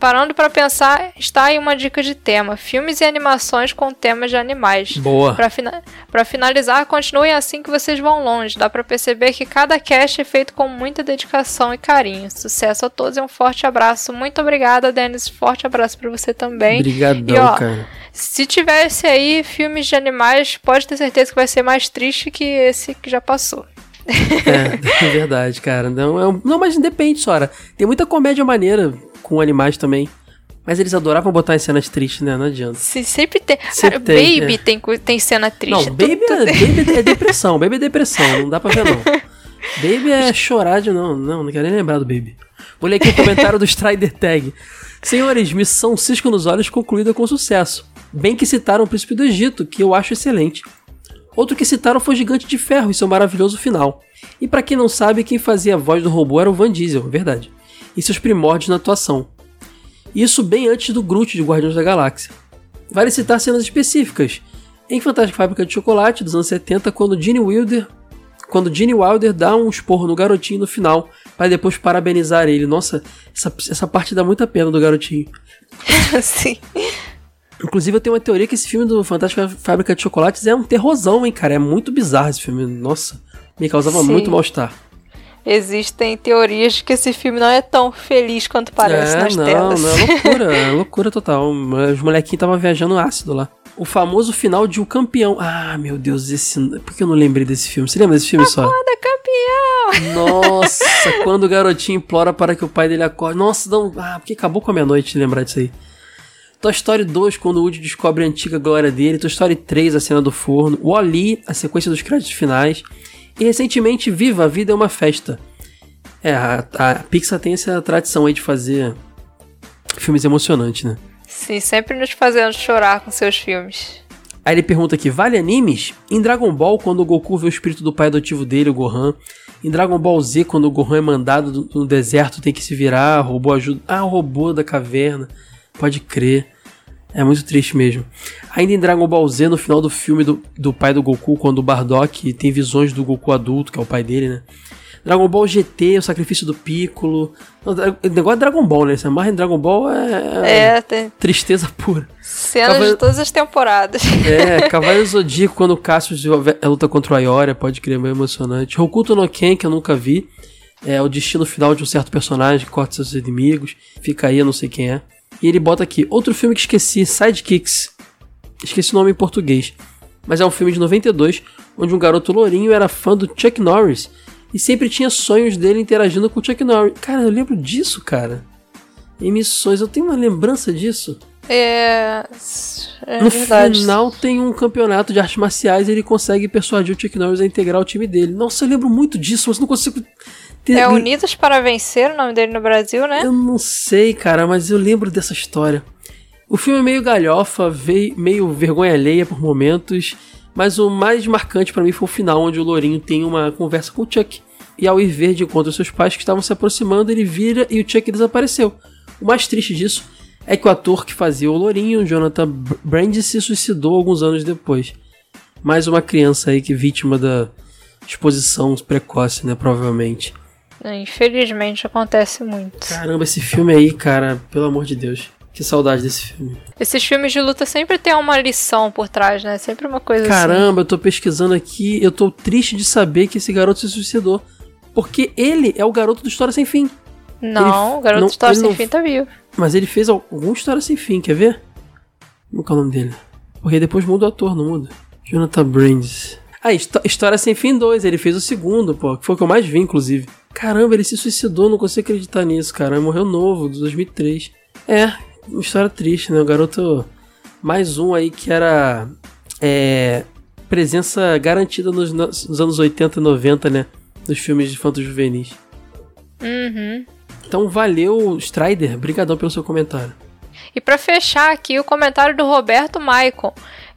Parando pra pensar, está aí uma dica de tema: filmes e animações com temas de animais. Boa. Pra, fina- finalizar, continuem assim que vocês vão longe. Dá pra perceber que cada cast é feito com muita dedicação e carinho. Sucesso a todos e um forte abraço. Muito obrigada, Denis. Forte abraço pra você também. Obrigadão, E, ó, cara. Se tivesse aí filmes de animais, pode ter certeza que vai ser mais triste que esse que já passou. É, é verdade, cara. Não, é um- não, mas depende, Sora. Tem muita comédia maneira com animais também. Mas eles adoravam botar as cenas tristes, né? Não adianta. Se sempre tem. Cara, tem, Baby é. tem, tem cena triste. Não, Baby é, Baby é depressão. Baby é depressão. Não dá pra ver, não. Baby é chorar de não. Não, não quero nem lembrar do Baby. Vou ler aqui o comentário do Strider Tag. Senhores, missão Cisco nos Olhos concluída com sucesso. Bem que citaram o Príncipe do Egito, que eu acho excelente. Outro que citaram foi o Gigante de Ferro e seu maravilhoso final. E pra quem não sabe, quem fazia a voz do robô era o Van Diesel, verdade. E seus primórdios na atuação. Isso bem antes do Groot de Guardiões da Galáxia. Vale citar cenas específicas. Em Fantástica Fábrica de Chocolate, dos anos 70, quando Gene Wilder, quando Gene Wilder dá um esporro no garotinho no final, para depois parabenizar ele. Nossa, essa, essa parte dá muita pena do garotinho. Sim. Inclusive, eu tenho uma teoria que esse filme do Fantástica Fábrica de Chocolates é um terrorzão, hein, cara? É muito bizarro esse filme. Nossa, me causava Sim. muito mal-estar. Existem teorias de que esse filme não é tão feliz quanto parece é, nas não, telas. não, é loucura, é loucura total. Os molequinhos estavam viajando ácido lá. O famoso final de O Campeão. Ah, meu Deus, esse. Por que eu não lembrei desse filme? Você lembra desse filme só? Acorda, campeão! Nossa, quando o garotinho implora para que o pai dele acorde. Nossa, não. Ah, porque acabou com a minha noite lembrar disso aí. Toy Story 2, quando o Woody descobre a antiga glória dele. Toy Story 3, a cena do forno. Wall-E, a sequência dos créditos finais. E recentemente, Viva, a Vida é uma Festa. É, a, a Pixar tem essa tradição aí de fazer filmes emocionantes, né? Sim, sempre nos fazendo chorar com seus filmes. Aí ele pergunta aqui, vale animes? Em Dragon Ball, quando o Goku vê o espírito do pai adotivo dele, o Gohan. Em Dragon Ball Z, quando o Gohan é mandado do- no deserto, tem que se virar, o robô ajuda... Ah, o robô da caverna. Pode crer. É muito triste mesmo. Ainda em Dragon Ball Z, no final do filme do, do pai do Goku, quando o Bardock tem visões do Goku adulto, que é o pai dele, né? Dragon Ball GT, o sacrifício do Piccolo. Não, O negócio é Dragon Ball, né? Se amarra em Dragon Ball é. É, tem Tristeza pura. cenas Cavaleiro- de todas as temporadas. É, Cavaleiro Zodíaco, quando o Cassius luta contra o Ayora, pode crer, é meio emocionante. Hokuto no Ken, que eu nunca vi. É o destino final de um certo personagem que corta seus inimigos. Fica aí, eu não sei quem é. E ele bota aqui, outro filme que esqueci, Sidekicks. Esqueci o nome em português. Mas é um filme de 92, onde um garoto lourinho era fã do Chuck Norris. E sempre tinha sonhos dele interagindo com o Chuck Norris. Cara, eu lembro disso, cara. Em missões, eu tenho uma lembrança disso. É. É no verdade. final tem um campeonato de artes marciais e ele consegue persuadir o Chuck Norris a integrar o time dele. Nossa, eu lembro muito disso, mas não consigo. É Unidos para Vencer o nome dele no Brasil, né? Eu não sei, cara, mas eu lembro dessa história. O filme é meio galhofa, veio- meio vergonha alheia por momentos, mas o mais marcante pra mim foi o final, onde o Lourinho tem uma conversa com o Chuck. E ao ir ver de encontro aos seus pais que estavam se aproximando, ele vira e o Chuck desapareceu. O mais triste disso é que o ator que fazia o Lourinho, Jonathan Br- Brandis, se suicidou alguns anos depois. Mais uma criança aí que vítima da exposição precoce, né? Provavelmente. Infelizmente acontece muito. Caramba, esse filme aí, cara, pelo amor de Deus. Que saudade desse filme. Esses filmes de luta sempre tem uma lição por trás, né? Sempre uma coisa assim. Caramba, eu tô pesquisando aqui, eu tô triste de saber que esse garoto se suicidou. Porque ele é o garoto do História Sem Fim. Não, Ele- o garoto não, de História Sem não- Fim tá vivo. Mas ele fez alguma História Sem Fim, quer ver? Como é o nome dele? Porque depois muda o ator, não muda? Jonathan Brands. Ah, Histó- História Sem Fim 2, ele fez o segundo, pô, que foi o que eu mais vi, inclusive. Caramba, ele se suicidou, não consigo acreditar nisso, cara. Ele morreu novo, de 2003. É, uma história triste, né? O garoto. Mais um aí que era. É. Presença garantida nos, nos anos 80 e 90, né? Dos filmes de fantasy juvenis. Uhum. Então valeu, Strider. Obrigadão pelo seu comentário. E pra fechar aqui, o comentário do Roberto Maicon.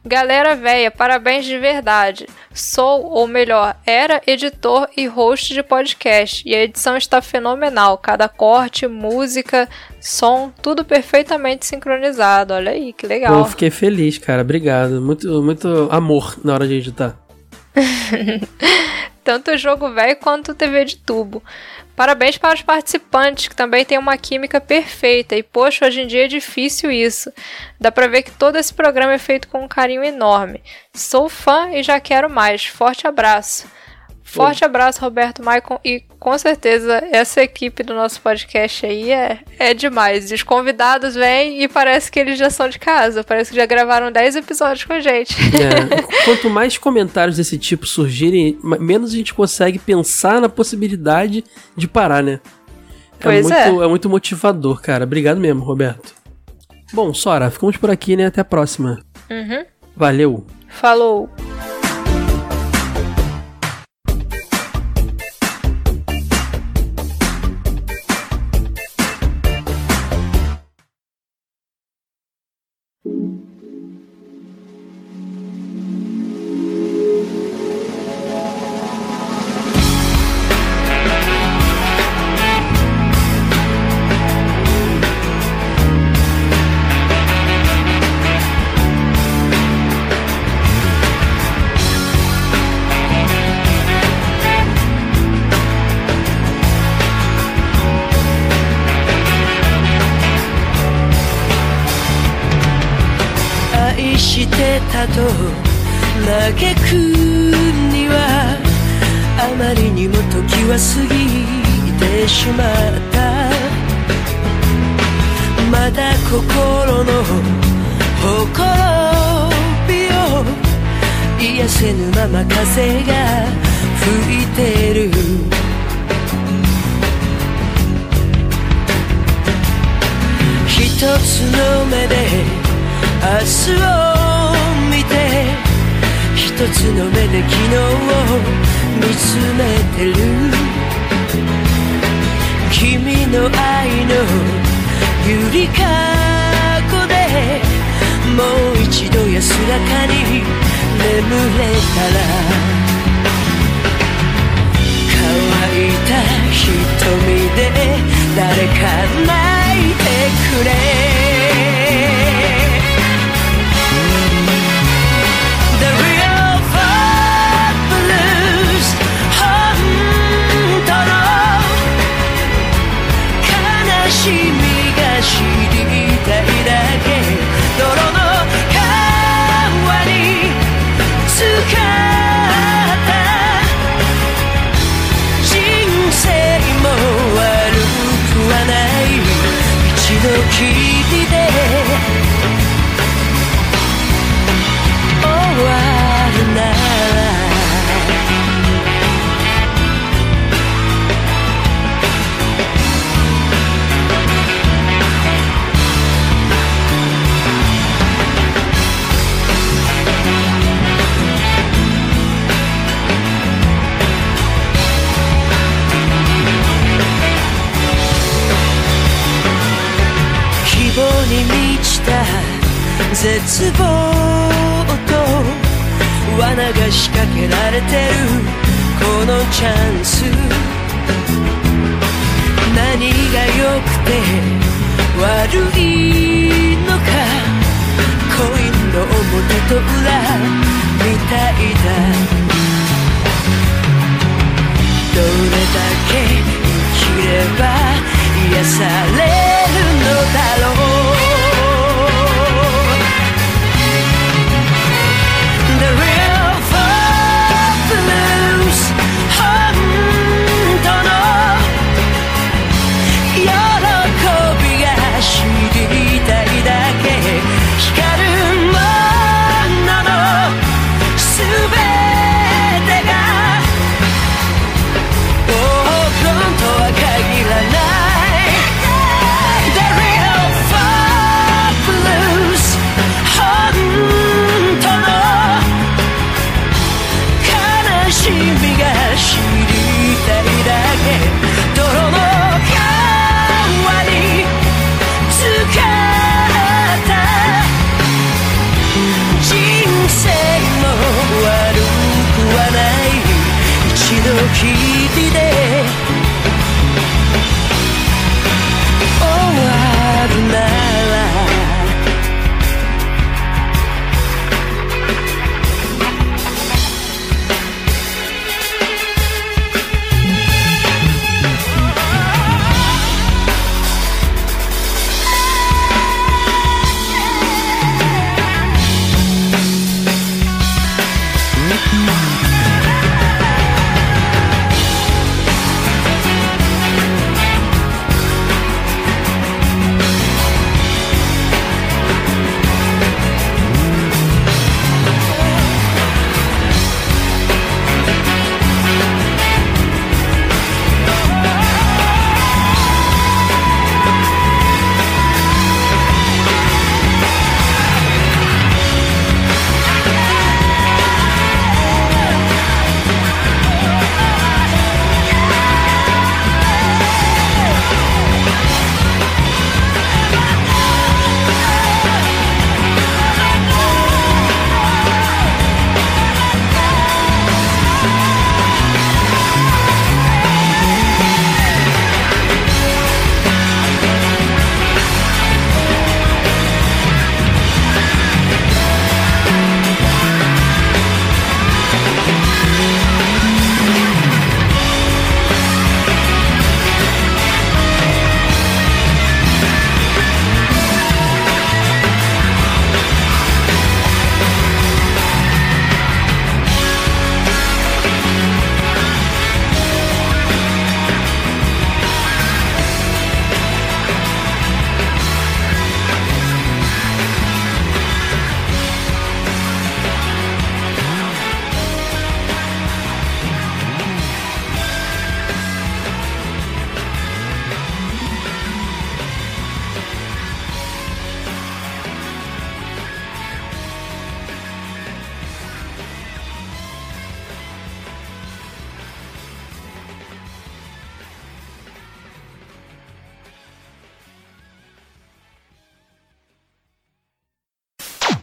Galera véia, parabéns de verdade. Sou, ou melhor, era editor e host de podcast. E a edição está fenomenal. Cada corte, música, som, tudo perfeitamente sincronizado. Olha aí, que legal. eu fiquei feliz, cara. Obrigado. Muito, muito amor na hora de editar. Tanto o jogo velho quanto o TV de tubo. Parabéns para os participantes, que também têm uma química perfeita. E, poxa, hoje em dia é difícil isso. Dá pra ver que todo esse programa é feito com um carinho enorme. Sou fã e já quero mais. Forte abraço. Forte abraço, Roberto Maicon. E com certeza essa equipe do nosso podcast aí é, é demais. Os convidados vêm e parece que eles já são de casa. Parece que já gravaram 10 episódios com a gente. É, quanto mais comentários desse tipo surgirem, menos a gente consegue pensar na possibilidade de parar, né? Pois muito, é. muito motivador, cara. Obrigado mesmo, Roberto. Bom, Sora, ficamos por aqui, né? Até a próxima. Uhum. Valeu. Falou.